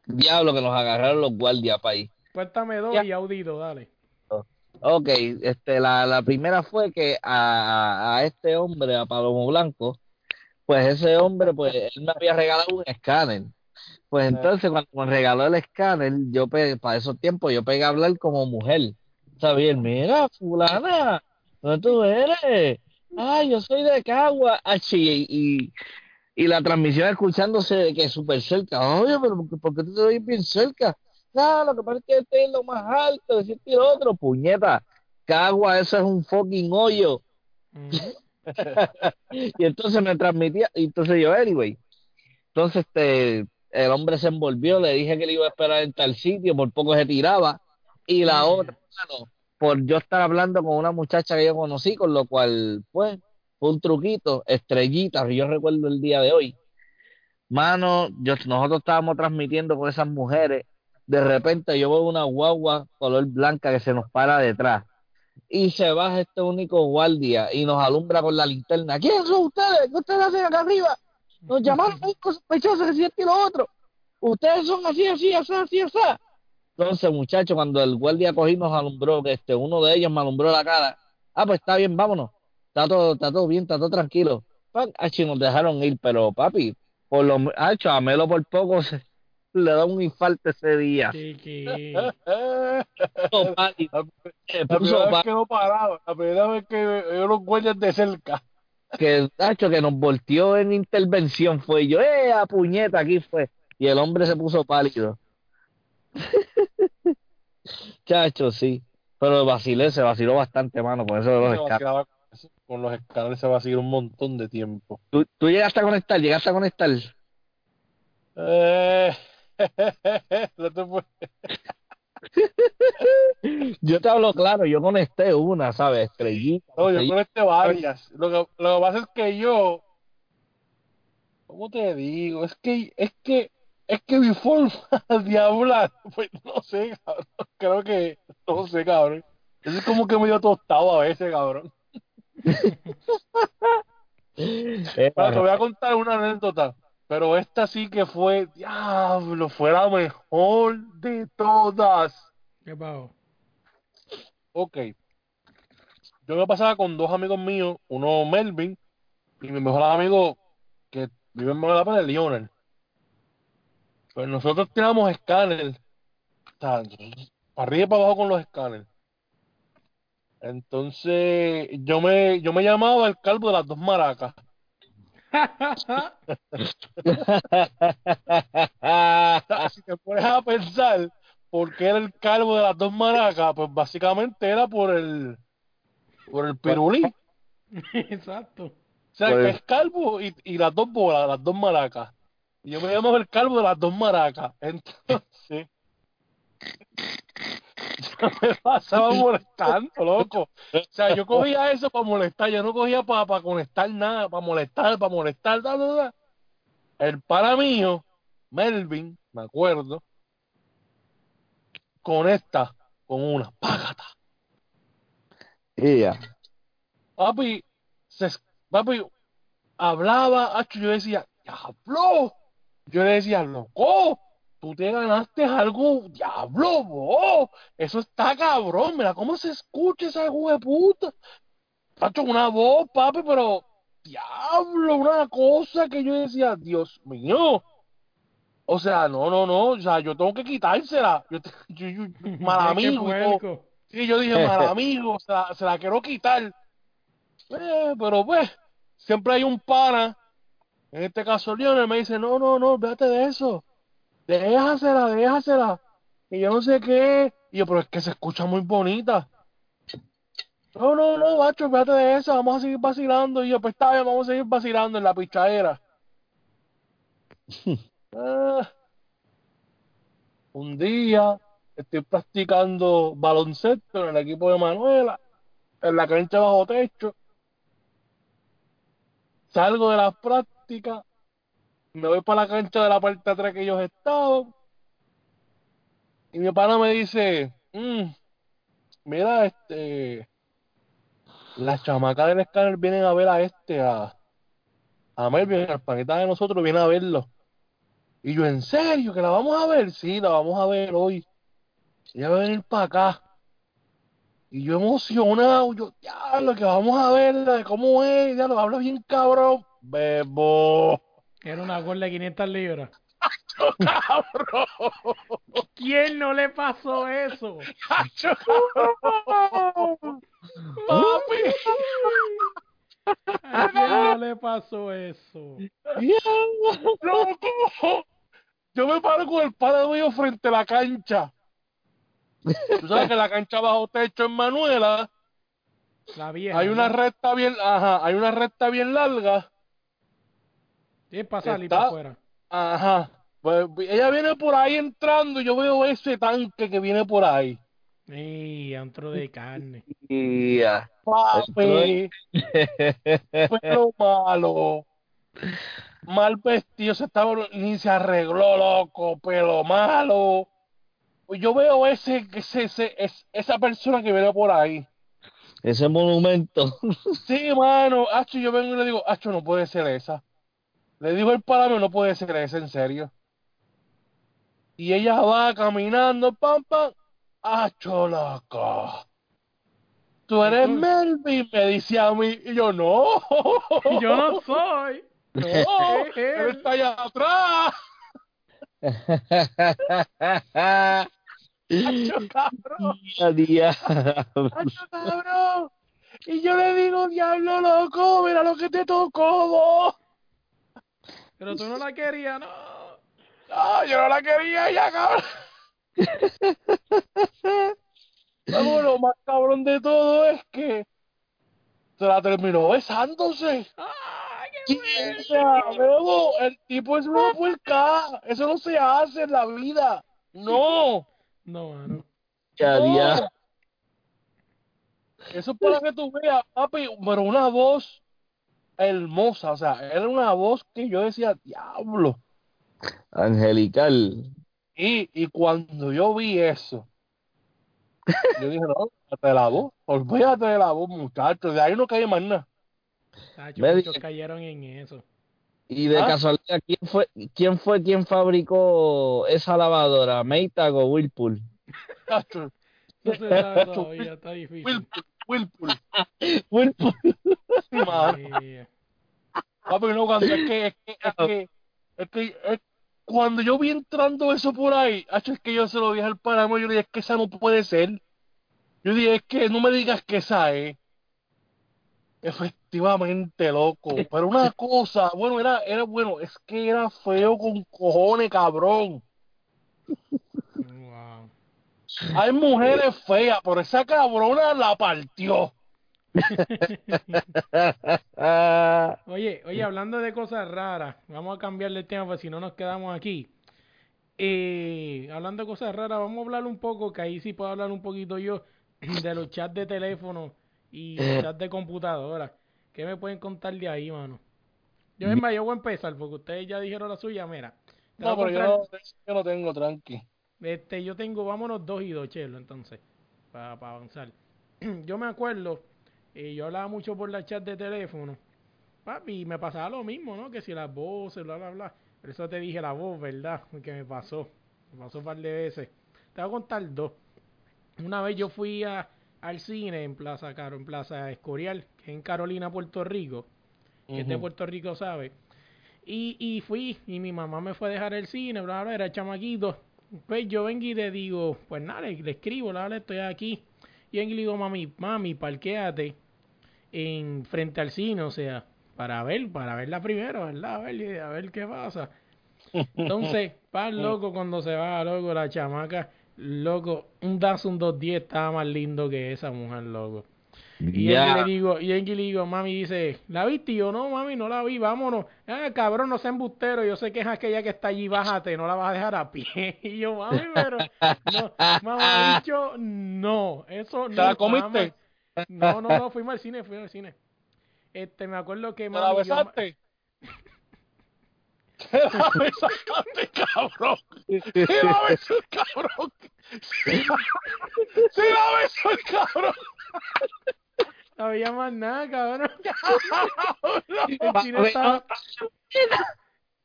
Speaker 4: Diablo que nos agarraron los guardias país.
Speaker 1: Cuéntame dos
Speaker 4: Ya.
Speaker 1: y audito, dale.
Speaker 4: Ok, este, la, la primera fue que a, a este hombre, a Palomo Blanco, pues ese hombre, pues él me había regalado un escáner. Pues entonces cuando me regaló el escáner, yo para esos tiempos yo pegué a hablar como mujer. ¿Sabes? Mira, fulana, ¿dónde tú eres? Ay, yo soy de Cagua. Achi, y, y la transmisión escuchándose de que súper cerca. Oye, pero ¿por qué, tú te ves bien cerca? Lo que pasa es que este es lo más alto, decir y lo otro, puñeta. Cagua, eso es un fucking hoyo. Y entonces me transmitía, y entonces yo, anyway. Entonces, este, el hombre se envolvió, le dije que le iba a esperar en tal sitio, por poco se tiraba. Y la
Speaker 1: Mm.
Speaker 4: otra, mano, por yo estar hablando con una muchacha que yo conocí, con lo cual, pues, fue un truquito, estrellita, que yo recuerdo el día de hoy. Mano, yo, nosotros estábamos transmitiendo con esas mujeres, de repente yo veo una guagua color blanca que se nos para detrás y se baja este único guardia y nos alumbra con la linterna. ¿Quién son ustedes? ¿Qué ustedes hacen acá arriba? Nos llamaron un sospechoso que si esto y lo otro. Ustedes son así, así, así, así, así. Entonces, muchachos, cuando el guardia cogí nos alumbró, que este uno de ellos me alumbró la cara. Ah, pues está bien, vámonos. Está todo, está todo bien, está todo tranquilo. Pan, achi, nos dejaron ir, pero papi, por lo hecho a Melo por poco se, le da un infarto ese día.
Speaker 3: Eh,
Speaker 4: Puso pálido, se
Speaker 3: La
Speaker 4: puso
Speaker 3: primera vez
Speaker 4: pálido.
Speaker 3: que no paraba, la primera vez que veo los guardias de cerca.
Speaker 4: que, Nacho, que nos volteó en intervención fue yo, ¡eh, a puñeta! Aquí fue. Y el hombre se puso pálido. Chacho, sí. Pero vacilé, se vaciló bastante, mano, con eso de los
Speaker 3: eso, con los escáneres se va a seguir un montón de tiempo.
Speaker 4: ¿Tú, tú llegaste a conectar, llegaste a conectar.
Speaker 3: Eh, no te puedes-
Speaker 4: Yo te hablo claro, yo conecté una, ¿sabes? Estrellita.
Speaker 3: No, yo conecté varias. Lo que, lo que pasa es que yo, ¿cómo te digo? Es que, es que, es que mi forma de hablar, pues no sé, cabrón. Creo que, no sé, cabrón. Eso es como que medio tostado a veces, cabrón.
Speaker 4: Eh,
Speaker 3: Bueno, te voy a contar una anécdota, pero esta sí que fue, diablo, fue la mejor de todas.
Speaker 1: ¿Qué pasó?
Speaker 3: Ok. Yo me pasaba con dos amigos míos, uno Melvin y mi mejor amigo que vive en para Lionel. Pues nosotros tiramos escáner, o sea, para arriba y para abajo con los escáneres. Entonces, yo me, yo me llamaba el calvo de las dos maracas. si te pones a pensar por qué era el calvo de las dos maracas, pues básicamente era por el por el pirulí. O
Speaker 1: Exacto.
Speaker 3: sea,
Speaker 4: Por
Speaker 3: que es calvo y, y las dos bolas, las dos maracas. Y yo me llamo el calvo de las dos maracas. Entonces, yo me pasaba molestando, loco. O sea, yo cogía eso para molestar, yo no cogía para conectar nada, para molestar, para molestar, da, da, da. El para mío, Melvin, me acuerdo, conecta con una págata.
Speaker 4: Y ya.
Speaker 3: Papi, se, papi, hablaba, yo decía, diablo. Yo le decía, loco, tú te ganaste algo, diablo, vos. Eso está cabrón, mira cómo se escucha esa hijo de puta. Acho, una voz, papi, pero, diablo, una cosa que yo decía, Dios mío. O sea, no, no, no, o sea, yo tengo que quitársela. Yo, te- yo, yo- mal amigo. Sí, yo dije, mal amigo, se la, se la quiero quitar. Eh, pero pues, siempre hay un pana, en este caso Lionel, me dice, no, no, no, véate de eso. Déjasela, déjasela. Y yo no sé qué. Y yo, pero es que se escucha muy bonita. No, no, no, macho, véate de eso, vamos a seguir vacilando. Y yo, pues está bien, vamos a seguir vacilando en la pichadera. Ah, un día estoy practicando baloncesto en el equipo de Manuela, en la cancha bajo techo. Salgo de las prácticas, me voy para la cancha de la parte atrás que ellos estaban. Y mi pana me dice, "Mm, mira, este, las chamacas del escáner vienen a ver a este, a, a Melvin, al panita de nosotros, viene a verlo. Y yo, ¿en serio? ¿Que la vamos a ver? Sí, la vamos a ver hoy. Ella va a venir para acá. Y yo emocionado, yo, ya, lo que vamos a ver, cómo es, ya lo habla bien cabrón. Bebo,
Speaker 1: Era una gorda de 500 libras.
Speaker 3: cabrón,
Speaker 1: ¿Quién no le pasó eso?
Speaker 3: Hacho, cabrón. Papi,
Speaker 1: ¿A quién no le pasó eso?
Speaker 3: loco. Yo me paro con el padre mío frente a la cancha. Tú sabes que la cancha bajo techo en Manuela
Speaker 1: La vieja.
Speaker 3: hay una
Speaker 1: ¿no?
Speaker 3: recta bien, ajá, hay una recta bien larga.
Speaker 1: Sí, es para salir
Speaker 3: Está-
Speaker 1: para afuera.
Speaker 3: Ajá. Pues ella viene por ahí entrando y yo veo ese tanque que viene por ahí.
Speaker 1: Sí, antro de carne.
Speaker 3: Papi, pero malo. Mal vestido, se estaba, ni se arregló, loco, pero malo. Pues yo veo ese, ese, ese, es- esa persona que viene por ahí.
Speaker 4: Ese monumento.
Speaker 3: Sí, mano, Acho, yo vengo y le digo, Acho, no puede ser esa. Le digo el parámetro, no puede ser esa, en serio. Y ella va caminando, pam, pam. Acho, loco. Tú eres. Melvin, me dice a mí. Y yo, no.
Speaker 1: Yo no soy.
Speaker 3: No,
Speaker 1: Es él.
Speaker 3: está allá atrás. Acho, cabrón. Acho, cabrón. Y yo le digo, diablo, loco, mira lo que te tocó, vos.
Speaker 1: Pero tú no la querías, no.
Speaker 3: No, yo no la quería ya, cabrón. Luego, lo más cabrón de todo es que se la terminó besándose.
Speaker 1: ¡Ay,
Speaker 3: Y, o sea, luego, el tipo es una puerca. Eso no se hace en la vida. No.
Speaker 1: No, mano.
Speaker 4: Ya,
Speaker 3: no.
Speaker 4: ya.
Speaker 3: Eso es para que tú veas, papi, pero una voz hermosa, o sea, era una voz que yo decía, diablo.
Speaker 4: Angelical.
Speaker 3: Y, y cuando yo vi eso, yo dije, no, de la voz, olvídate de la voz, muchachos, de ahí no cae más nada.
Speaker 4: Me
Speaker 1: muchos cayeron en eso.
Speaker 4: Y de
Speaker 3: ¿Ah?
Speaker 4: casualidad, ¿quién fue, quién fue quien fabricó esa lavadora? ¿Maytag o Whirlpool?
Speaker 1: No se sabe todavía, está difícil.
Speaker 3: Whirlpool, Whirlpool,
Speaker 4: Whirlpool.
Speaker 3: mano.
Speaker 1: Eh,
Speaker 3: Papi, no, cuando es que, es que, es que, es que, es- cuando yo vi entrando eso por ahí, hacho, es que yo se lo dije al páramo, yo le dije, es que esa no puede ser. Yo dije, es que no me digas que esa es. Efectivamente, loco. Pero una cosa, bueno, era, era bueno, es que era feo con cojones, cabrón. Hay mujeres feas, pero esa cabrona la partió.
Speaker 1: Oye, oye, hablando de cosas raras, vamos a cambiarle el tema, porque si no nos quedamos aquí. Eh, hablando de cosas raras, vamos a hablar un poco, que ahí sí puedo hablar un poquito yo, de los chats de teléfono y chats de computadora. ¿Qué me pueden contar de ahí, mano? Yo, es más, yo voy a empezar, porque ustedes ya dijeron la suya, mira.
Speaker 3: No, pero yo no, yo no tengo, tranqui.
Speaker 1: Este, yo tengo, vámonos dos y dos, chelo, entonces, para avanzar. yo me acuerdo, eh, yo hablaba mucho por la chat de teléfono, papi, y me pasaba lo mismo, ¿no? Que si las voces, bla, bla, bla. Por eso te dije la voz, ¿verdad? Que me pasó, me pasó un par de veces. Te voy a contar dos. Una vez yo fui a, al cine en Plaza Caro, en Plaza Escorial, que es en Carolina, Puerto Rico, que es de. Puerto Rico, ¿sabe? Y, y fui, y mi mamá me fue a dejar el cine, bla, bla, era chamaquito. Pues yo vengo y le digo, pues nada, le, le escribo, bla, bla, estoy aquí. Y vengo y le digo, mami, mami, parquéate en frente al cine, o sea, para ver, para verla primero, ¿verdad? A ver, a ver qué pasa. Entonces, pa loco cuando se va, loco, la chamaca, loco, un Datsun 210 estaba más lindo que esa mujer, loco. Y. Yankee le digo, y le digo, mami dice, ¿la viste? Y yo, no, mami, no la vi, vámonos. Ah, cabrón, no sea embustero, yo sé que es aquella que está allí, bájate, no la vas a dejar a pie. Y yo, mami, pero, no, mamá, dicho, no, eso no.
Speaker 3: ¿Te la comiste?
Speaker 1: No, no, no, fuimos al cine, fuimos al cine. Este, me acuerdo que,
Speaker 3: ¿Te la
Speaker 1: mami, yo-
Speaker 3: besaste? ¿Te la besaste, cabrón? ¿Te la besó el cabrón? ¿Se la besó el cabrón?
Speaker 1: no había más nada, cabrón. El
Speaker 3: Cabrón.
Speaker 1: cine estaba,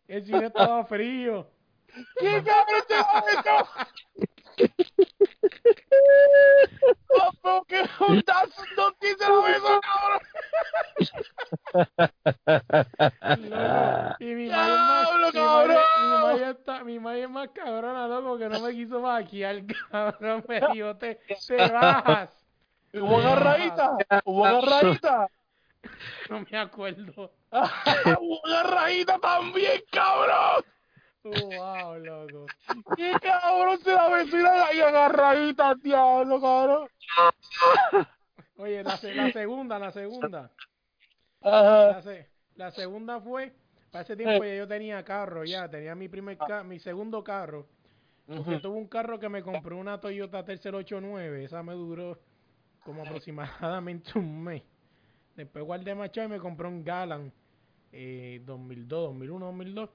Speaker 1: el cine estaba frío.
Speaker 3: ¿Qué cabrón te la besó? ¿Cómo que un Datsun 210 se la besó, cabrón?
Speaker 1: Loco, y mi madre es más, mi está, mi madre es más cabrona, loco, que no me quiso maquiar, cabrón, me dijo, te, te bajas.
Speaker 3: ¿Hubo agarradita? ¿Hubo agarradita?
Speaker 1: No me acuerdo.
Speaker 3: ¡Hubo agarradita también, cabrón!
Speaker 1: Wow, loco.
Speaker 3: ¡Qué cabrón se la besó y agarradita, diablo, cabrón!
Speaker 1: Oye, la, se- la segunda, la segunda.
Speaker 3: Ajá.
Speaker 1: La, se- la segunda fue, para ese tiempo ya yo tenía carro, ya, tenía mi primer ca- mi segundo carro. Porque tuve un carro que me compró una Toyota Tercel 89, esa me duró como aproximadamente un mes. Después guardé machado y me compré un Galan eh, 2002, 2001, 2002.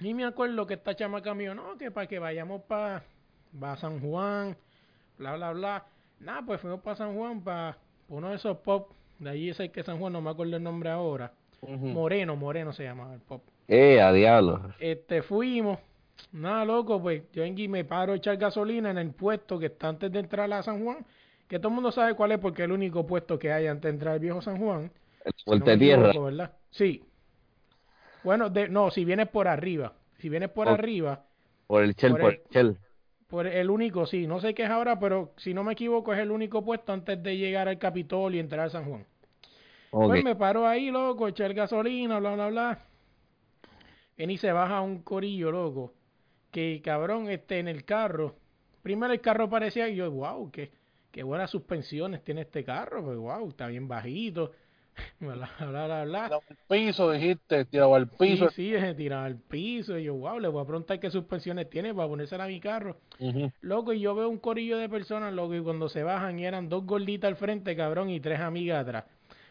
Speaker 1: Y me acuerdo que esta chamaca me dijo, no, que para que vayamos para San Juan, bla, bla, bla. Nada, pues fuimos para San Juan, para uno de esos pop, de allí es el que San Juan, no me acuerdo el nombre ahora. Moreno, Moreno se llamaba el pop.
Speaker 4: Eh, a diablo.
Speaker 1: Este, fuimos. Nada, loco, pues yo vengo y me paro a echar gasolina en el puesto que está antes de entrar a San Juan. Que todo el mundo sabe cuál es porque es el único puesto que hay antes de entrar al viejo San Juan.
Speaker 4: El
Speaker 1: Si no
Speaker 4: Puente Tierra.
Speaker 1: equivoco, ¿verdad? Sí. Bueno, de, no, si vienes por arriba. Si vienes por
Speaker 4: Ok.
Speaker 1: arriba,
Speaker 4: Por el Shell,
Speaker 1: Por
Speaker 4: por
Speaker 1: el-
Speaker 4: el Shell.
Speaker 1: por el único, sí. No sé qué es ahora, pero si no me equivoco es el único puesto antes de llegar al Capitolio y entrar a San Juan. Pues me paro ahí, loco, echar gasolina, bla, bla, bla. Viene y se baja un corillo, loco. que cabrón, este, en el carro, primero el carro parecía, y yo, wow, qué, qué buenas suspensiones tiene este carro, pues wow, está bien bajito, bla, bla, bla, bla.
Speaker 5: Tirado al piso, dijiste, tirado al piso.
Speaker 1: Sí, sí, tiraba al piso, y yo, wow, le voy a preguntar qué suspensiones tiene para ponérsela a mi carro.
Speaker 5: Ujú.
Speaker 1: Loco, y yo veo un corillo de personas, loco, y cuando se bajan y eran dos gorditas al frente, cabrón, y tres amigas atrás.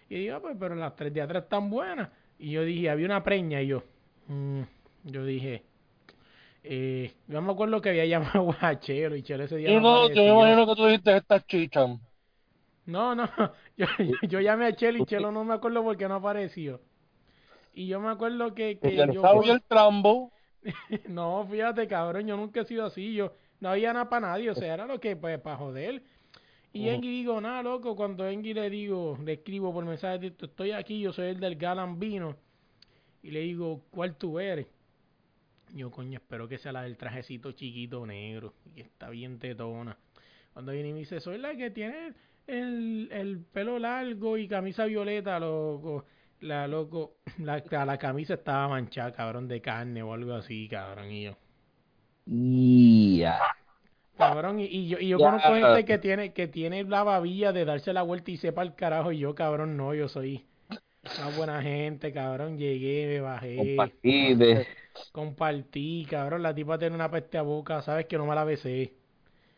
Speaker 1: Y digo, "Ah, pues, pero las tres de atrás están buenas. Y yo dije, había una preña, y yo, mm, yo dije, eh, yo me acuerdo que había llamado a Chelo, y Chelo ese día
Speaker 5: Yo, no, yo me imagino que tú dijiste estas chichas.
Speaker 1: No, no, yo, yo, llamé a Chelo y Chelo no me acuerdo porque no apareció. Y yo me acuerdo que, que yo...
Speaker 5: El trambo.
Speaker 1: No, fíjate, cabrón, yo nunca he sido así, yo no había nada para nadie, o sea, era lo que, pues, para joder. Y. Engi digo, nada, loco, cuando Engi le digo, le escribo por mensaje estoy aquí, yo soy el del Galambino, y le digo, ¿cuál tú eres? Yo, coño, espero que sea la del trajecito chiquito negro, y está bien tetona. Cuando viene y me dice, soy la que tiene el, el pelo largo y camisa violeta, loco. La loco, la, la camisa estaba manchada, cabrón, de carne o algo así, cabrón, y yo.
Speaker 4: Ya.
Speaker 1: Cabrón, y, y yo, y yo conozco gente que tiene, que tiene la babilla de darse la vuelta y sepa el carajo, y yo, cabrón, no, yo soy una buena gente, cabrón, llegué, me bajé, compartí, cabrón, la tipa tiene una peste a boca, sabes que no me la besé.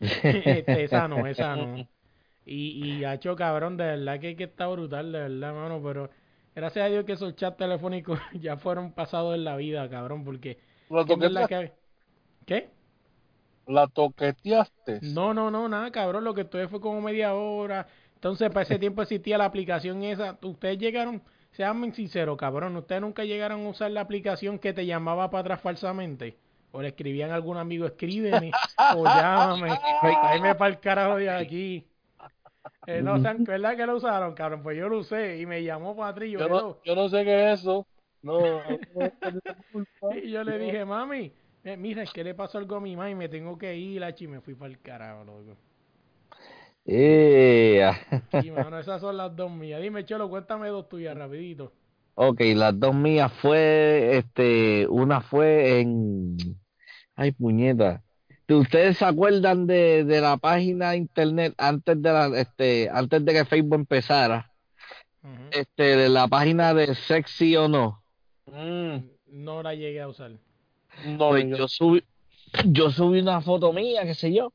Speaker 1: Este, esa no, esa no. Y, y hacho, cabrón, de verdad que, que está brutal, de verdad, mano, pero gracias a Dios que esos chats telefónicos ya fueron pasados en la vida, cabrón, porque
Speaker 5: La toqueteaste.
Speaker 1: que... ¿Qué?
Speaker 5: La toqueteaste.
Speaker 1: No, no, no, nada, cabrón, lo que estuve fue como media hora. Entonces, para ese tiempo existía la aplicación esa. Ustedes llegaron, sean sinceros, cabrón, ustedes nunca llegaron a usar la aplicación que te llamaba para atrás falsamente. O le escribían a algún amigo, escríbeme, o llámame, tráeme para el carajo de aquí. Eh, no, ¿verdad que lo usaron, cabrón? Pues yo lo usé y me llamó para atrás yo,
Speaker 5: no, yo no sé qué es eso. No.
Speaker 1: Y yo le dije, mami, eh, mira, es que le pasó algo a mi mamá y me tengo que ir, la y me fui para el carajo, loco.
Speaker 4: Ya.
Speaker 1: Sí, mano, esas son las dos mías. Dime, Cholo, cuéntame dos tuyas, rapidito.
Speaker 4: Ok, las dos mías fue, este, una fue en, ay puñeta, ¿ustedes se acuerdan de, de la página de internet antes de la, este, antes de que Facebook empezara? Este, de la página de sexy o no.
Speaker 5: Mm,
Speaker 1: No la llegué a usar.
Speaker 5: no,
Speaker 4: Pues
Speaker 5: yo-
Speaker 4: yo subí, yo subí una foto mía, qué sé yo,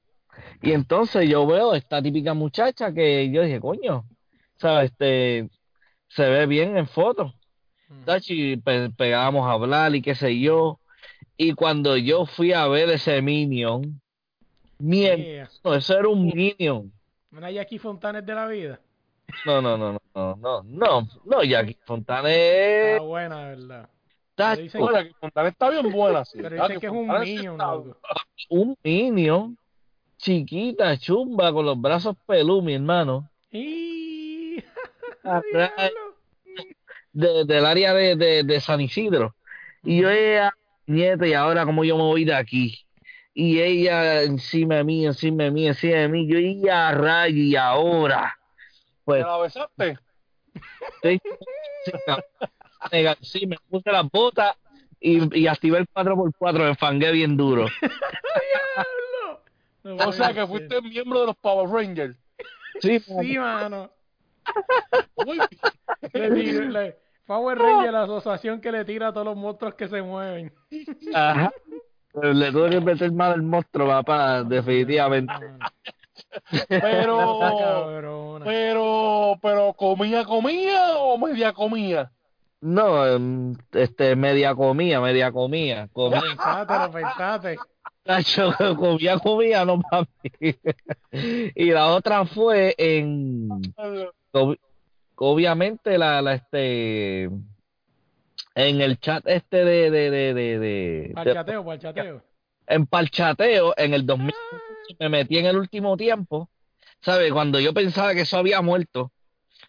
Speaker 4: y entonces yo veo esta típica muchacha que yo dije, coño, ¿sabes? Este, se ve bien en foto.
Speaker 1: Ujú.
Speaker 4: Tachi, pe- pegábamos a hablar y qué sé yo. Y cuando yo fui a ver ese Minion, mierda,
Speaker 1: Yeah.
Speaker 4: eso era un Minion.
Speaker 1: Una Jackie Fontanes de la vida.
Speaker 4: No, no, no, no, no, no, no, no, Jackie Fontana es
Speaker 1: Está buena, de verdad. dicen-
Speaker 5: Oye, Jackie Fontana está bien buena, sí.
Speaker 1: Pero
Speaker 5: Jackie
Speaker 1: dice que es un niño,
Speaker 5: está-
Speaker 4: un Minion, chiquita, chumba, con los brazos pelú, mi hermano,
Speaker 1: Y...
Speaker 4: De- del área de, de, de San Isidro. Y yo, ella, nieta, y ahora cómo yo me voy de aquí. Y ella encima de mí, encima de mí, encima de mí. Yo iba a rayo y ahora.
Speaker 5: ¿Te
Speaker 4: Pues
Speaker 5: la besaste?
Speaker 4: sí, sí, me puse las botas y, y activé el 4x4, me fangué bien duro.
Speaker 5: O sea, que fuiste miembro de los Power Rangers.
Speaker 4: Sí,
Speaker 1: Sí, mano.
Speaker 5: Bien.
Speaker 1: Le tiré- le- Power Ranger, la asociación que le tira a todos los monstruos que se mueven.
Speaker 4: ajá. Le tuve que meter mal el monstruo, papá, definitivamente.
Speaker 1: Está
Speaker 5: Pero, pero, pero, ¿comía, comía o media comía?
Speaker 4: No, em, este, media comía, media comía, comía.
Speaker 1: Pensaste, lo pensaste.
Speaker 4: Nacho, comía, comía, no mami. Y la otra fue en, ob- obviamente, la, la, este, en el chat este de, de, de, de, de-
Speaker 1: Para
Speaker 4: de-
Speaker 1: el chateo, para el chateo.
Speaker 4: en Palchateo, en el 2000, me metí en el último tiempo, ¿sabes? Cuando yo pensaba que eso había muerto,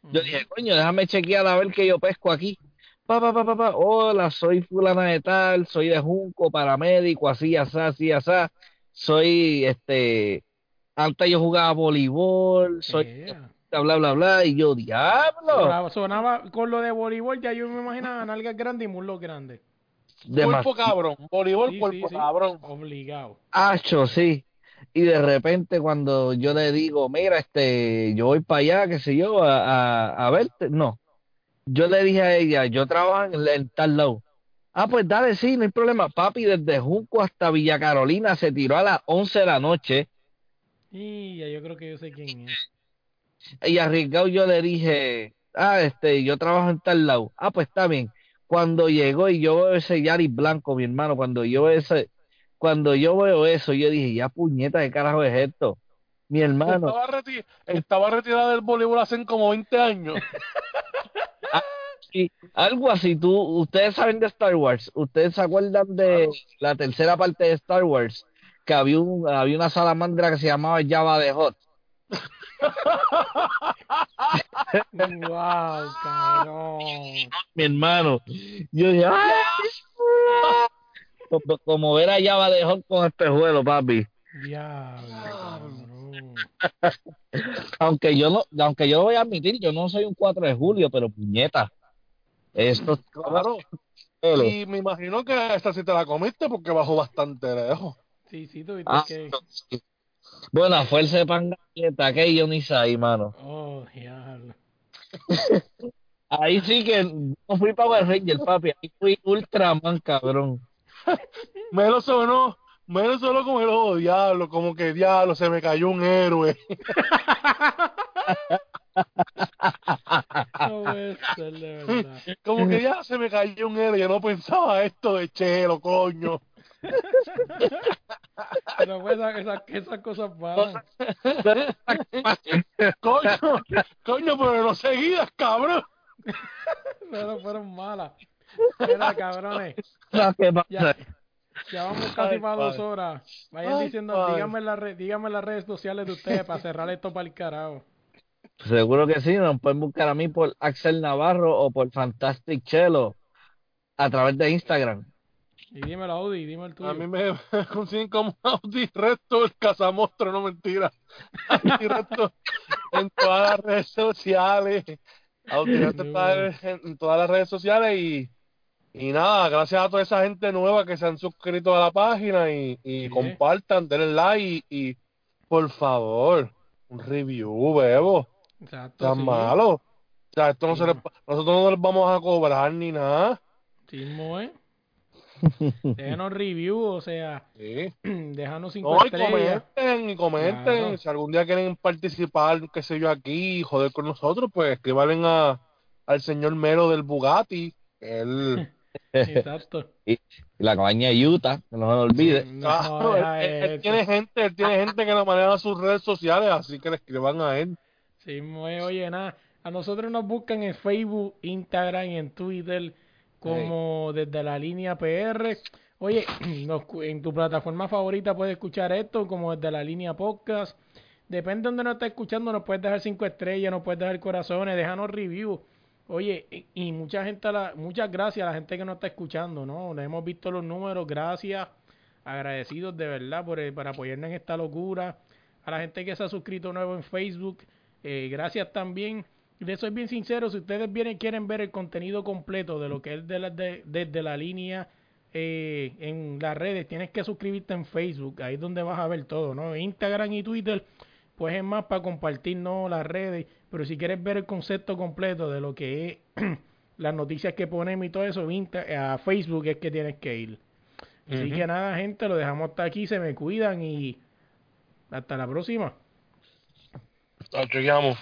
Speaker 4: yo dije, coño, déjame chequear a ver qué yo pesco aquí. Pa, pa, pa, pa, pa. Hola, soy fulana de tal, soy de Junco, paramédico, así, así, así, así. Soy, este, antes yo jugaba voleibol, soy,
Speaker 1: Yeah.
Speaker 4: bla, bla, bla, y yo, diablo.
Speaker 1: Sonaba, sonaba con lo de voleibol, ya yo me imaginaba nalgas grandes y muslos grandes.
Speaker 3: Cuerpo cabrón. Voleibol,
Speaker 1: Sí,
Speaker 3: cuerpo
Speaker 1: sí, sí.
Speaker 3: cabrón.
Speaker 1: Obligado.
Speaker 4: Hacho, sí. Y de repente cuando yo le digo, mira, este, yo voy para allá, qué sé yo, a, a, a verte, no. Yo le dije a ella, yo trabajo en, en tal lado. Ah, pues dale, sí, no hay problema. Papi, desde Junco hasta Villa Carolina se tiró a las 11 de la noche
Speaker 1: Y ya yo creo que yo sé quién es.
Speaker 4: y arriesgado yo le dije, ah, este, yo trabajo en tal lado. Ah, pues está bien. Cuando llegó y yo veo ese Yaris blanco, mi hermano, cuando yo veo ese, cuando yo veo eso, yo dije, ya puñeta, ¿qué carajo es esto? Mi hermano,
Speaker 3: Estaba, reti- estaba retirada del voleibol hace como 20 años.
Speaker 4: y algo así, tú, ustedes saben de Star Wars, ustedes se acuerdan de la tercera parte de Star Wars, que había un, había una salamandra que se llamaba Java de Hot.
Speaker 1: wow, cabrón.
Speaker 4: mi hermano. Yo dije, ¡ay! Como, como ver a Java de Hot con espejuelo, papi.
Speaker 1: Diablo.
Speaker 4: Aunque yo no, aunque yo lo voy a admitir, yo no soy un 4 de julio, pero puñeta. Esto
Speaker 3: Claro. Y me imagino que esta sí te la comiste porque bajó bastante lejos.
Speaker 1: Sí, sí, tú viste
Speaker 4: Ah,
Speaker 1: que.
Speaker 4: sí. Buena fuerza de pan galleta, que yo ni sé ahí, mano.
Speaker 1: Oh, diablo.
Speaker 4: Ahí sí que no fui Power Ranger, papi. Ahí fui Ultraman, cabrón.
Speaker 3: Me lo sonó, me lo sonó como el ojo diablo, como que diablo, se me cayó un héroe.
Speaker 1: No puede ser, de verdad.
Speaker 3: Como que ya se me cayó un héroe, yo no pensaba esto de chelo, coño.
Speaker 1: Pero pues esas, esas, esas cosas pasan.
Speaker 3: Coño, coño, pero no seguidas, cabrón.
Speaker 1: Pero fueron malas. Mira, cabrones.
Speaker 4: ¿Sabes qué pasa?
Speaker 1: Ya, ya vamos casi
Speaker 3: Ay,
Speaker 1: para dos horas. Vayan
Speaker 3: Ay,
Speaker 1: diciendo,
Speaker 3: padre.
Speaker 1: díganme en, la red, díganme las redes sociales de ustedes para cerrar esto para el carajo.
Speaker 4: Seguro que sí, nos pueden buscar a mí por Axel Navarro o por Fantastic Chelo a través de Instagram.
Speaker 1: Y dímelo, Audi, dime el tuyo.
Speaker 3: A mí me consiguen como Audi Resto, el cazamostro, no mentira. Audi Resto en todas las redes sociales. Audi Resto está en, en todas las redes sociales y, y nada, gracias a toda esa gente nueva que se han suscrito a la página y, y
Speaker 1: Sí.
Speaker 3: compartan, denle like y, y, por favor, un review, bebo.
Speaker 1: Exacto.
Speaker 3: Tan
Speaker 1: sí.
Speaker 3: malo. O sea, esto no
Speaker 1: Sí.
Speaker 3: se les- nosotros no les vamos a cobrar ni nada.
Speaker 1: Sí, ¿eh? Déjanos review, o sea,
Speaker 3: Sí.
Speaker 1: déjanos cinco
Speaker 3: No, y comenten, y comenten.
Speaker 1: Claro.
Speaker 3: Si algún día quieren participar, qué sé yo, aquí, y joder con nosotros, pues escriban a, al señor Mero del Bugatti. Él,
Speaker 1: Exacto.
Speaker 4: Y la cabaña de Utah, que no se nos olvide.
Speaker 1: No,
Speaker 3: Claro,
Speaker 1: deja
Speaker 3: él, tiene gente, él tiene gente que lo maneja sus redes sociales, así que le escriban a él.
Speaker 1: Sí, eh, oye, nada. A nosotros nos buscan en Facebook, Instagram y en Twitter como desde la línea PR. Oye, nos en tu plataforma favorita puedes escuchar esto como desde la línea podcast. Depende de donde nos estés escuchando, nos puedes dejar cinco estrellas, nos puedes dejar corazones, déjanos review. Oye, y, mucha gente, la, muchas gracias a la gente que nos está escuchando, ¿no? Le hemos visto los números, gracias, agradecidos de verdad por, eh, por apoyarnos en esta locura. A la gente que se ha suscrito nuevo en Facebook, eh, gracias también. Les soy bien sincero, si ustedes vienen quieren ver el contenido completo de lo que es de la, de- desde la línea eh, en las redes, tienes que suscribirte en Facebook, ahí es donde vas a ver todo, ¿no? Instagram y Twitter, pues es más para compartir, ¿no? Las redes, pero si quieres ver el concepto completo de lo que es las noticias que ponemos y todo eso, Insta- a Facebook es que tienes que ir. Así que nada, gente, lo dejamos hasta aquí, se me cuidan y hasta la próxima.
Speaker 3: Chequeamos.